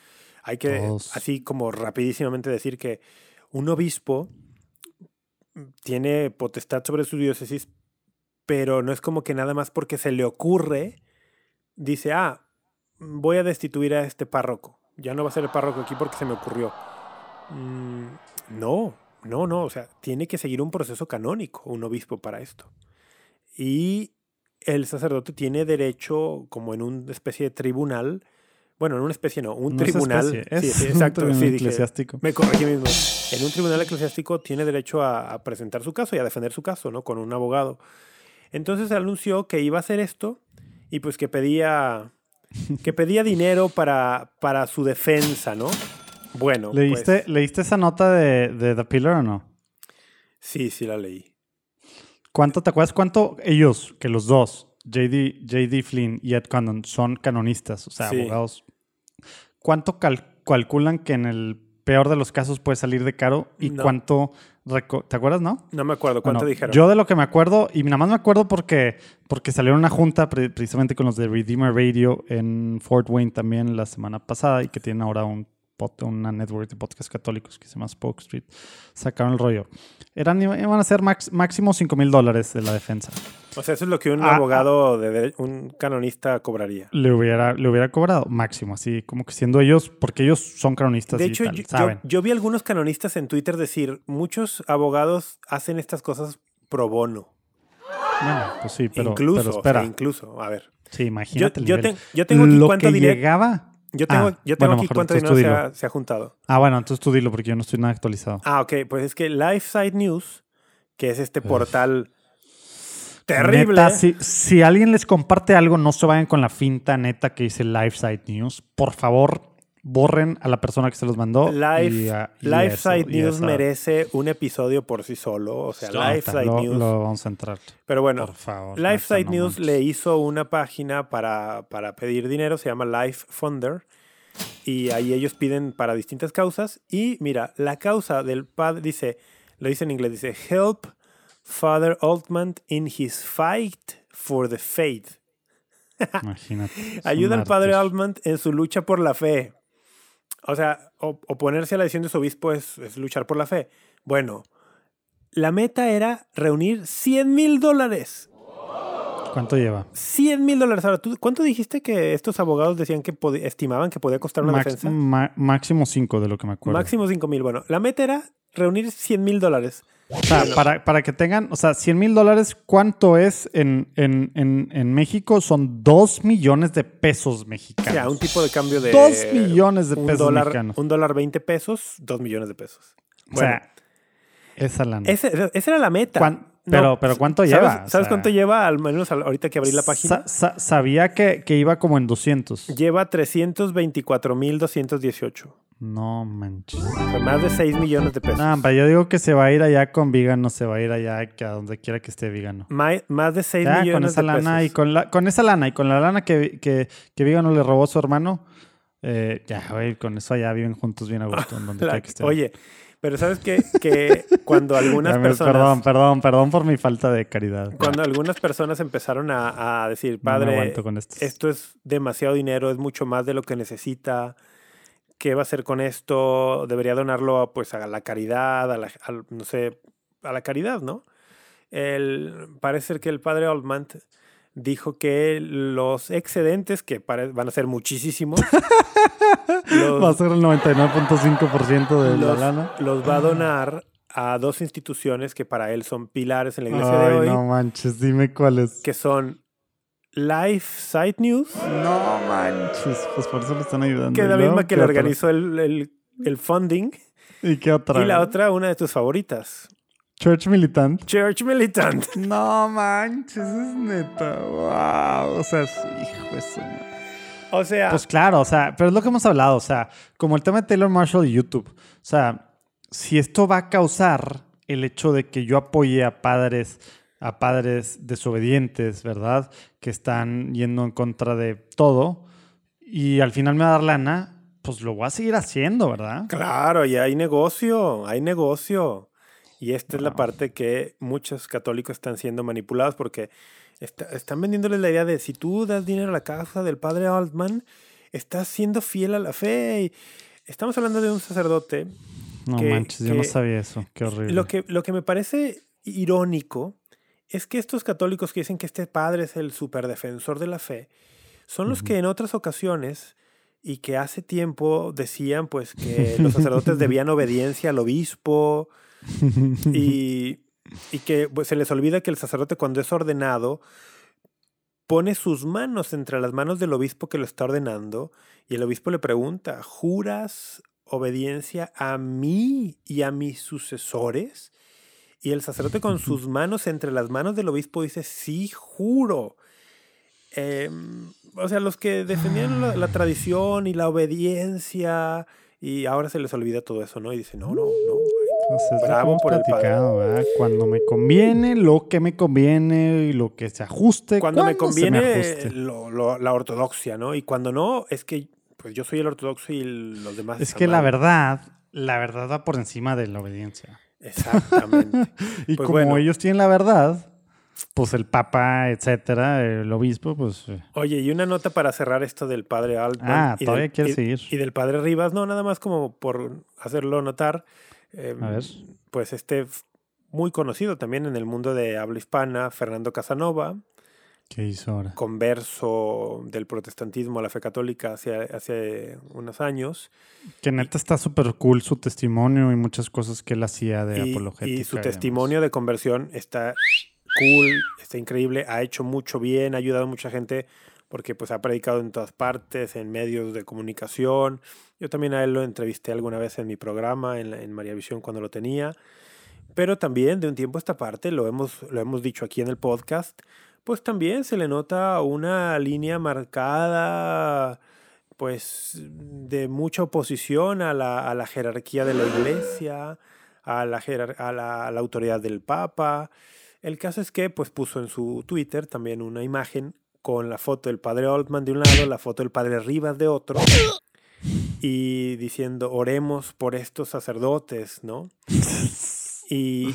Hay que, así como rapidísimamente decir que un obispo tiene potestad sobre su diócesis, pero no es como que nada más porque se le ocurre, dice, ah, voy a destituir a este párroco. Ya no va a ser el párroco aquí porque se me ocurrió. Mm, no, no, no. O sea, tiene que seguir un proceso canónico, un obispo para esto. Y el sacerdote tiene derecho, como en una especie de tribunal, bueno, en una especie no, un No es tribunal. especie, es sí, un exacto. tribunal sí, dije, eclesiástico. me corregí mismo. En un tribunal eclesiástico tiene derecho a, a presentar su caso y a defender su caso, ¿no? Con un abogado. Entonces anunció que iba a hacer esto y pues que pedía que pedía dinero para, para su defensa, ¿no? Bueno, ¿Leíste, pues, ¿Leíste esa nota de, de The Pillar o no? sí, sí la leí. ¿Cuánto te acuerdas cuánto ellos, que los dos, JD, JD Flynn y Ed Condon, son canonistas, o sea, Sí. abogados? ¿Cuánto cal- calculan que en el peor de los casos puede salir de caro? ¿Y No. cuánto... ¿Te acuerdas, no? No me acuerdo cuánto Bueno, dijeron. Yo de lo que me acuerdo, y nada más me acuerdo porque, porque salió una junta pre- precisamente con los de Redeemer Radio en Fort Wayne también la semana pasada y que tienen ahora un pod- una network de podcasts católicos que se llama Spoke Street. Sacaron el rollo. Eran, iban a ser max- máximo 5 mil dólares de la defensa. O sea, eso es lo que un Ah, abogado, de dere- un canonista cobraría. Le hubiera, le hubiera cobrado máximo, así como que siendo ellos, porque ellos son canonistas De y hecho, tal, yo, saben. yo vi algunos canonistas en Twitter decir, muchos abogados hacen estas cosas pro bono. Bueno, pues sí, pero, incluso, pero o sea, espera. incluso, a ver. sí, Yo, imagínate el yo, yo tengo aquí Lo cuánto que dinero. llegaba... Yo tengo, Ah, yo tengo bueno, aquí cuánto dinero se ha, se ha juntado. Ah, bueno, entonces tú dilo porque yo no estoy nada actualizado. Ah, ok, pues es que Lifeside News, que es este Uf. portal terrible. Neta, si, si alguien les comparte algo, no se vayan con la finta neta que dice Lifeside News. Por favor, borren a la persona que se los mandó. Life- y, y Lifeside eso, y News merece un episodio por sí solo. O sea, Ahorita Lifeside lo, News. lo vamos a entrar. Pero bueno, por favor. Neta, no News manches. le hizo una página para, para pedir dinero, se llama Life Funder. Y ahí ellos piden para distintas causas. Y mira, la causa del padre dice, lo dice en inglés, dice Help Father Altman in his fight for the faith. Imagínate. Ayuda al padre. Altman en su lucha por la fe. O sea, oponerse a la decisión de su obispo es, es luchar por la fe. Bueno, la meta era reunir 100 mil dólares. ¿Cuánto lleva? 100 mil dólares. Ahora, ¿tú, ¿cuánto dijiste que estos abogados decían que estimaban que podía costar una Max- defensa? máximo 5 de lo que me acuerdo. Máximo 5 mil. Bueno, la meta era reunir 100 mil dólares. O sea, para, para que tengan, o sea, 100 mil dólares, ¿cuánto es en, en, en, en México? Son 2 millones de pesos O mexicanos. sea, un tipo de cambio de... Dos millones de un pesos dólar, mexicanos. Un dólar 20 pesos, 2 millones de pesos. O sea, esa lana. Ese- esa era la meta. ¿Cuán- pero- pero ¿cuánto ¿sabes- lleva? ¿Sabes, O sea- cuánto lleva? Al menos ahorita que abrí la página. Sa- sa- sabía que, que iba como en 200. Lleva 324.218. No manches. O sea, más de 6 millones de pesos. No, pero yo digo que se va a ir allá con Vigano, se va a ir allá que a donde quiera que esté Vigano. Ma- más de 6 Ya, millones con esa de lana pesos. y con, la, con esa lana y con la lana que, que, que Vigano le robó a su hermano, eh, ya, güey, con eso allá viven juntos bien a gusto donde quiera que estén. Oye, pero ¿sabes qué? Que cuando algunas personas... Perdón, perdón, perdón por mi falta de caridad. Cuando algunas personas empezaron a, a decir, padre, con esto es demasiado dinero, es mucho más de lo que necesita. ¿Qué va a hacer con esto? Debería donarlo a, pues, a la caridad, a la, no sé, a la caridad, ¿no? El, parece ser que el padre Altman dijo que los excedentes, que van a ser muchísimos, los- Va a ser el 99.5% de la los, lana. los va a donar a dos instituciones que para él son pilares en la iglesia de hoy, no manches, dime cuáles. que son Life Site News, No manches, pues por eso le están ayudando. que es ¿Y la misma que le organizó el, el- el funding, ¿Y qué otra? y la otra, una de tus favoritas, Church Militant. Church Militant. No manches, es neta. Wow. O sea, hijo de su madre. O sea, Pues claro, o sea, pero es lo que hemos hablado, o sea, como el tema de Taylor Marshall y YouTube. O sea, si esto va a causar el hecho de que yo apoye a padres, a padres desobedientes, ¿verdad? Que están yendo en contra de todo y al final me va a dar lana, pues lo voy a seguir haciendo, ¿verdad? claro, y hay negocio, hay negocio. Y esta es la parte que muchos católicos están siendo manipulados porque está- están vendiéndoles la idea de si tú das dinero a la casa del padre Altman, estás siendo fiel a la fe. Y estamos hablando de un sacerdote No Que- manches, yo no sabía eso. Qué horrible. Lo que, lo que me parece irónico es que estos católicos que dicen que este padre es el superdefensor de la fe, son los que en otras ocasiones y que hace tiempo decían pues que los sacerdotes debían obediencia al obispo y, y que pues, se les olvida que el sacerdote cuando es ordenado pone sus manos entre las manos del obispo que lo está ordenando y el obispo le pregunta, ¿juras obediencia a mí y a mis sucesores? Y el sacerdote con sus manos entre las manos del obispo dice, sí, juro. Em, o sea, los que defendían la, la tradición y la obediencia y ahora se les olvida todo eso, ¿no? Y dicen, no, no, no. Que Bravo por el padre. platicado. Cuando me conviene, lo que me conviene y lo que se ajuste. Cuando me me conviene ajuste. lo- lo- la ortodoxia, ¿no? Y cuando no, es que pues yo soy el ortodoxo y los demás. Es que la mal. verdad, la verdad va por encima de la obediencia. Exactamente. Y Pues como bueno. ellos tienen la verdad, pues el papa, etcétera, el obispo, pues. eh, Oye, y una nota para cerrar esto del padre Altman. Ah, y todavía del, quieres y- seguir. Y del padre Rivas, no, nada más como por hacerlo notar. Eh, A ver. Pues este muy conocido también en el mundo de habla hispana, Fernando Casanova, ¿Qué hizo ahora? converso del protestantismo a la fe católica hace, hace unos años. Que neta está súper cool su testimonio y muchas cosas que él hacía de y, apologética. y su testimonio de conversión está cool, está increíble, ha hecho mucho bien, ha ayudado a mucha gente porque pues ha predicado en todas partes, en medios de comunicación. Yo también a él lo entrevisté alguna vez en mi programa, en, en María Visión cuando lo tenía. Pero también de un tiempo a esta parte, lo hemos, lo hemos dicho aquí en el podcast, pues también se le nota una línea marcada, pues de mucha oposición a la, a la jerarquía de la iglesia, a la, a la, a la autoridad del Papa. El caso es que pues puso en su Twitter también una imagen con la foto del padre Altman de un lado, la foto del padre Rivas de otro, y diciendo, oremos por estos sacerdotes, ¿no? Y,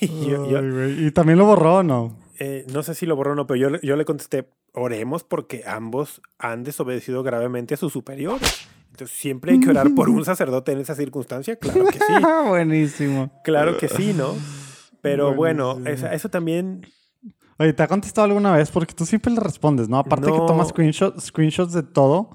y yo- yo- güey, Y también lo borró, ¿no? eh, no sé si lo borró o no, pero yo, yo le contesté, oremos porque ambos han desobedecido gravemente a sus superiores. Entonces, siempre hay que orar por un sacerdote en esa circunstancia, claro que sí. Buenísimo. Claro que sí, ¿no? Pero bueno, Buenísimo. esa- eso también Oye, ¿te ha contestado alguna vez? Porque tú siempre le respondes, ¿no? Aparte que No. tomas screenshot- screenshots de todo.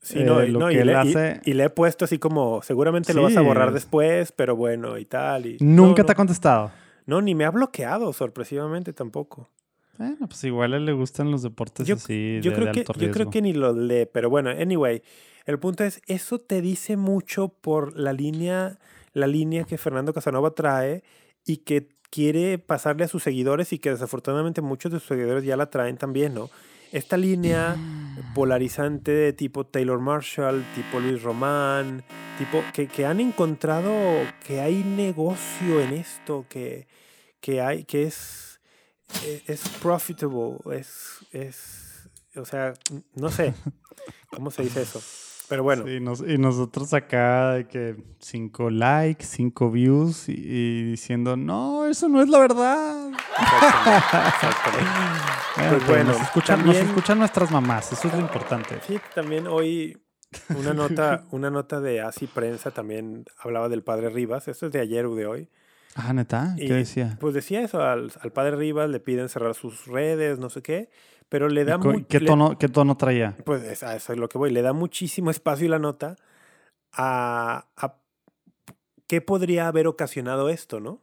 Sí, eh, no, y, lo no, y que él le, y- hace- y le he puesto así como, seguramente lo vas a Sí. borrar después, pero bueno, y tal. Y, Nunca no, te ha contestado. No, ni me ha bloqueado, sorpresivamente tampoco. Bueno, pues igual a él le gustan los deportes Yo, así yo de, creo de que, alto yo creo que ni lo lee, pero bueno, anyway, el punto es, eso te dice mucho por la línea, la línea que Fernando Casanova trae y que quiere pasarle a sus seguidores y que desafortunadamente muchos de sus seguidores ya la traen también, ¿no? Esta línea polarizante de tipo Taylor Marshall, tipo Luis Román, tipo que, que han encontrado que hay negocio en esto, que, que hay, que es, e- es profitable, es, es, o sea, no sé, ¿cómo se dice eso? Pero bueno, Sí, nos- y nosotros acá de que cinco likes, cinco views y, y diciendo, no, eso no es la verdad. exactamente, exactamente. Bueno, Pues pero bueno, nos, escuchan, también- nos escuchan nuestras mamás, eso es lo importante. Sí, también hoy una nota, una nota de Así Prensa también hablaba del padre Rivas, esto es de ayer o de hoy. Ah, neta, ¿qué Y, decía? Pues decía eso, al, al padre Rivas le piden cerrar sus redes, no sé qué, pero le da ¿Y co- mu- ¿Qué tono, ¿Qué tono traía? Pues es- a eso es lo que voy. Le da muchísimo espacio y la nota a, a qué podría haber ocasionado esto, ¿no?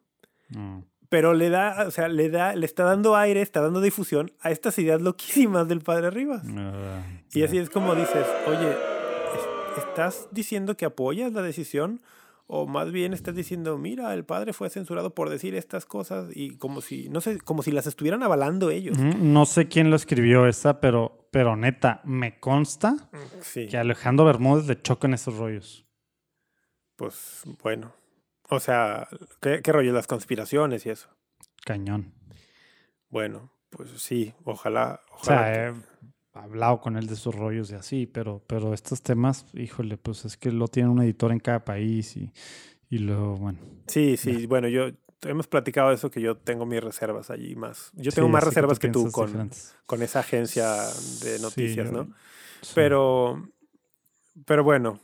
Mm. Pero le da, o sea, le da, le está dando aire, está dando difusión a estas ideas loquísimas del padre Rivas. Ah, Y así es como dices, oye, es- ¿estás diciendo que apoyas la decisión? O más bien estás diciendo, mira, el padre fue censurado por decir estas cosas y como si, no sé, como si las estuvieran avalando ellos. Ujú, No sé quién lo escribió esa, pero, pero neta, me consta Sí. que a Alejandro Bermúdez le chocan esos rollos. Pues bueno. O sea, ¿qué, qué rollo? Las conspiraciones y eso. Cañón. Bueno, pues sí, ojalá. O ojalá sea, que- he hablado con él de esos rollos y así, pero, pero estos temas, híjole, pues es que lo tiene un editor en cada país y, y luego, bueno. Sí, sí, bueno, yo hemos platicado de eso que yo tengo mis reservas allí más. Yo tengo Sí, más reservas que tú con, diferentes. con esa agencia de Sí, noticias, yo- ¿no? sí. Pero, pero bueno,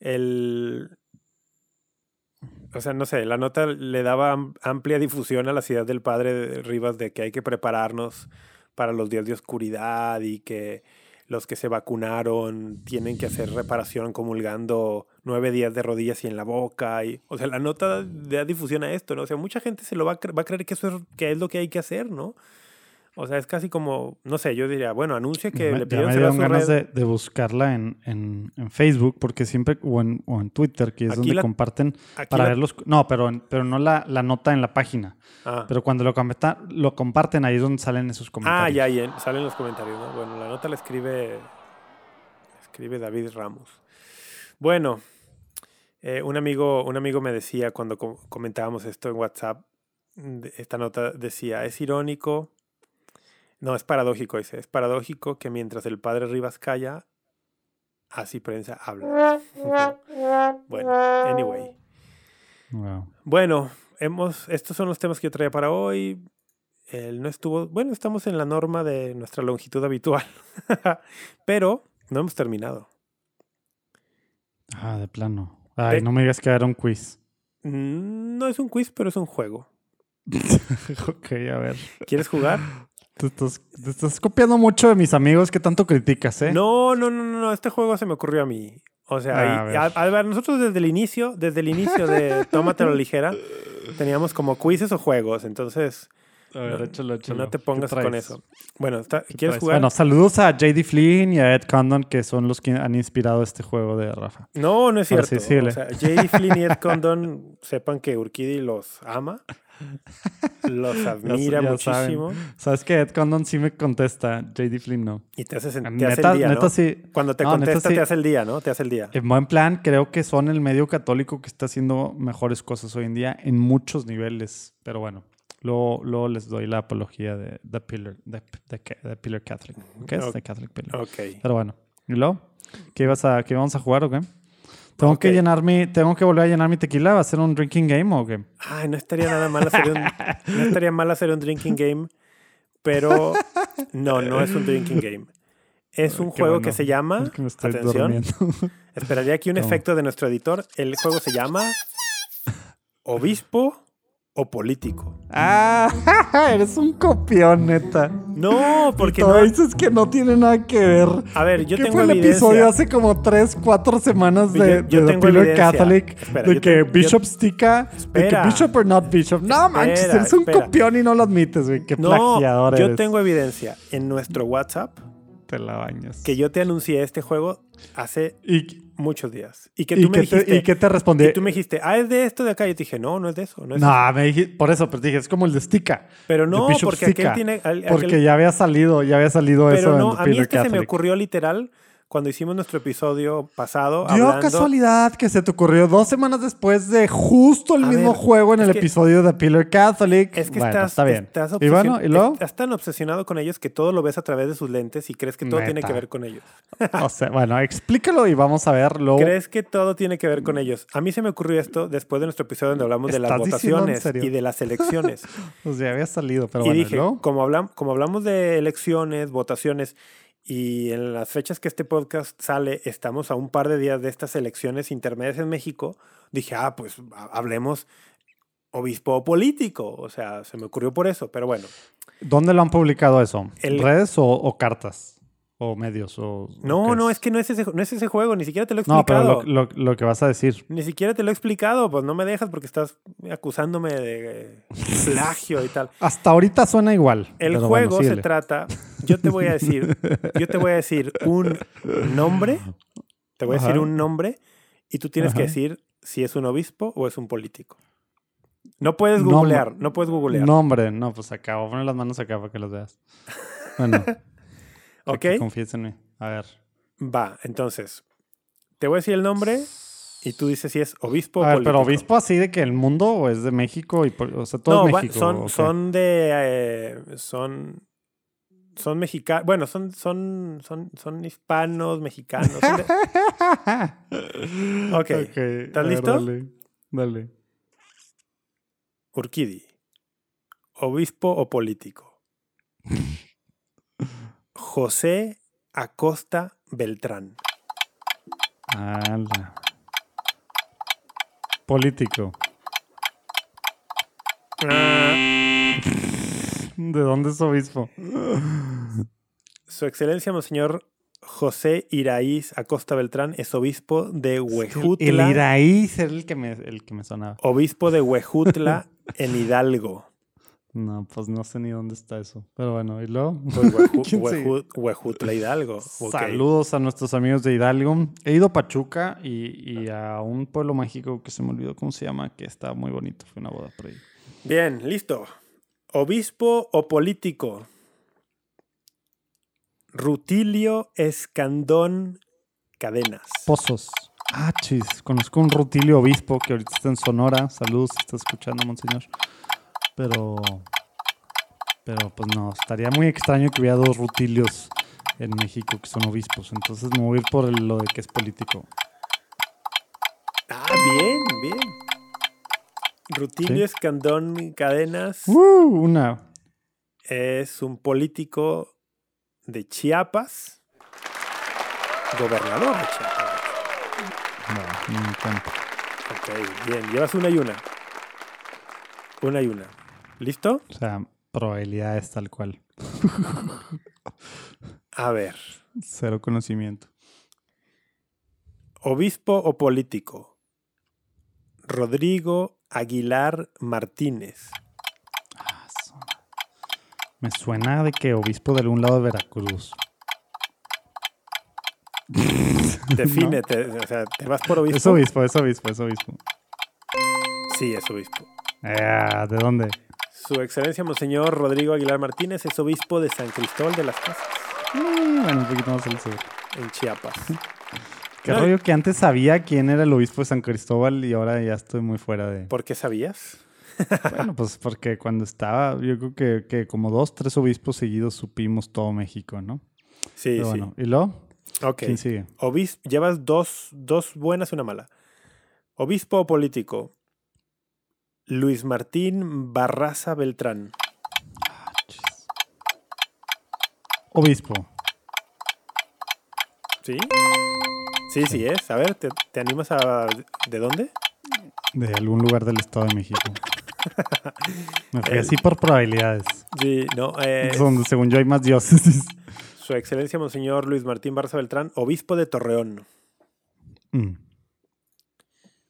el... O sea, no sé, la nota le daba am- amplia difusión a la ciudad del padre de Rivas de que hay que prepararnos para los días de oscuridad y que los que se vacunaron tienen que hacer reparación comulgando nueve días de rodillas y en la boca. Y, o sea, la nota da difusión a esto, ¿no? O sea, mucha gente se lo va a, va a creer que eso es, que es lo que hay que hacer, ¿no? O sea, es casi como, no sé, yo diría, bueno, anuncia que Ya me- le ya pidieron me cerrar dieron ganas de, de buscarla en, en, en Facebook, porque siempre, o en, o en Twitter, que es Aquí donde la- comparten para la- ver los... No, pero, pero no la, la nota en la página. Ah. Pero cuando lo, lo comparten, ahí es donde salen esos Ah, comentarios. ya, ya, salen los comentarios, ¿no? Bueno, la nota la escribe, escribe David Ramos. Bueno, eh, un, amigo, un amigo me decía cuando co- comentábamos esto en WhatsApp, esta nota decía, es irónico, no, es paradójico, dice, es paradójico que mientras el padre Rivas calla, así prensa habla. bueno, anyway. Wow. Bueno, hemos, estos son los temas que yo traía para hoy. Él no estuvo, bueno, estamos en la norma de nuestra longitud habitual, pero no hemos terminado. Ah, de plano. Ay, no me digas que era un quiz. Mm, No es un quiz, pero es un juego. ok, a ver. ¿Quieres jugar? Te estás, te estás copiando mucho de mis amigos que tanto criticas, ¿eh? No, no, no, no, este juego se me ocurrió a mí. O sea, A y- ver. a, a ver, nosotros desde el inicio, desde el inicio de Tómatelo ligera, teníamos como quizzes o juegos, entonces A ver, no- échalo, échalo. no te ¿Qué pongas con eso. Bueno, está- ¿Qué ¿quieres traes? jugar? Bueno, saludos a JD Flynn y a Ed Condon, que son los que han inspirado este juego de Rafa. No, no es cierto. sí, o sea, J.D. Flynn y Ed Condon sepan que Urquidi los ama, los admira ya muchísimo Sabes que Ed Condon sí me contesta, JD Flynn no. y te hace, sen- te Neta, hace el día, neta ¿no? sí. Cuando te No, neta contesta sí. te hace el día, ¿no? Te hace el día. En buen plan, creo que son el medio católico que está haciendo mejores cosas hoy en día en muchos niveles. Pero bueno, luego, luego les doy la apología de The Pillar, the, the, the Pillar Catholic. ¿Qué es? Ok. The Catholic Pillar. Ok. Pero bueno. ¿Y luego? ¿Qué, ibas a, ¿Qué vamos a jugar o qué? ¿Tengo, Ok. que llenar mi, ¿Tengo que volver a llenar mi tequila? ¿Va a ser un drinking game o qué? Ay, no estaría nada mal hacer un, no estaría mal hacer un drinking game pero no, no es un drinking game. Es un Qué juego bueno, que se llama. Es que me estoy atención, durmiendo. esperaría aquí un ¿Cómo? efecto de nuestro editor. El juego se llama Obispo o Político. ah, eres un copión, neta. No, porque todo no. dices que no tiene nada que ver. A ver, yo ¿Qué tengo fue el evidencia. episodio hace como 3, 4 semanas de, Yo- de yo The tengo evidencia. Catholic? Espera, de que tengo- yo- Bishop Stica, de que. Bishop or not Bishop. No manches, eres un espera. copión y no lo admites, güey. Qué No, plagiador yo eres. tengo evidencia en nuestro WhatsApp Te la bañas. que yo te anuncié este juego hace y, muchos días. Y que y tú me que te, dijiste. y que te respondí. y tú me dijiste, ah, es de esto de acá. Y yo te dije, no, no es de eso. No es No, me dijiste, por eso, pero te dije, es como el de Stica. Pero no, porque aquel Stica. tiene. al- aquel- Porque ya había salido, ya había salido eso pero no, en a mí este se me Catholic. ocurrió literal cuando hicimos nuestro episodio pasado. Dio hablando, casualidad que se te ocurrió dos semanas después de justo el A mismo ver, juego en el que- episodio de Pillar Catholic. Es que bueno, estás, está bien. estás, y bueno, obsesion- y luego, estás tan obsesionado con ellos que todo lo ves a través de sus lentes y crees que todo tiene que ver con ellos. o sea, bueno, explícalo y vamos a ver luego. ¿Crees que todo tiene que ver con ellos? A mí se me ocurrió esto después de nuestro episodio donde hablamos de las ¿Estás diciendo en votaciones y de las elecciones. Pues ya había salido, pero y bueno, ¿y dije, como hablamos de elecciones, votaciones, y en las fechas que este podcast sale, estamos a un par de días de estas elecciones intermedias en México, dije, ah, pues ha- hablemos obispo político. O sea, se me ocurrió por eso, pero bueno. ¿Dónde lo han publicado eso? El- ¿Redes o, o cartas? ¿O medios? O, No, no, es que no es, ese, no es ese juego, ni siquiera te lo he No, pero explicado. lo, lo- lo que vas a decir. Ni siquiera te lo he explicado, pues no me dejas porque estás acusándome de eh, plagio y tal. Hasta ahorita suena igual. El juego bueno, se trata, yo te voy a decir, yo te voy a decir un nombre, te voy a decir un nombre y tú tienes que decir si es un obispo o es un político. No puedes googlear, no puedes googlear. No, hombre, no, pues acá, voy a poner las manos acá para que los veas. Bueno, ¿Ok? que confíes en mí. A ver. Va, entonces, te voy a decir el nombre y tú dices si es obispo A o ver, político. pero obispo así de que el mundo o es de México y o sea, todo no, es México. son, son de. eh, son. Son mexicanos. Bueno, son, son, son, son hispanos, mexicanos. son de- Ok, ¿Estás ¿estás listo? Dale. dale. Urquidi. Obispo o político. José Acosta Beltrán. Ala. Político. Ah, ¿De dónde es obispo? Su excelencia, Monseñor José Iraíz Acosta Beltrán, es obispo de El Huejutla. Iraíz era el que me, el que me sonaba. Obispo de Huejutla en Hidalgo. No, pues no sé ni dónde está eso. Pero bueno, y luego. Pues Huejutla Hidalgo. Saludos a nuestros amigos de Hidalgo. He ido a Pachuca y, y a un pueblo mágico que se me olvidó cómo se llama, que está muy bonito. Fue una boda por ahí. Bien, listo. Obispo o político. Rutilio Escandón Cadenas. Pozos. Ah, chis. Conozco un Rutilio Obispo que ahorita está en Sonora. Saludos si está escuchando, monseñor. Pero. Pero pues no, estaría muy extraño que hubiera dos Rutilios en México que son obispos. Entonces me voy a ir por lo de que es político. Ah, bien, bien. Rutilio Sí. Escandón Cadenas ¡Uh! Una. es un político de Chiapas. Gobernador de Chiapas. No, no me encanta. Ok, bien. Llevas una y una. Una y una. ¿Listo? O sea, probabilidades tal cual. A ver. Cero conocimiento. Obispo o político. Rodrigo Aguilar Martínez. Ah, Me suena de que obispo de algún lado de Veracruz. Defínete, o sea, ¿te vas por obispo? Es obispo, es obispo, es obispo. Sí, es obispo. Ah, ¿De dónde? Su excelencia Monseñor Rodrigo Aguilar Martínez es obispo de San Cristóbal de las Casas, Mm, Bueno, un poquito más al sur. en Chiapas. Qué No, rollo que antes sabía quién era el obispo de San Cristóbal y ahora ya estoy muy fuera de... ¿Por qué sabías? Bueno, pues porque cuando estaba, yo creo que, que como dos, tres obispos seguidos supimos todo México, ¿no? Sí, Pero sí. ¿y luego? ok. ¿Quién sigue? Obis- llevas dos, dos buenas y una mala. Obispo o político. Luis Martín Barraza Beltrán. Obispo. ¿Sí? Sí, sí es. A ver, ¿te, te animas a... ¿De dónde? De algún lugar del Estado de México. Me fui El- así por probabilidades. Sí, no. eh, Donde según yo hay más diócesis. Su Excelencia Monseñor Luis Martín Barza Beltrán, obispo de Torreón. Mm.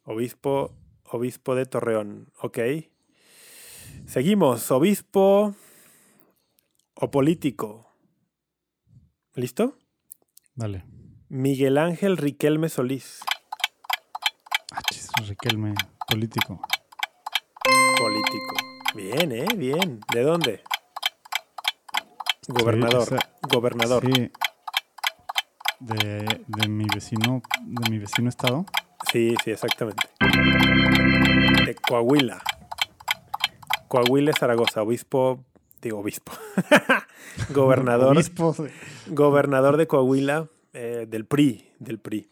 Obispo, obispo de Torreón. Ok. Seguimos. Obispo o político. ¿Listo? Dale. Miguel Ángel Riquelme Solís. Ah, chis, Riquelme, político. Político. Bien, ¿eh? Bien. ¿De dónde? Gobernador. ese- Gobernador. Sí. De, de mi vecino, de mi vecino estado. Sí, sí, exactamente. De Coahuila. Coahuila, Zaragoza. Obispo. Digo, obispo. Gobernador. Obispo. Gobernador de Coahuila eh, del PRI, del PRI.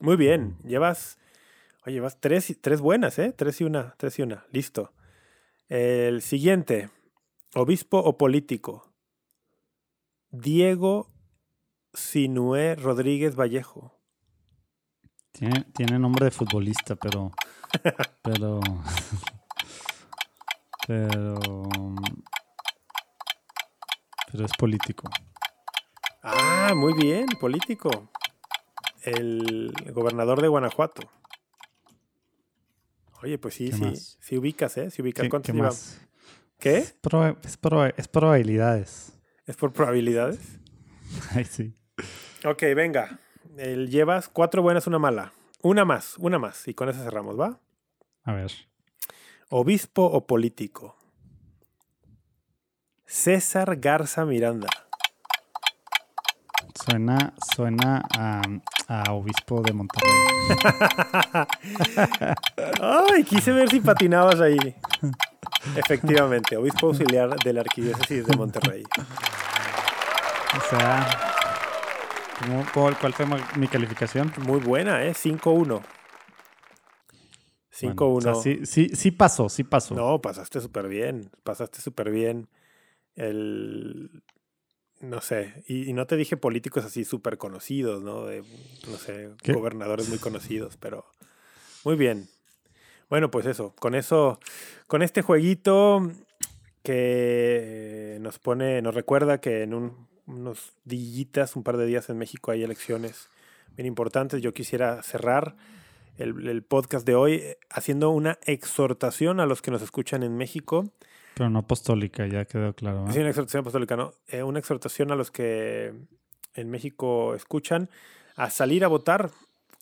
Muy bien, llevas, oye, llevas tres, tres buenas, ¿eh? Tres y una, tres y una, listo. El siguiente, obispo o político. Diego Sinué Rodríguez Vallejo. Tiene, tiene nombre de futbolista, pero. Pero. Pero. Pero es político. Ah, muy bien, político. El gobernador de Guanajuato. Oye, pues sí, ¿Qué sí, más? sí ubicas, ¿eh? Sí ubicas. ¿Qué, ¿Cuántos qué llevamos? más? ¿Qué? Es, proba- es proba- es probabilidades. ¿Es por probabilidades? Ay, sí. Ok, venga. El llevas cuatro buenas, una mala. Una más, una más. Y con eso cerramos, ¿va? A ver. Obispo o político. César Garza Miranda. Suena, suena a, a obispo de Monterrey. Ay, quise ver si patinabas ahí. Efectivamente, obispo auxiliar de la arquidiócesis de Monterrey. O sea. ¿Cómo- cuál, fue mi calificación? Muy buena, ¿eh? 5-1. 5-1. Bueno, o sea, sí, sí, sí pasó, sí pasó. No, pasaste súper bien. Pasaste súper bien. El. No sé. Y, y no te dije políticos así súper conocidos, ¿no? De, no sé, ¿Qué? gobernadores muy conocidos, pero. Muy bien. Bueno, pues eso. Con eso. Con este jueguito que nos pone. Nos recuerda que en un- unos días, un par de días en México hay elecciones bien importantes. Yo quisiera cerrar el, el podcast de hoy eh, haciendo una exhortación a los que nos escuchan en México. Pero no apostólica, ya quedó claro. ¿eh? Sí, una exhortación apostólica, ¿no? Eh, una exhortación a los que en México escuchan a salir a votar,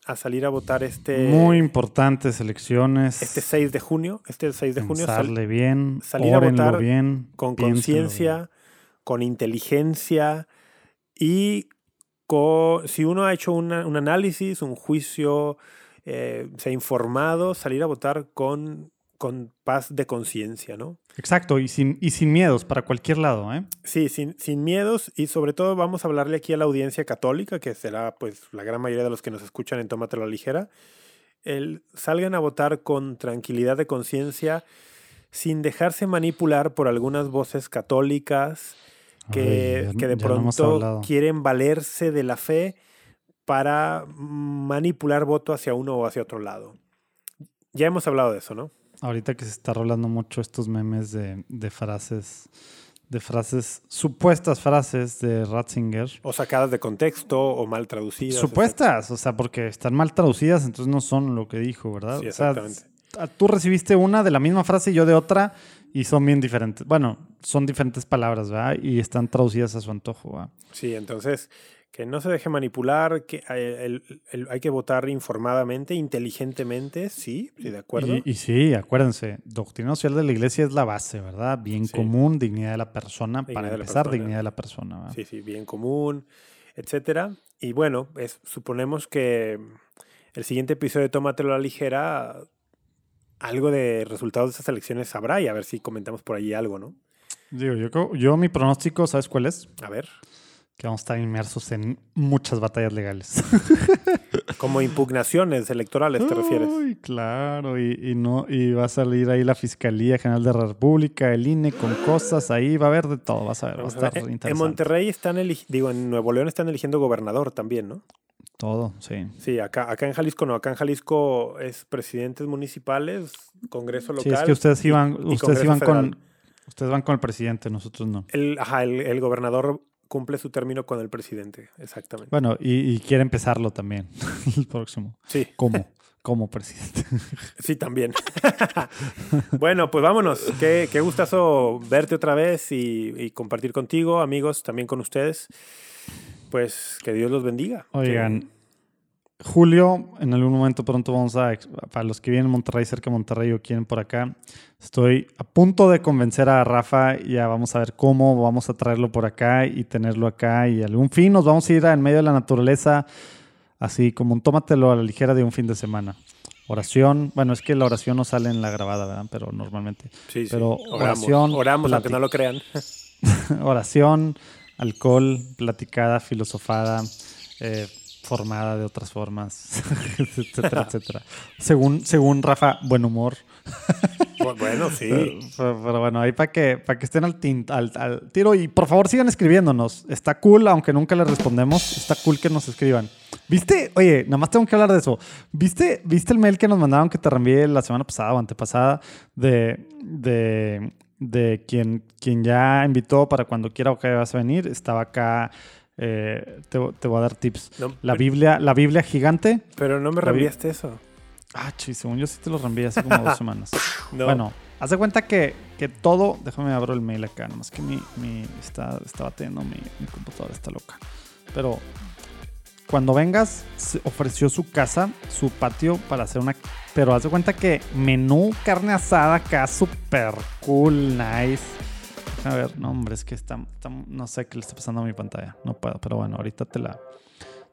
a salir a votar este, Muy importantes elecciones. este 6 de junio, este 6 de junio, sal- bien, salir a votar bien, con conciencia, con inteligencia y con, si uno ha hecho una- un análisis, un juicio, eh, se ha informado, salir a votar con, con paz de conciencia, ¿no? Exacto, y sin, y sin miedos para cualquier lado, ¿eh? Sí, sin, sin miedos y sobre todo vamos a hablarle aquí a la audiencia católica, que será pues la gran mayoría de los que nos escuchan en Tómate la Ligera. El, salgan a votar con tranquilidad de conciencia, sin dejarse manipular por algunas voces católicas que, Ay, ya- que de pronto quieren valerse de la fe para manipular voto hacia uno o hacia otro lado. Ya hemos hablado de eso, ¿no? Ahorita que se está rolando mucho estos memes de, de frases, de frases, supuestas frases de Ratzinger. O sacadas de contexto o mal traducidas. Supuestas, o sea, porque están mal traducidas, entonces no son lo que dijo, ¿verdad? Sí, O sea, exactamente. tú recibiste una de la misma frase y yo de otra y son bien diferentes. Bueno, son diferentes palabras, ¿verdad? Y están traducidas a su antojo, ¿verdad? Sí, entonces, que no se deje manipular, que eh, el- el- hay que votar informadamente, inteligentemente, sí, sí, de acuerdo. Y, y sí, acuérdense, doctrina social de la iglesia es la base, ¿verdad? Bien Sí. común, dignidad de la persona, Dignidad para empezar, persona. dignidad de la persona. ¿verdad? Sí, sí, bien común, etcétera. Y bueno, es, suponemos que el siguiente episodio de Tómatelo a la ligera, algo de resultados de estas elecciones habrá y a ver si comentamos por ahí algo, ¿no? Digo, yo, yo mi pronóstico, ¿sabes cuál es? A ver. que vamos a estar inmersos en muchas batallas legales. Como impugnaciones electorales, ¿te refieres? Uy, claro, y, no, y va a salir ahí la Fiscalía General de la República, el INE, con cosas ahí, va a haber de todo, vas a ver, va a estar interesante. En Monterrey están, eli- digo, en Nuevo León están eligiendo gobernador también, ¿no? Todo, sí. Sí, acá, acá en Jalisco no, acá en Jalisco es presidentes municipales, Congreso local. Sí, es que ustedes iban, y ustedes iban federal. con, ustedes van con el presidente, nosotros no. El, ajá, el, el gobernador cumple su término con el presidente, exactamente. Bueno, y, y quiere empezarlo también, el próximo. Sí, ¿Cómo? Como presidente. sí, también. bueno, pues vámonos. Qué, qué gustazo verte otra vez y, y compartir contigo, amigos, también con ustedes. Pues que Dios los bendiga. Oigan, Julio, en algún momento pronto vamos a, para los que vienen a Monterrey, cerca de Monterrey o quieren por acá, estoy a punto de convencer a Rafa, ya vamos a ver cómo, vamos a traerlo por acá y tenerlo acá y algún fin nos vamos a ir a en medio de la naturaleza, así como un tómatelo a la ligera de un fin de semana. Oración, bueno, es que la oración no sale en la grabada, ¿verdad? Pero normalmente. Sí, sí. Pero oramos, oración, oramos aunque no lo crean. oración, alcohol, platicada, filosofada, eh, formada de otras formas, etcétera, etcétera. Según, según Rafa, buen humor. Bu- bueno, sí. Pero, pero bueno, ahí para que, para que estén al, tin- al- al tiro. Y por favor sigan escribiéndonos. Está cool, aunque nunca les respondemos. Está cool que nos escriban. ¿Viste? Oye, nada más tengo que hablar de eso. ¿Viste, ¿Viste el mail que nos mandaron que te reenvié la semana pasada o antepasada de, de, de quien, quien ya invitó para cuando quiera o que vas a venir? Estaba acá. eh, te, te voy a dar tips. No, La Biblia, la Biblia gigante. pero no me reenviaste eso. Ah, chis, según yo sí te lo reenvié hace como dos semanas. No. Bueno, haz de cuenta que, que todo. Déjame abro el mail acá, nomás que mi, mi está, está batiendo, mi, mi computadora está loca. Pero cuando vengas, se ofreció su casa, su patio para hacer una. Pero haz de cuenta que menú carne asada acá, super cool, nice. A ver, no, hombre, es que está, está- No sé qué le está pasando a mi pantalla. No puedo, pero bueno, ahorita te la.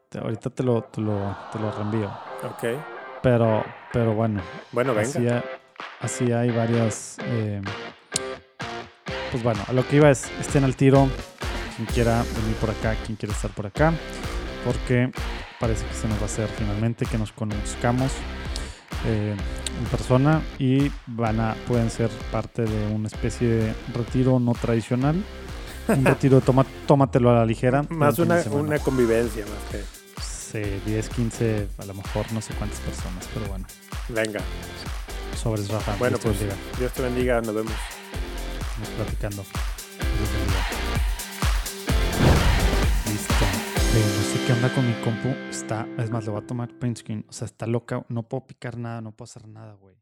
te- ahorita te lo, te lo, te lo reenvío. Ok. Pero, pero bueno, Bueno, venga. Así, ha- así hay varias. eh, pues bueno, a lo que iba es: estén al tiro. Quien quiera venir por acá, quien quiera estar por acá. Porque parece que se nos va a hacer finalmente que nos conozcamos eh, en persona y van a, pueden ser parte de una especie de retiro no tradicional. Un retiro de toma, tómatelo a la ligera. Más una, una convivencia, más que. Sí, 10, 15, a lo mejor no sé cuántas personas, pero bueno. Venga. Sobres, Rafa. Bueno, Dios te pues bendiga. Dios te bendiga. Nos vemos. Estamos platicando. Dios bendiga. Listo. Sé qué onda con mi compu. Está, es más, le voy a tomar print screen. O sea, está loca. No puedo picar nada, no puedo hacer nada, güey.